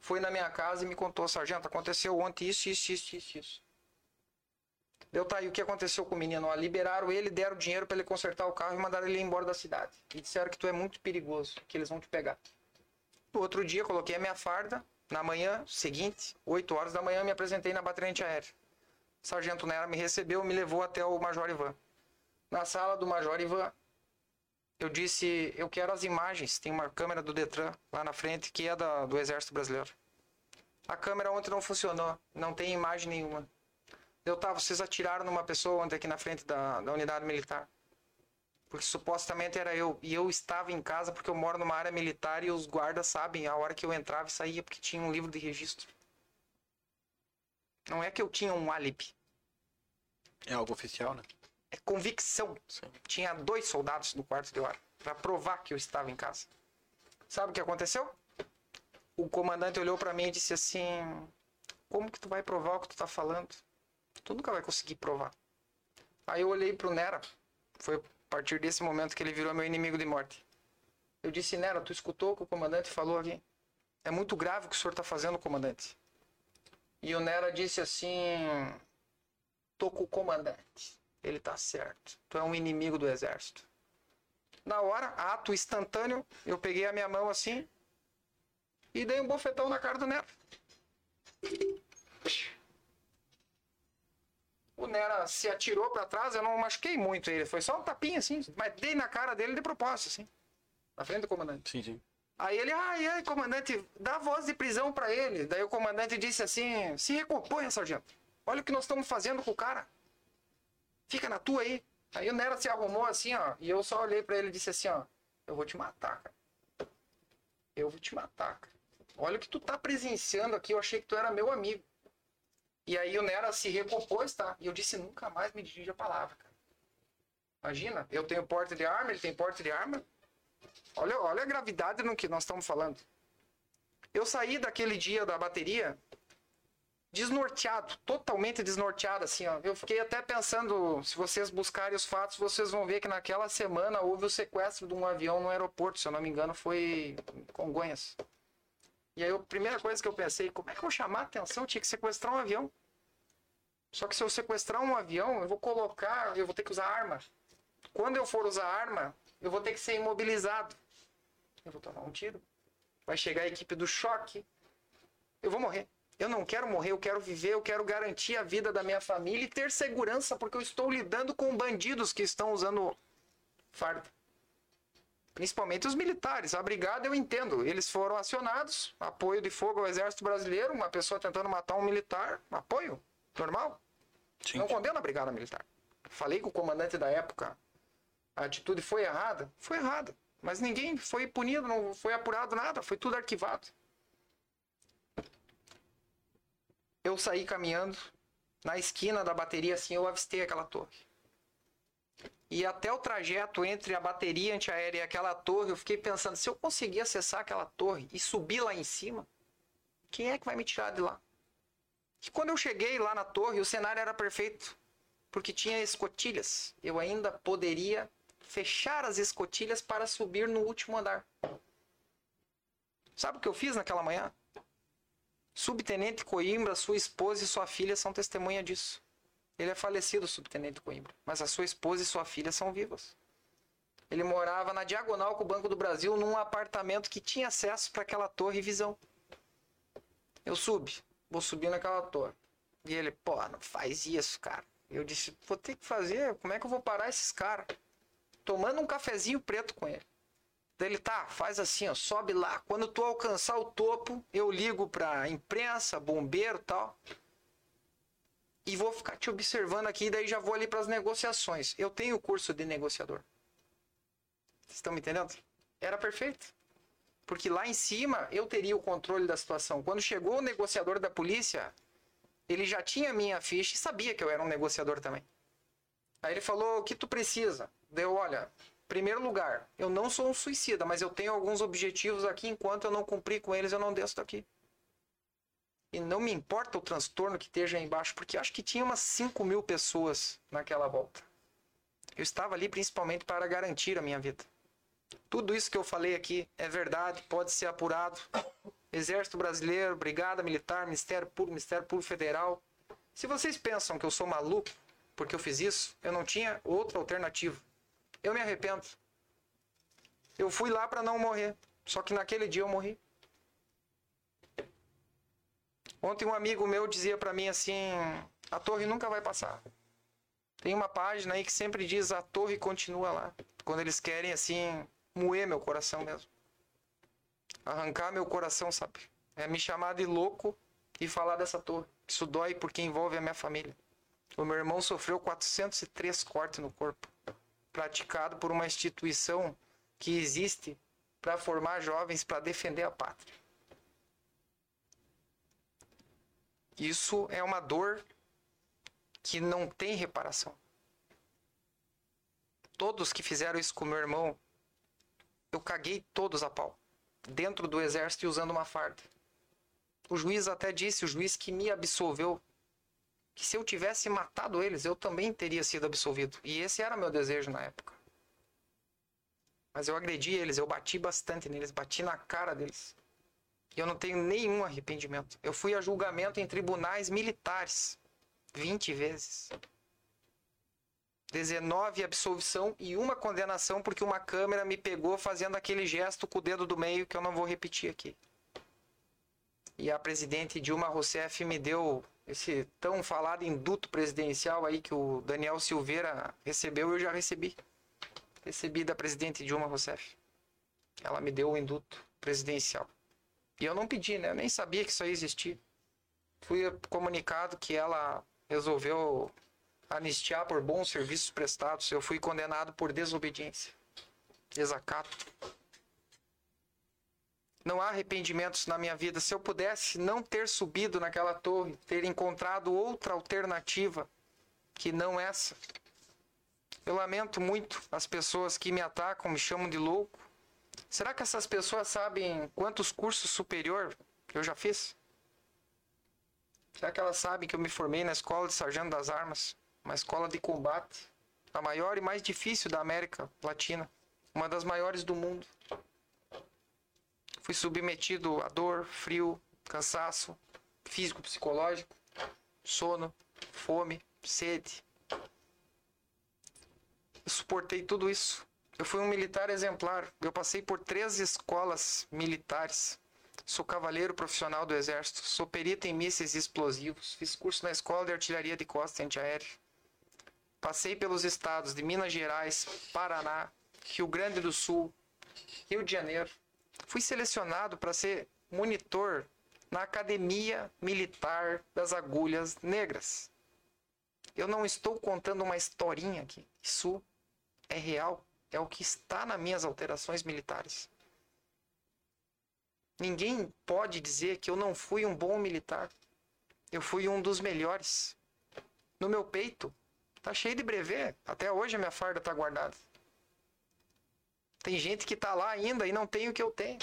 Foi na minha casa e me contou, sargento, aconteceu ontem isso, isso, isso, isso, isso. Deu tá aí o que aconteceu com o menino? Ó, liberaram ele, deram dinheiro para ele consertar o carro e mandaram ele embora da cidade. E disseram que tu é muito perigoso, que eles vão te pegar. No outro dia, coloquei a minha farda. Na manhã seguinte, 8 horas da manhã, me apresentei na bateria antiaérea. O sargento Nera me recebeu e me levou até o Major Ivan. Na sala do Major Ivan, eu disse: Eu quero as imagens. Tem uma câmera do Detran lá na frente, que é da, do Exército Brasileiro. A câmera ontem não funcionou, não tem imagem nenhuma. Eu tava, vocês atiraram numa pessoa ontem aqui na frente da, da unidade militar. Porque supostamente era eu. E eu estava em casa porque eu moro numa área militar e os guardas sabem a hora que eu entrava e saía porque tinha um livro de registro. Não é que eu tinha um álibi. É algo oficial, né? É convicção. Tinha dois soldados no quarto de hora para provar que eu estava em casa. Sabe o que aconteceu? O comandante olhou para mim e disse assim: Como que tu vai provar o que tu tá falando? Tu nunca vai conseguir provar. Aí eu olhei pro Nera. Foi a partir desse momento que ele virou meu inimigo de morte. Eu disse: Nera, tu escutou o que o comandante falou aqui? É muito grave o que o senhor tá fazendo, comandante. E o Nera disse assim: Tô com o comandante. Ele tá certo. Tu é um inimigo do exército. Na hora, ato instantâneo, eu peguei a minha mão assim e dei um bofetão na cara do Nera. O Nera se atirou pra trás, eu não machuquei muito ele, foi só um tapinha assim, mas dei na cara dele de propósito, assim, na frente do comandante. Sim, sim. Aí ele, ai, ai, comandante, dá voz de prisão pra ele. Daí o comandante disse assim: se recomponha, sargento. Olha o que nós estamos fazendo com o cara. Fica na tua aí. Aí o Nera se arrumou assim, ó, e eu só olhei pra ele e disse assim, ó, eu vou te matar, cara. Eu vou te matar, cara. Olha o que tu tá presenciando aqui, eu achei que tu era meu amigo. E aí o Nera se recompôs, tá? E eu disse, nunca mais me dirige a palavra, cara. Imagina, eu tenho porte de arma, ele tem porte de arma. Olha, olha a gravidade no que nós estamos falando. Eu saí daquele dia da bateria desnorteado, totalmente desnorteado, assim, ó. Eu fiquei até pensando, se vocês buscarem os fatos, vocês vão ver que naquela semana houve o sequestro de um avião no aeroporto, se eu não me engano, foi Congonhas. E aí a primeira coisa que eu pensei, como é que eu vou chamar a atenção? Eu tinha que sequestrar um avião. Só que se eu sequestrar um avião, eu vou colocar, eu vou ter que usar arma. Quando eu for usar arma, eu vou ter que ser imobilizado. Eu vou tomar um tiro. Vai chegar a equipe do choque. Eu vou morrer. Eu não quero morrer, eu quero viver, eu quero garantir a vida da minha família e ter segurança, porque eu estou lidando com bandidos que estão usando farda. Principalmente os militares. A brigada eu entendo. Eles foram acionados, apoio de fogo ao exército brasileiro, uma pessoa tentando matar um militar, apoio, normal. Sim, não condeno a brigada militar. Falei com o comandante da época, a atitude foi errada? Foi errada. Mas ninguém foi punido, não foi apurado nada, foi tudo arquivado. Eu saí caminhando, na esquina da bateria, assim, eu avistei aquela torre. E até o trajeto entre a bateria antiaérea e aquela torre, eu fiquei pensando, se eu conseguir acessar aquela torre e subir lá em cima, quem é que vai me tirar de lá? E quando eu cheguei lá na torre, o cenário era perfeito, porque tinha escotilhas. Eu ainda poderia fechar as escotilhas para subir no último andar. Sabe o que eu fiz naquela manhã? Subtenente Coimbra, sua esposa e sua filha são testemunha disso. Ele é falecido, o subtenente Coimbra, mas a sua esposa e sua filha são vivas. Ele morava na diagonal com o Banco do Brasil, num apartamento que tinha acesso para aquela torre visão. Eu subi, vou subir naquela torre. E ele, pô, não faz isso, cara. Eu disse, vou ter que fazer, como é que eu vou parar esses caras? Tomando um cafezinho preto com ele. Daí ele, tá, faz assim, ó, sobe lá. Quando tu alcançar o topo, eu ligo pra imprensa, bombeiro tal. E vou ficar te observando aqui, daí já vou ali pras negociações. Eu tenho curso de negociador. Vocês estão me entendendo? Era perfeito. Porque lá em cima eu teria o controle da situação. Quando chegou o negociador da polícia, ele já tinha minha ficha e sabia que eu era um negociador também. Aí ele falou: o que tu precisa? Deu, olha, primeiro lugar, eu não sou um suicida, mas eu tenho alguns objetivos aqui. Enquanto eu não cumprir com eles, eu não desço daqui. E não me importa o transtorno que esteja aí embaixo, porque acho que tinha umas 5 mil pessoas naquela volta. Eu estava ali principalmente para garantir a minha vida. Tudo isso que eu falei aqui é verdade, pode ser apurado. Exército Brasileiro, Brigada Militar, Ministério Público, Ministério Público Federal. Se vocês pensam que eu sou maluco porque eu fiz isso, eu não tinha outra alternativa. Eu me arrependo. Eu fui lá para não morrer, só que naquele dia eu morri. Ontem um amigo meu dizia para mim assim: a torre nunca vai passar. Tem uma página aí que sempre diz a torre continua lá. Quando eles querem assim moer meu coração mesmo. Arrancar meu coração, sabe? É me chamar de louco e falar dessa torre. Isso dói porque envolve a minha família. O meu irmão sofreu 403 cortes no corpo, praticado por uma instituição que existe para formar jovens para defender a pátria. Isso é uma dor que não tem reparação. Todos que fizeram isso com meu irmão, eu caguei todos a pau. Dentro do exército e usando uma farda. O juiz até disse, o juiz que me absolveu, que se eu tivesse matado eles, eu também teria sido absolvido. E esse era meu desejo na época. Mas eu agredi eles, eu bati bastante neles, bati na cara deles. E eu não tenho nenhum arrependimento. Eu fui a julgamento em tribunais militares 20 vezes. 19 absolvição e uma condenação porque uma câmera me pegou fazendo aquele gesto com o dedo do meio que eu não vou repetir aqui. E a presidente Dilma Rousseff me deu esse tão falado induto presidencial aí que o Daniel Silveira recebeu, eu já recebi. Recebi da presidente Dilma Rousseff. Ela me deu o induto presidencial. E eu não pedi, né? Eu nem sabia que isso aí existia. Fui comunicado que ela resolveu anistiar por bons serviços prestados. Eu fui condenado por desobediência, desacato. Não há arrependimentos na minha vida. Se eu pudesse não ter subido naquela torre, ter encontrado outra alternativa que não essa. Eu lamento muito as pessoas que me atacam, me chamam de louco. Será que essas pessoas sabem quantos cursos superior eu já fiz? Será que elas sabem que eu me formei na escola de sargento das armas? Uma escola de combate, a maior e mais difícil da América Latina, uma das maiores do mundo. Fui submetido a dor, frio, cansaço físico, psicológico, sono, fome, sede. Eu suportei tudo isso. Eu fui um militar exemplar. Eu passei por três escolas militares. Sou cavaleiro profissional do Exército. Sou perito em mísseis explosivos. Fiz curso na Escola de Artilharia de Costa e Antiaéreo. Passei pelos estados de Minas Gerais, Paraná, Rio Grande do Sul, Rio de Janeiro. Fui selecionado para ser monitor na Academia Militar das Agulhas Negras. Eu não estou contando uma historinha aqui. Isso é real. É o que está nas minhas alterações militares. Ninguém pode dizer que eu não fui um bom militar. Eu fui um dos melhores. No meu peito, tá cheio de brevet. Até hoje a minha farda tá guardada. Tem gente que tá lá ainda e não tem o que eu tenho.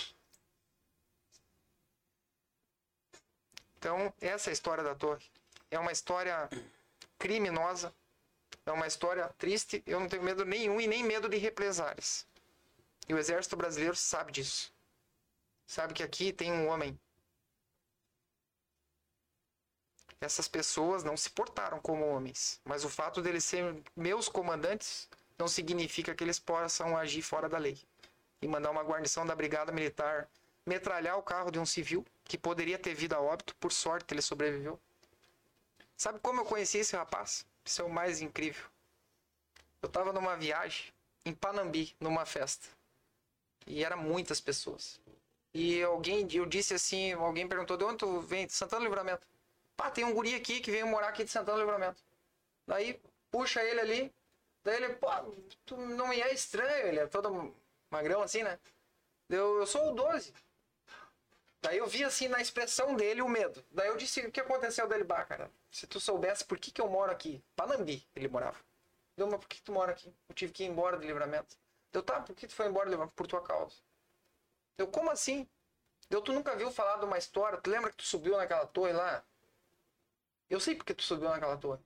Então, essa é a história da torre. É uma história criminosa. É uma história triste. Eu não tenho medo nenhum e nem medo de represálias. E o exército brasileiro sabe disso. Sabe que aqui tem um homem. Essas pessoas não se portaram como homens. Mas o fato deles serem meus comandantes não significa que eles possam agir fora da lei. E mandar uma guarnição da Brigada Militar metralhar o carro de um civil que poderia ter vindo a óbito. Por sorte, ele sobreviveu. Sabe como eu conheci esse rapaz? Isso é o mais incrível. Eu estava numa viagem em Panambi, numa festa. E eram muitas pessoas. E alguém, eu disse assim, alguém perguntou, de onde tu vem? De Santana do Livramento. Pá, tem um guri aqui que veio morar aqui de Santana do Livramento. Daí, puxa ele ali. Daí ele, pô, tu não me é estranho, ele é todo magrão assim, né? Eu, eu sou o 12. Daí eu vi assim na expressão dele o medo. Daí eu disse, o que aconteceu dele? Bah, cara, se tu soubesse por que, que eu moro aqui. Panambi ele morava. Deu, mas por que, tu mora aqui? Eu tive que ir embora do livramento. Eu, tá, por que tu foi embora levar por tua causa? Eu, como assim? Eu, tu nunca viu falar de uma história? Tu lembra que tu subiu naquela torre lá? Eu sei porque tu subiu naquela torre.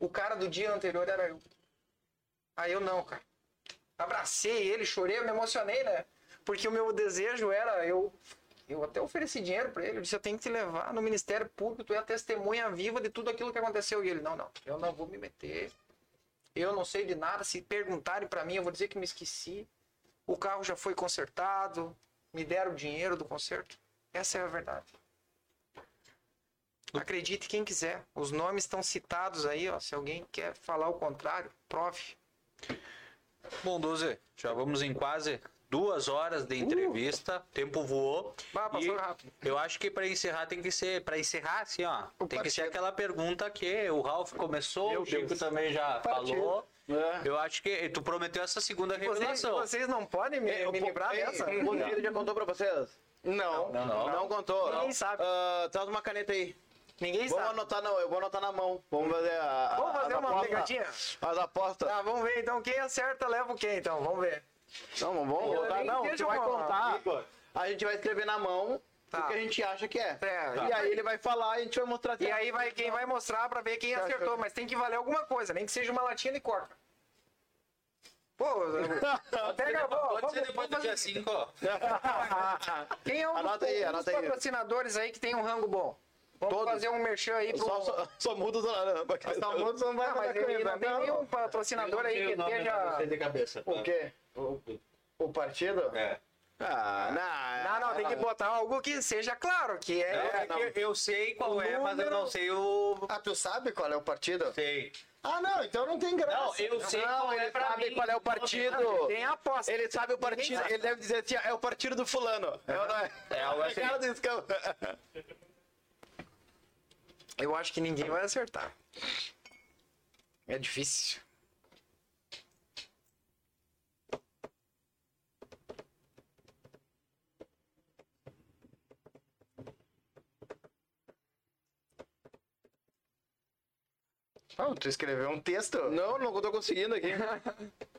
O cara do dia anterior era eu. Aí eu não, cara. Abracei ele, chorei, eu me emocionei, né? Porque o meu desejo era eu eu até ofereci dinheiro pra ele, eu disse eu tenho que te levar no Ministério Público, tu é a testemunha viva de tudo aquilo que aconteceu e ele não, não, eu não vou me meter. Eu não sei de nada, se perguntarem pra mim, eu vou dizer que me esqueci. O carro já foi consertado, me deram o dinheiro do conserto. Essa é a verdade. Acredite quem quiser. Os nomes estão citados aí, ó. Se alguém quer falar o contrário, prove. Bom, Doze, já vamos em quase duas horas de entrevista. O tempo voou. Bah, passou E rápido. Eu acho que para encerrar tem que ser, para encerrar assim, ó, tem que ser partido. aquela pergunta que o Ralf começou, Meu o Chico Deus. também já Partido. falou. É. Eu acho que tu prometeu essa segunda Vocês, revelação. vocês não podem me, Ei, me o- livrar ei, dessa? O Rodrigo já contou pra vocês? Não. Não, não. Não contou. Ninguém sabe. Ah, traz uma caneta aí. Ninguém Vamos sabe. anotar, não. Eu vou anotar na mão. Vamos fazer a. Vamos fazer uma apostas. pegadinha? As apostas. Tá, vamos ver então. Quem acerta leva o quê então? Vamos ver. Não, vamos nem Não, você vai contar. A gente vai escrever na mão Tá. o que a gente acha que é. É, E aí ele vai falar e a gente vai mostrar. E aí vai, quem vai mostrar pra ver quem acertou, mas tem que valer alguma coisa, nem que seja uma latinha de coca. Pô, (laughs) pega, vou, Pode vamos, ser depois do vamos dia fazer- 5, ó. (laughs) Quem é um, Anota dos, aí, um dos anota aí. patrocinadores aí que tem um rango bom? Vamos Todos. fazer um merchan aí pro... Só, só, só muda os horários. Só muda, não vai Ah, mas fazer ele não tem nenhum patrocinador aí que esteja... de cabeça. O quê? O partido? É. Ah, não. Não, não, tem que botar algo que seja claro, que é... É, que eu sei qual O é, mas eu não número- sei o. Ah, tu sabe qual é o partido? Sei. Ah, não, então não tem graça. Não, eu sei Não, qual é ele pra sabe mim. qual é o partido. Tem aposta. Ele sabe o partido, sabe. ele deve dizer assim, ó, é o partido do fulano. É ou não é? É algo assim. cara do. Eu acho que ninguém vai acertar. É difícil. Ah, tu escreveu um texto? Não, não tô conseguindo aqui. (laughs)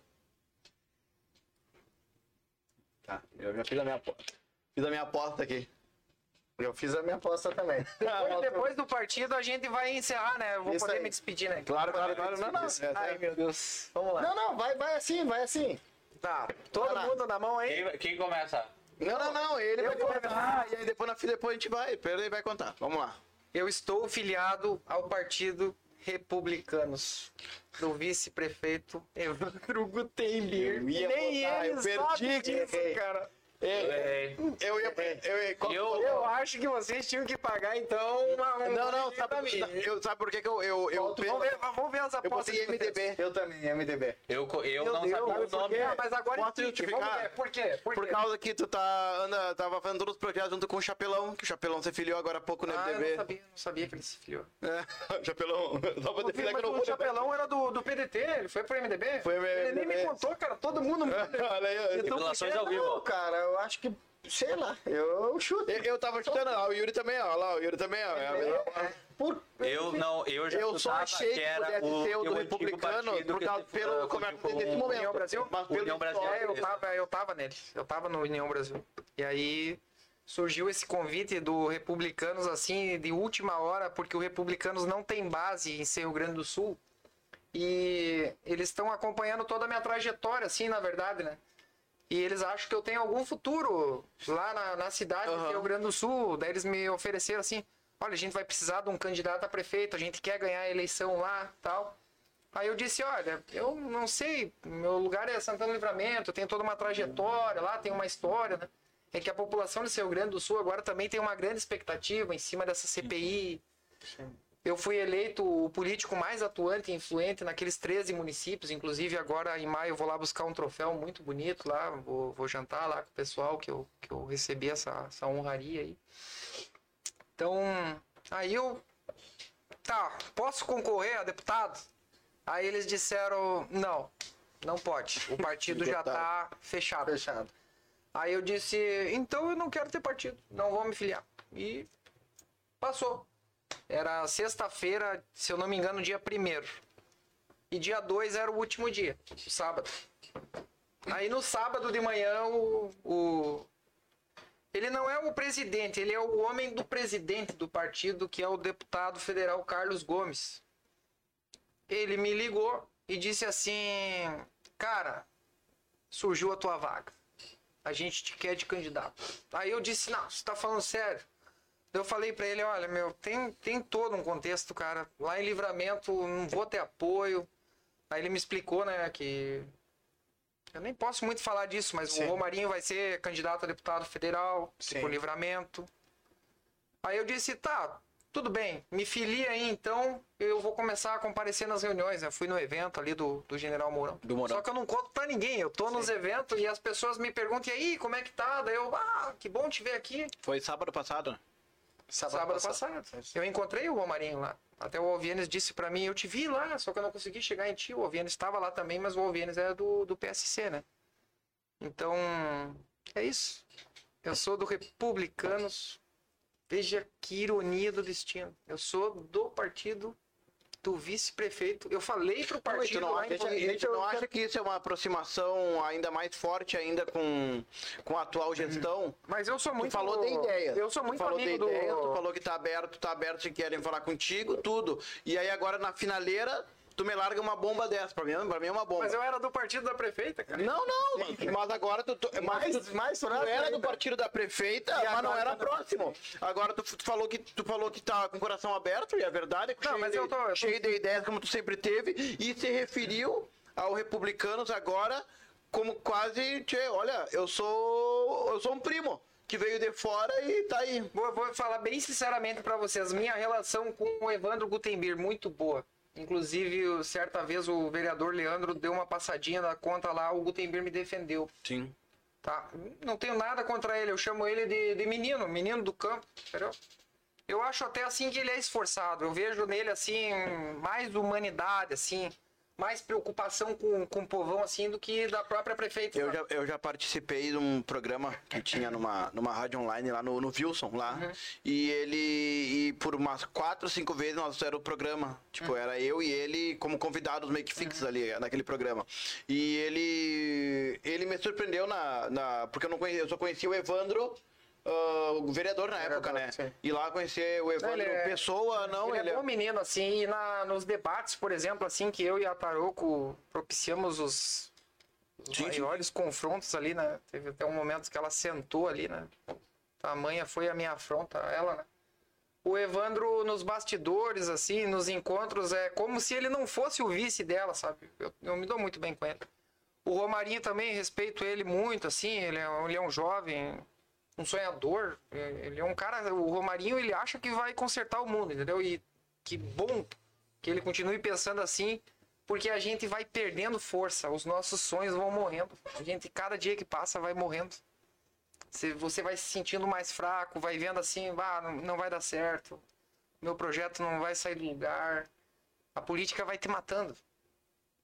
Tá, eu já fiz a minha aposta. Fiz a minha aposta aqui. Eu fiz a minha aposta também. (laughs) Depois, depois do partido a gente vai encerrar, né? Eu vou Isso poder aí. me despedir, né? Claro, claro, claro. Não, não. Ai, meu Deus. Vamos lá. Não, não, vai, vai assim, vai assim. Tá, todo Vai lá. mundo na mão aí? Quem, quem começa? Não, não, não. Ele Eu vai contar. E aí depois, na, depois a gente vai. Pedro ele vai contar. Vamos lá. Eu estou filiado ao Partido Republicanos. Do vice-prefeito Evandro Gutenberg. Nem botar, ele eu sabe perdi, disso, errei. cara. É. Eu ia. Eu, ia- qual- Eu- Eu acho que vocês tinham que pagar, então, uma, um Não, não, pra sabe, mim. eu, sabe por que, que eu. eu, eu, Vamos ver, vamos ver as eu apostas. vocês. MDB. Eu também, MDB. Eu, eu Meu não Deus, sabia o nome. mas agora Posso justificar? vamos ver. Por quê? Por, Por quê? causa que tu tá, anda, tava fazendo todos os projetos junto com o Chapelão, que o Chapelão se filiou agora há pouco no Ah, eu MDB. não sabia, não sabia que ele se filiou. (laughs) É, Chapelão. Só pra O, definir mas que eu não o Chapelão era do, do PDT, ele foi pro MDB? Foi pro Ele nem me contou, cara, todo mundo... (laughs) Olha aí. Então, Revelações ao vivo. cara, eu acho que, sei lá, eu chuto. Eu, eu tava chutando, ó, o Yuri também, ó, lá, o Yuri também, ó. é mesma- Por... Eu não, eu já Eu só achei que era pudesse o, ser o do republicano por que causa, pelo comércio com- desse momento. União Brasil? Mas pelo União Brasil. É, eu tava, eu tava nele. Eu tava no União Brasil. E aí surgiu esse convite do Republicanos, assim, de última hora, porque o Republicanos não tem base em ser Rio Grande do Sul. E eles estão acompanhando toda a minha trajetória, assim, na verdade, né? E eles acham que eu tenho algum futuro lá na, na cidade Aham. de Rio Grande do Sul. Daí eles me ofereceram assim: olha, a gente vai precisar de um candidato a prefeito, a gente quer ganhar a eleição lá tal. Aí eu disse, olha, eu não sei, meu lugar é Santana do Livramento, eu tenho toda uma trajetória lá, tem uma história, né? É que a população de Rio Grande do Sul agora também tem uma grande expectativa em cima dessa CPI. Eu fui eleito o político mais atuante e influente naqueles 13 municípios, inclusive agora em maio eu vou lá buscar um troféu muito bonito lá, vou, vou jantar lá com o pessoal que eu, que eu recebi essa, essa honraria aí. Então, aí eu, tá, posso concorrer a deputado? Aí eles disseram, não, não pode, o partido já tá fechado. Fechado. Aí eu disse, então eu não quero ter partido, não vou me filiar. E passou. Era sexta-feira, se eu não me engano, dia primeiro. E dia 2 era o último dia, o sábado. Aí no sábado de manhã, o, o- Ele não é o presidente, ele é o homem do presidente do partido, que é o deputado federal Carlos Gomes. Ele me ligou e disse assim: Cara, surgiu a tua vaga. A gente te quer de candidato. Aí eu disse: Não, você tá falando sério? Eu falei pra ele, olha, meu, tem, tem todo um contexto, cara. Lá em Livramento não vou ter apoio. Aí ele me explicou, né, que eu nem posso muito falar disso, mas Sim. o Romarinho vai ser candidato a deputado federal Sim. por Livramento. Aí eu disse, tá, tudo bem, me filia aí então, eu vou começar a comparecer nas reuniões. Eu fui no evento ali do, do General Mourão. Do Mourão. Só que eu não conto pra ninguém, eu tô nos eventos e as pessoas me perguntam, e aí, como é que tá? Daí eu, ah, que bom te ver aqui. Foi sábado passado, né? Sábado, passado. Eu encontrei o Romarinho lá. Até o Alvienes disse pra mim, eu te vi lá, só que eu não consegui chegar em ti. O Alvienes estava lá também, mas o Alvienes é do, do PSC, né? Então, é isso. Eu sou do Republicanos. Veja que ironia do destino. Eu sou do partido do vice-prefeito. Eu falei pro e tu partido não, lá em e tu Alegre, não acha que isso é uma aproximação ainda mais forte ainda com, com a atual gestão? Mas eu sou muito... tu falou da ideia. Eu sou Tu muito falou da amigo ideia, do... tu falou que tá aberto, tá aberto se querem falar contigo, tudo. E aí agora na finaleira, tu me larga uma bomba dessa. Pra mim, pra mim é uma bomba. Mas eu era do partido da prefeita, cara. Não, não, mas agora tu, tu, mas tu, mais tu era do ainda. partido da prefeita, E mas não era tá- próximo. Agora tu, tu falou que tu falou que tá com o coração aberto, e é verdade, Não, cheio, mas de, eu tô- eu tô- cheio de ideias como tu sempre teve, e se referiu ao republicanos agora como quase, tchê, olha, eu sou eu sou um primo que veio de fora e tá aí. Vou, vou falar bem sinceramente pra vocês. Minha relação com o Evandro Gutenberg muito boa. Inclusive, certa vez o vereador Leandro deu uma passadinha na conta lá, o Gutenberg me defendeu. Sim. Tá? Não tenho nada contra ele, eu chamo ele de, de menino, menino do campo, entendeu? Eu acho até assim que ele é esforçado. Eu vejo nele assim mais humanidade, assim, mais preocupação com, com o povão assim do que da própria prefeita. Eu já, eu já participei de um programa que tinha numa, numa rádio online lá no, no Wilson, lá. E ele, e por umas quatro, cinco vezes nós era o programa. Tipo, era eu e ele como convidados meio que fixos ali naquele programa. E ele, ele me surpreendeu na, na porque eu não conhecia, eu só conhecia o Evandro, ah, o vereador na época, né? sim. E lá conhecer o Evandro ele é- pessoa, não, ele, é bom menino, assim, e na, nos debates, por exemplo, assim, que eu e a Taroco propiciamos os, os Sim, sim. maiores confrontos ali, né? Teve até um momento que ela sentou ali, né? Tamanha foi a minha afronta a ela, né? O Evandro nos bastidores, assim, nos encontros, é como se ele não fosse o vice dela, sabe? Eu, eu me dou muito bem com ele. O Romarinho também, respeito ele muito, assim, ele é, ele é um jovem, um sonhador. é- Ele é um cara. O Romarinho ele acha que vai consertar o mundo, entendeu? E que bom que ele continue pensando assim, porque a gente vai perdendo força, os nossos sonhos vão morrendo. A gente, cada dia que passa, vai morrendo. Você, vai se sentindo mais fraco, vai vendo assim, ah, não, vai dar certo, meu projeto não vai sair do lugar, a política vai te matando.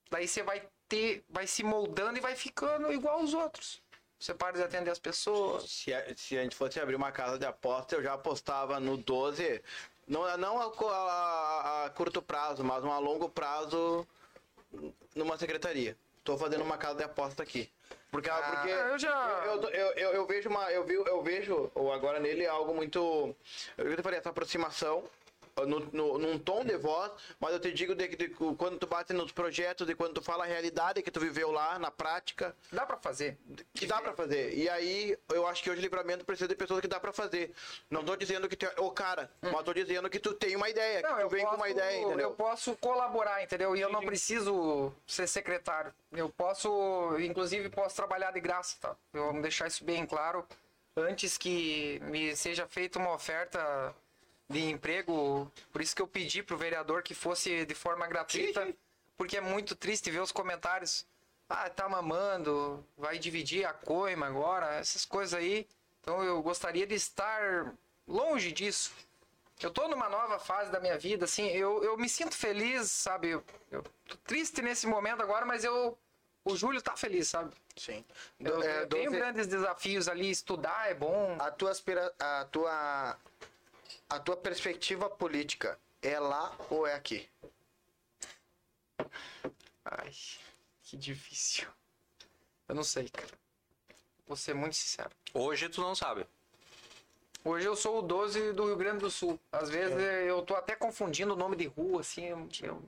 Daí você vai ter, vai se moldando e vai ficando igual aos outros. Você para de atender as pessoas. Se a, se a gente fosse abrir uma casa de aposta, eu já apostava no 12. Não, não a, a- a curto prazo, mas um a longo prazo numa secretaria. Tô fazendo uma casa de aposta aqui. Porque, porque eu já- eu, eu, eu, eu- vejo uma. Eu, vi, eu vejo ou agora nele algo muito. Eu falei, essa aproximação. No, no- num tom de voz, mas eu te digo de, de, quando tu bate nos projetos, de quando tu fala a realidade que tu viveu lá, na prática, Dá pra fazer. que dá pra fazer. E aí, eu acho que hoje livramento precisa de pessoas que dá pra fazer. Não tô dizendo que tu é o cara, mas tô dizendo que tu tem uma ideia, que tu vem com uma ideia, Eu entendeu? posso colaborar, entendeu? E eu não preciso ser secretário. Eu posso, inclusive, posso trabalhar de graça, tá? Eu vou deixar isso bem claro. Antes que me seja feita uma oferta de emprego, por isso que eu pedi pro vereador que fosse de forma gratuita, porque é muito triste ver os comentários. Ah, tá mamando, vai dividir a coima agora, essas coisas aí. Então eu gostaria de estar longe disso. Eu tô numa nova fase da minha vida, assim, eu, eu me sinto feliz, sabe? Eu, eu tô triste nesse momento agora, mas eu. O Júlio tá feliz, sabe? Sim. Eu, É, eu tenho grandes desafios ali, estudar é bom. a tua aspira... a tua a tua perspectiva política é lá ou é aqui? Ai, que difícil. Eu não sei, cara. Vou ser muito sincero. Hoje tu não sabe. Hoje eu sou o 12 do Rio Grande do Sul. Às vezes eu tô até confundindo o nome de rua, assim. Eu, eu-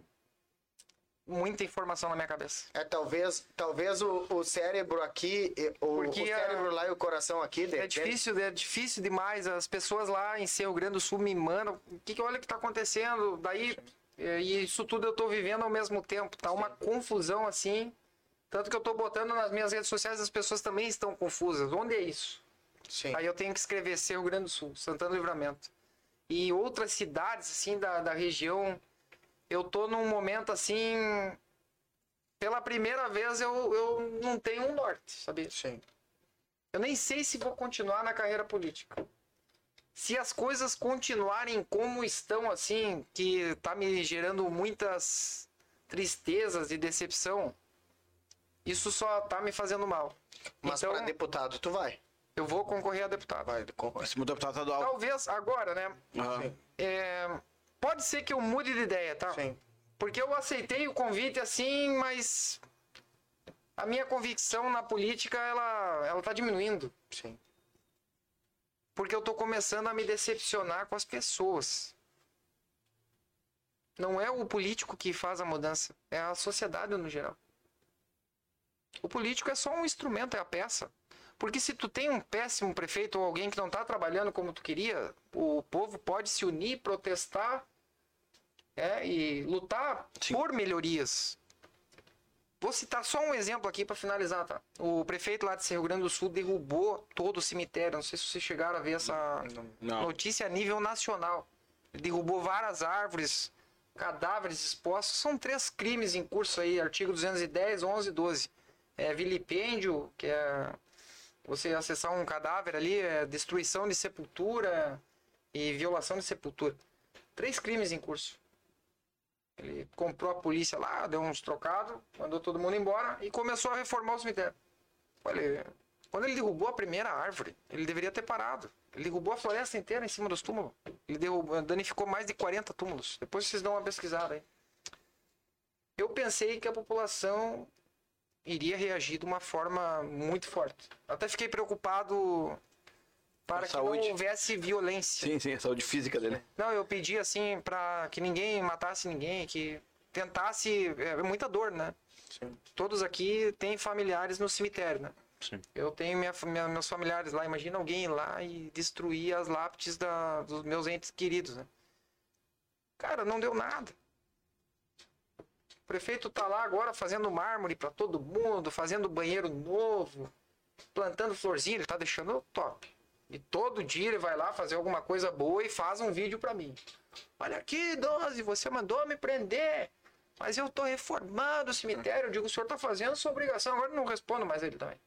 muita informação na minha cabeça. É, talvez, talvez o, o cérebro aqui, o, Porque o cérebro a- lá e o coração aqui, de É difícil, é difícil demais. As pessoas lá em Rio Grande do Sul me mandam. O que, que olha o que tá acontecendo? Daí, e isso tudo eu tô vivendo ao mesmo tempo. Tá uma confusão assim. Tanto que eu tô botando nas minhas redes sociais, as pessoas também estão confusas. Onde é isso? Sim. Aí eu tenho que escrever Rio Grande do Sul, Santana do Livramento. E outras cidades, assim, da, da região, eu tô num momento, assim... Pela primeira vez eu, eu não tenho um norte, sabe? Sim. Eu nem sei se vou continuar na carreira política. Se as coisas continuarem como estão, assim, que tá me gerando muitas tristezas e decepção, isso só tá me fazendo mal. Mas então, pra deputado tu vai. eu vou concorrer a deputado. Vai, concorre. Esse deputado estadual. Talvez agora, né? Aham. É, pode ser que eu mude de ideia, tá? Sim. Porque eu aceitei o convite assim, mas a minha convicção na política ela ela tá diminuindo, Sim. porque eu tô começando a me decepcionar com as pessoas. Não é o político que faz a mudança, é a sociedade no geral. O político é só um instrumento, é a peça. Porque se tu tem um péssimo prefeito ou alguém que não está trabalhando como tu queria, o povo pode se unir, protestar é, e lutar por melhorias. Vou citar só um exemplo aqui para finalizar, tá? O prefeito lá de Rio Grande do Sul derrubou todo o cemitério. Não sei se vocês chegaram a ver essa Não. notícia a nível nacional. Ele derrubou várias árvores, cadáveres expostos. São três crimes em curso aí, artigo 210, 11 e 12. É vilipêndio, que é você acessar um cadáver ali, é destruição de sepultura e violação de sepultura. Três crimes em curso. Ele comprou a polícia lá, deu uns trocados, mandou todo mundo embora e começou a reformar o cemitério. Quando ele derrubou a primeira árvore, ele deveria ter parado. Ele derrubou a floresta inteira em cima dos túmulos. Ele derrubou, danificou mais de 40 túmulos. Depois vocês dão uma pesquisada aí. Eu pensei que a população iria reagir de uma forma muito forte. Até fiquei preocupado para que saúde. não houvesse violência. Sim, sim, a saúde física dele. Não, eu pedi assim para que ninguém matasse ninguém, que tentasse. É muita dor, né? Sim. Todos aqui têm familiares no cemitério, né? Sim. Eu tenho minha, minha- meus familiares lá. Imagina alguém ir lá e destruir as lápides da, dos meus entes queridos, né? Cara, não deu nada. O prefeito tá lá agora fazendo mármore para todo mundo, fazendo banheiro novo, plantando florzinha, ele tá deixando top. E todo dia ele vai lá fazer alguma coisa boa e faz um vídeo pra mim. Olha aqui, 12, você mandou me prender. Mas eu tô reformando o cemitério. Eu digo, o senhor tá fazendo sua obrigação. Agora não respondo mais ele também.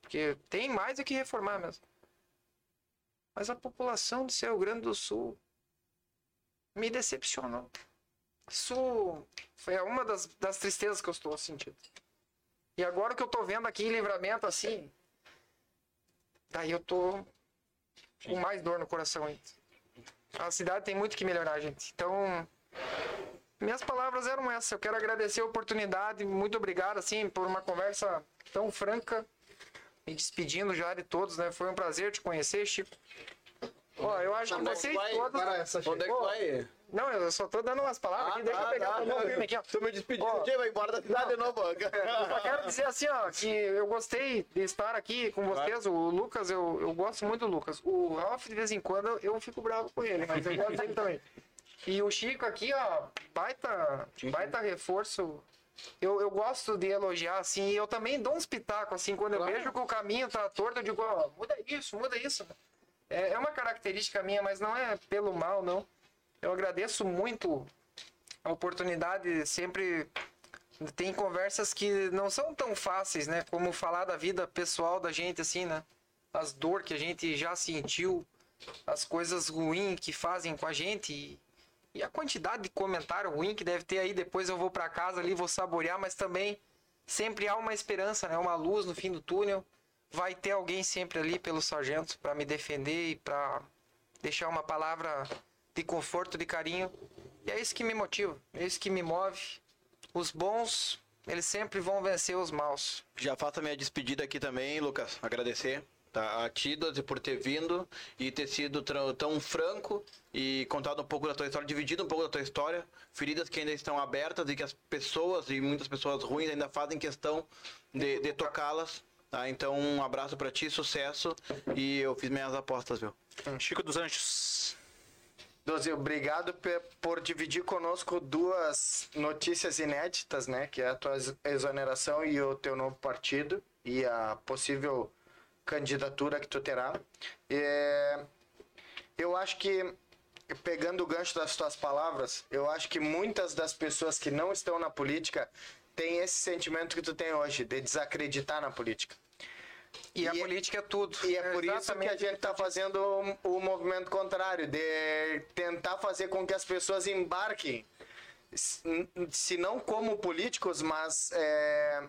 Porque tem mais do que reformar mesmo. Mas a população do Rio Grande do Sul me decepcionou. Isso foi uma das, das tristezas que eu estou sentindo. E agora que eu tô vendo aqui em livramento assim, daí eu tô com mais dor no coração ainda. A cidade tem muito que melhorar, gente. Então, minhas palavras eram essas. Eu quero agradecer a oportunidade. Muito obrigado, assim, por uma conversa tão franca. Me despedindo já de todos, né? Foi um prazer te conhecer, Chico. Ó, eu acho que vocês vai? todos... Onde é que vai? Não, eu só tô dando umas palavras aqui. Deixa eu pegar o meu filme aqui, ó. Tô me despedindo. Ó. Vai embora da cidade de novo. (laughs) Eu só quero dizer assim, ó, que eu gostei de estar aqui com vocês. O Lucas, eu, eu gosto muito do Lucas. O Ralph, de vez em quando, eu fico bravo com ele, mas eu gosto dele também. E o Chico aqui, ó, baita, baita reforço. Eu, eu gosto de elogiar, assim, e eu também dou uns pitacos, assim, quando eu vejo que o caminho tá torto, eu digo, ó, muda isso, muda isso. É, é uma característica minha, mas não é pelo mal, não. Eu agradeço muito a oportunidade, sempre tem conversas que não são tão fáceis, né? Como falar da vida pessoal da gente, assim, né? As dor que a gente já sentiu, as coisas ruins que fazem com a gente e, e a quantidade de comentário ruim que deve ter aí. Depois eu vou para casa ali, vou saborear, mas também sempre há uma esperança, né? Uma luz no fim do túnel. Vai ter alguém sempre ali pelo sargento para me defender e para deixar uma palavra de conforto, de carinho. E é isso que me motiva, é isso que me move. Os bons eles sempre vão vencer os maus. Já faço a minha despedida aqui também, Lucas. Agradecer tá, a ti, Doze, por ter vindo e ter sido tão, franco e contado um pouco da tua história, dividido um pouco da tua história. Feridas que ainda estão abertas e que as pessoas, e muitas pessoas ruins, ainda fazem questão de, de tocá-las. Tá? Então, um abraço pra ti, sucesso. E eu fiz minhas apostas, viu? Chico dos Anjos. Doze, obrigado por dividir conosco duas notícias inéditas, né? Que é a tua ex- exoneração e o teu novo partido e a possível candidatura que tu terá. É, eu acho que, pegando o gancho das tuas palavras, eu acho que muitas das pessoas que não estão na política têm esse sentimento que tu tem hoje, de desacreditar na política. E, a E é- política é tudo. E é por isso que a gente está fazendo o, o movimento contrário, de tentar fazer com que as pessoas embarquem, se não como políticos, mas é,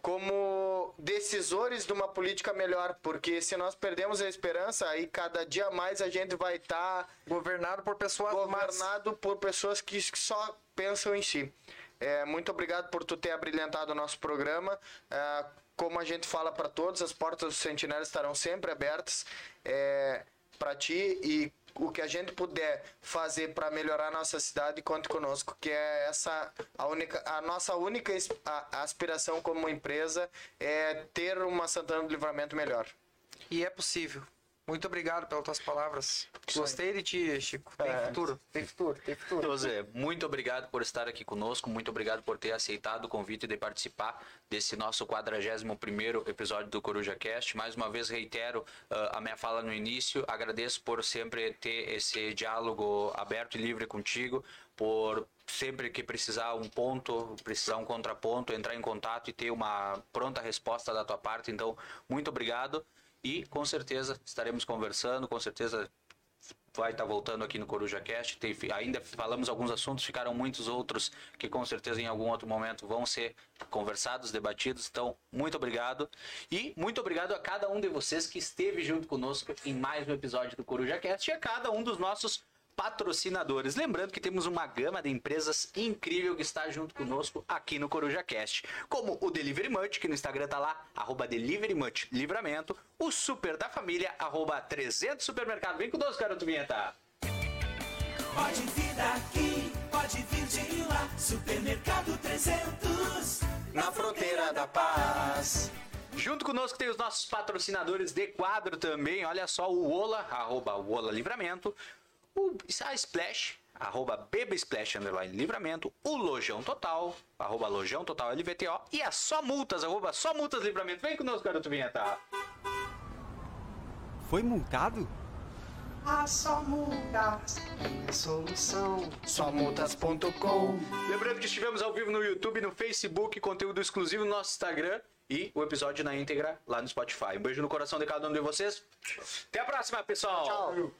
como decisores de uma política melhor, porque se nós perdemos a esperança, aí cada dia mais a gente vai estar Governado por pessoas más. governado por pessoas que que só pensam em si. É, muito obrigado por tu ter abrilhantado o nosso programa. É, como a gente fala para todos, as portas do Sentinela estarão sempre abertas é, para ti e o que a gente puder fazer para melhorar a nossa cidade, conte conosco, que é essa a única a nossa única aspiração como empresa é ter uma Santana do Livramento melhor. E é possível. Muito obrigado pelas tuas palavras. Gostei de ti, Chico. Tem É. futuro. Tem futuro, tem futuro. José, muito obrigado por estar aqui conosco, muito obrigado por ter aceitado o convite de participar desse nosso 41º episódio do Coruja Cast. Mais uma vez reitero ah, a minha fala no início, agradeço por sempre ter esse diálogo aberto e livre contigo, por sempre que precisar um ponto, precisar um contraponto, entrar em contato e ter uma pronta resposta da tua parte. Então, muito obrigado e com certeza estaremos conversando, com certeza vai estar voltando aqui no Coruja Cast. Tem, ainda falamos alguns assuntos, ficaram muitos outros que com certeza em algum outro momento vão ser conversados, debatidos. Então, muito obrigado. E muito obrigado a cada um de vocês que esteve junto conosco em mais um episódio do Coruja Cast e a cada um dos nossos patrocinadores. Lembrando que temos uma gama de empresas incrível que está junto conosco aqui no Coruja Cast, como o Delivery Much, que no Instagram tá lá, arroba Delivery Much Livramento, o Super da Família, arroba 300 Supermercado. Vem conosco, garoto Vinheta. Pode vir daqui, pode vir de lá. Supermercado 300. Na fronteira da paz. Junto conosco tem os nossos patrocinadores de quadro também. Olha só, o Ola, arroba Ola Livramento. O a Splash, arroba Beba Splash, underline Livramento. O Lojão Total, arroba Lojão Total LVTO. E a Só Multas, arroba Só Multas Livramento. Vem conosco, garoto Vinheta. Foi multado? Somultas.com Lembrando que estivemos ao vivo no YouTube, no Facebook, conteúdo exclusivo no nosso Instagram e o episódio na íntegra lá no Spotify. Um beijo no coração de cada um de vocês. Até a próxima, pessoal. Tchau.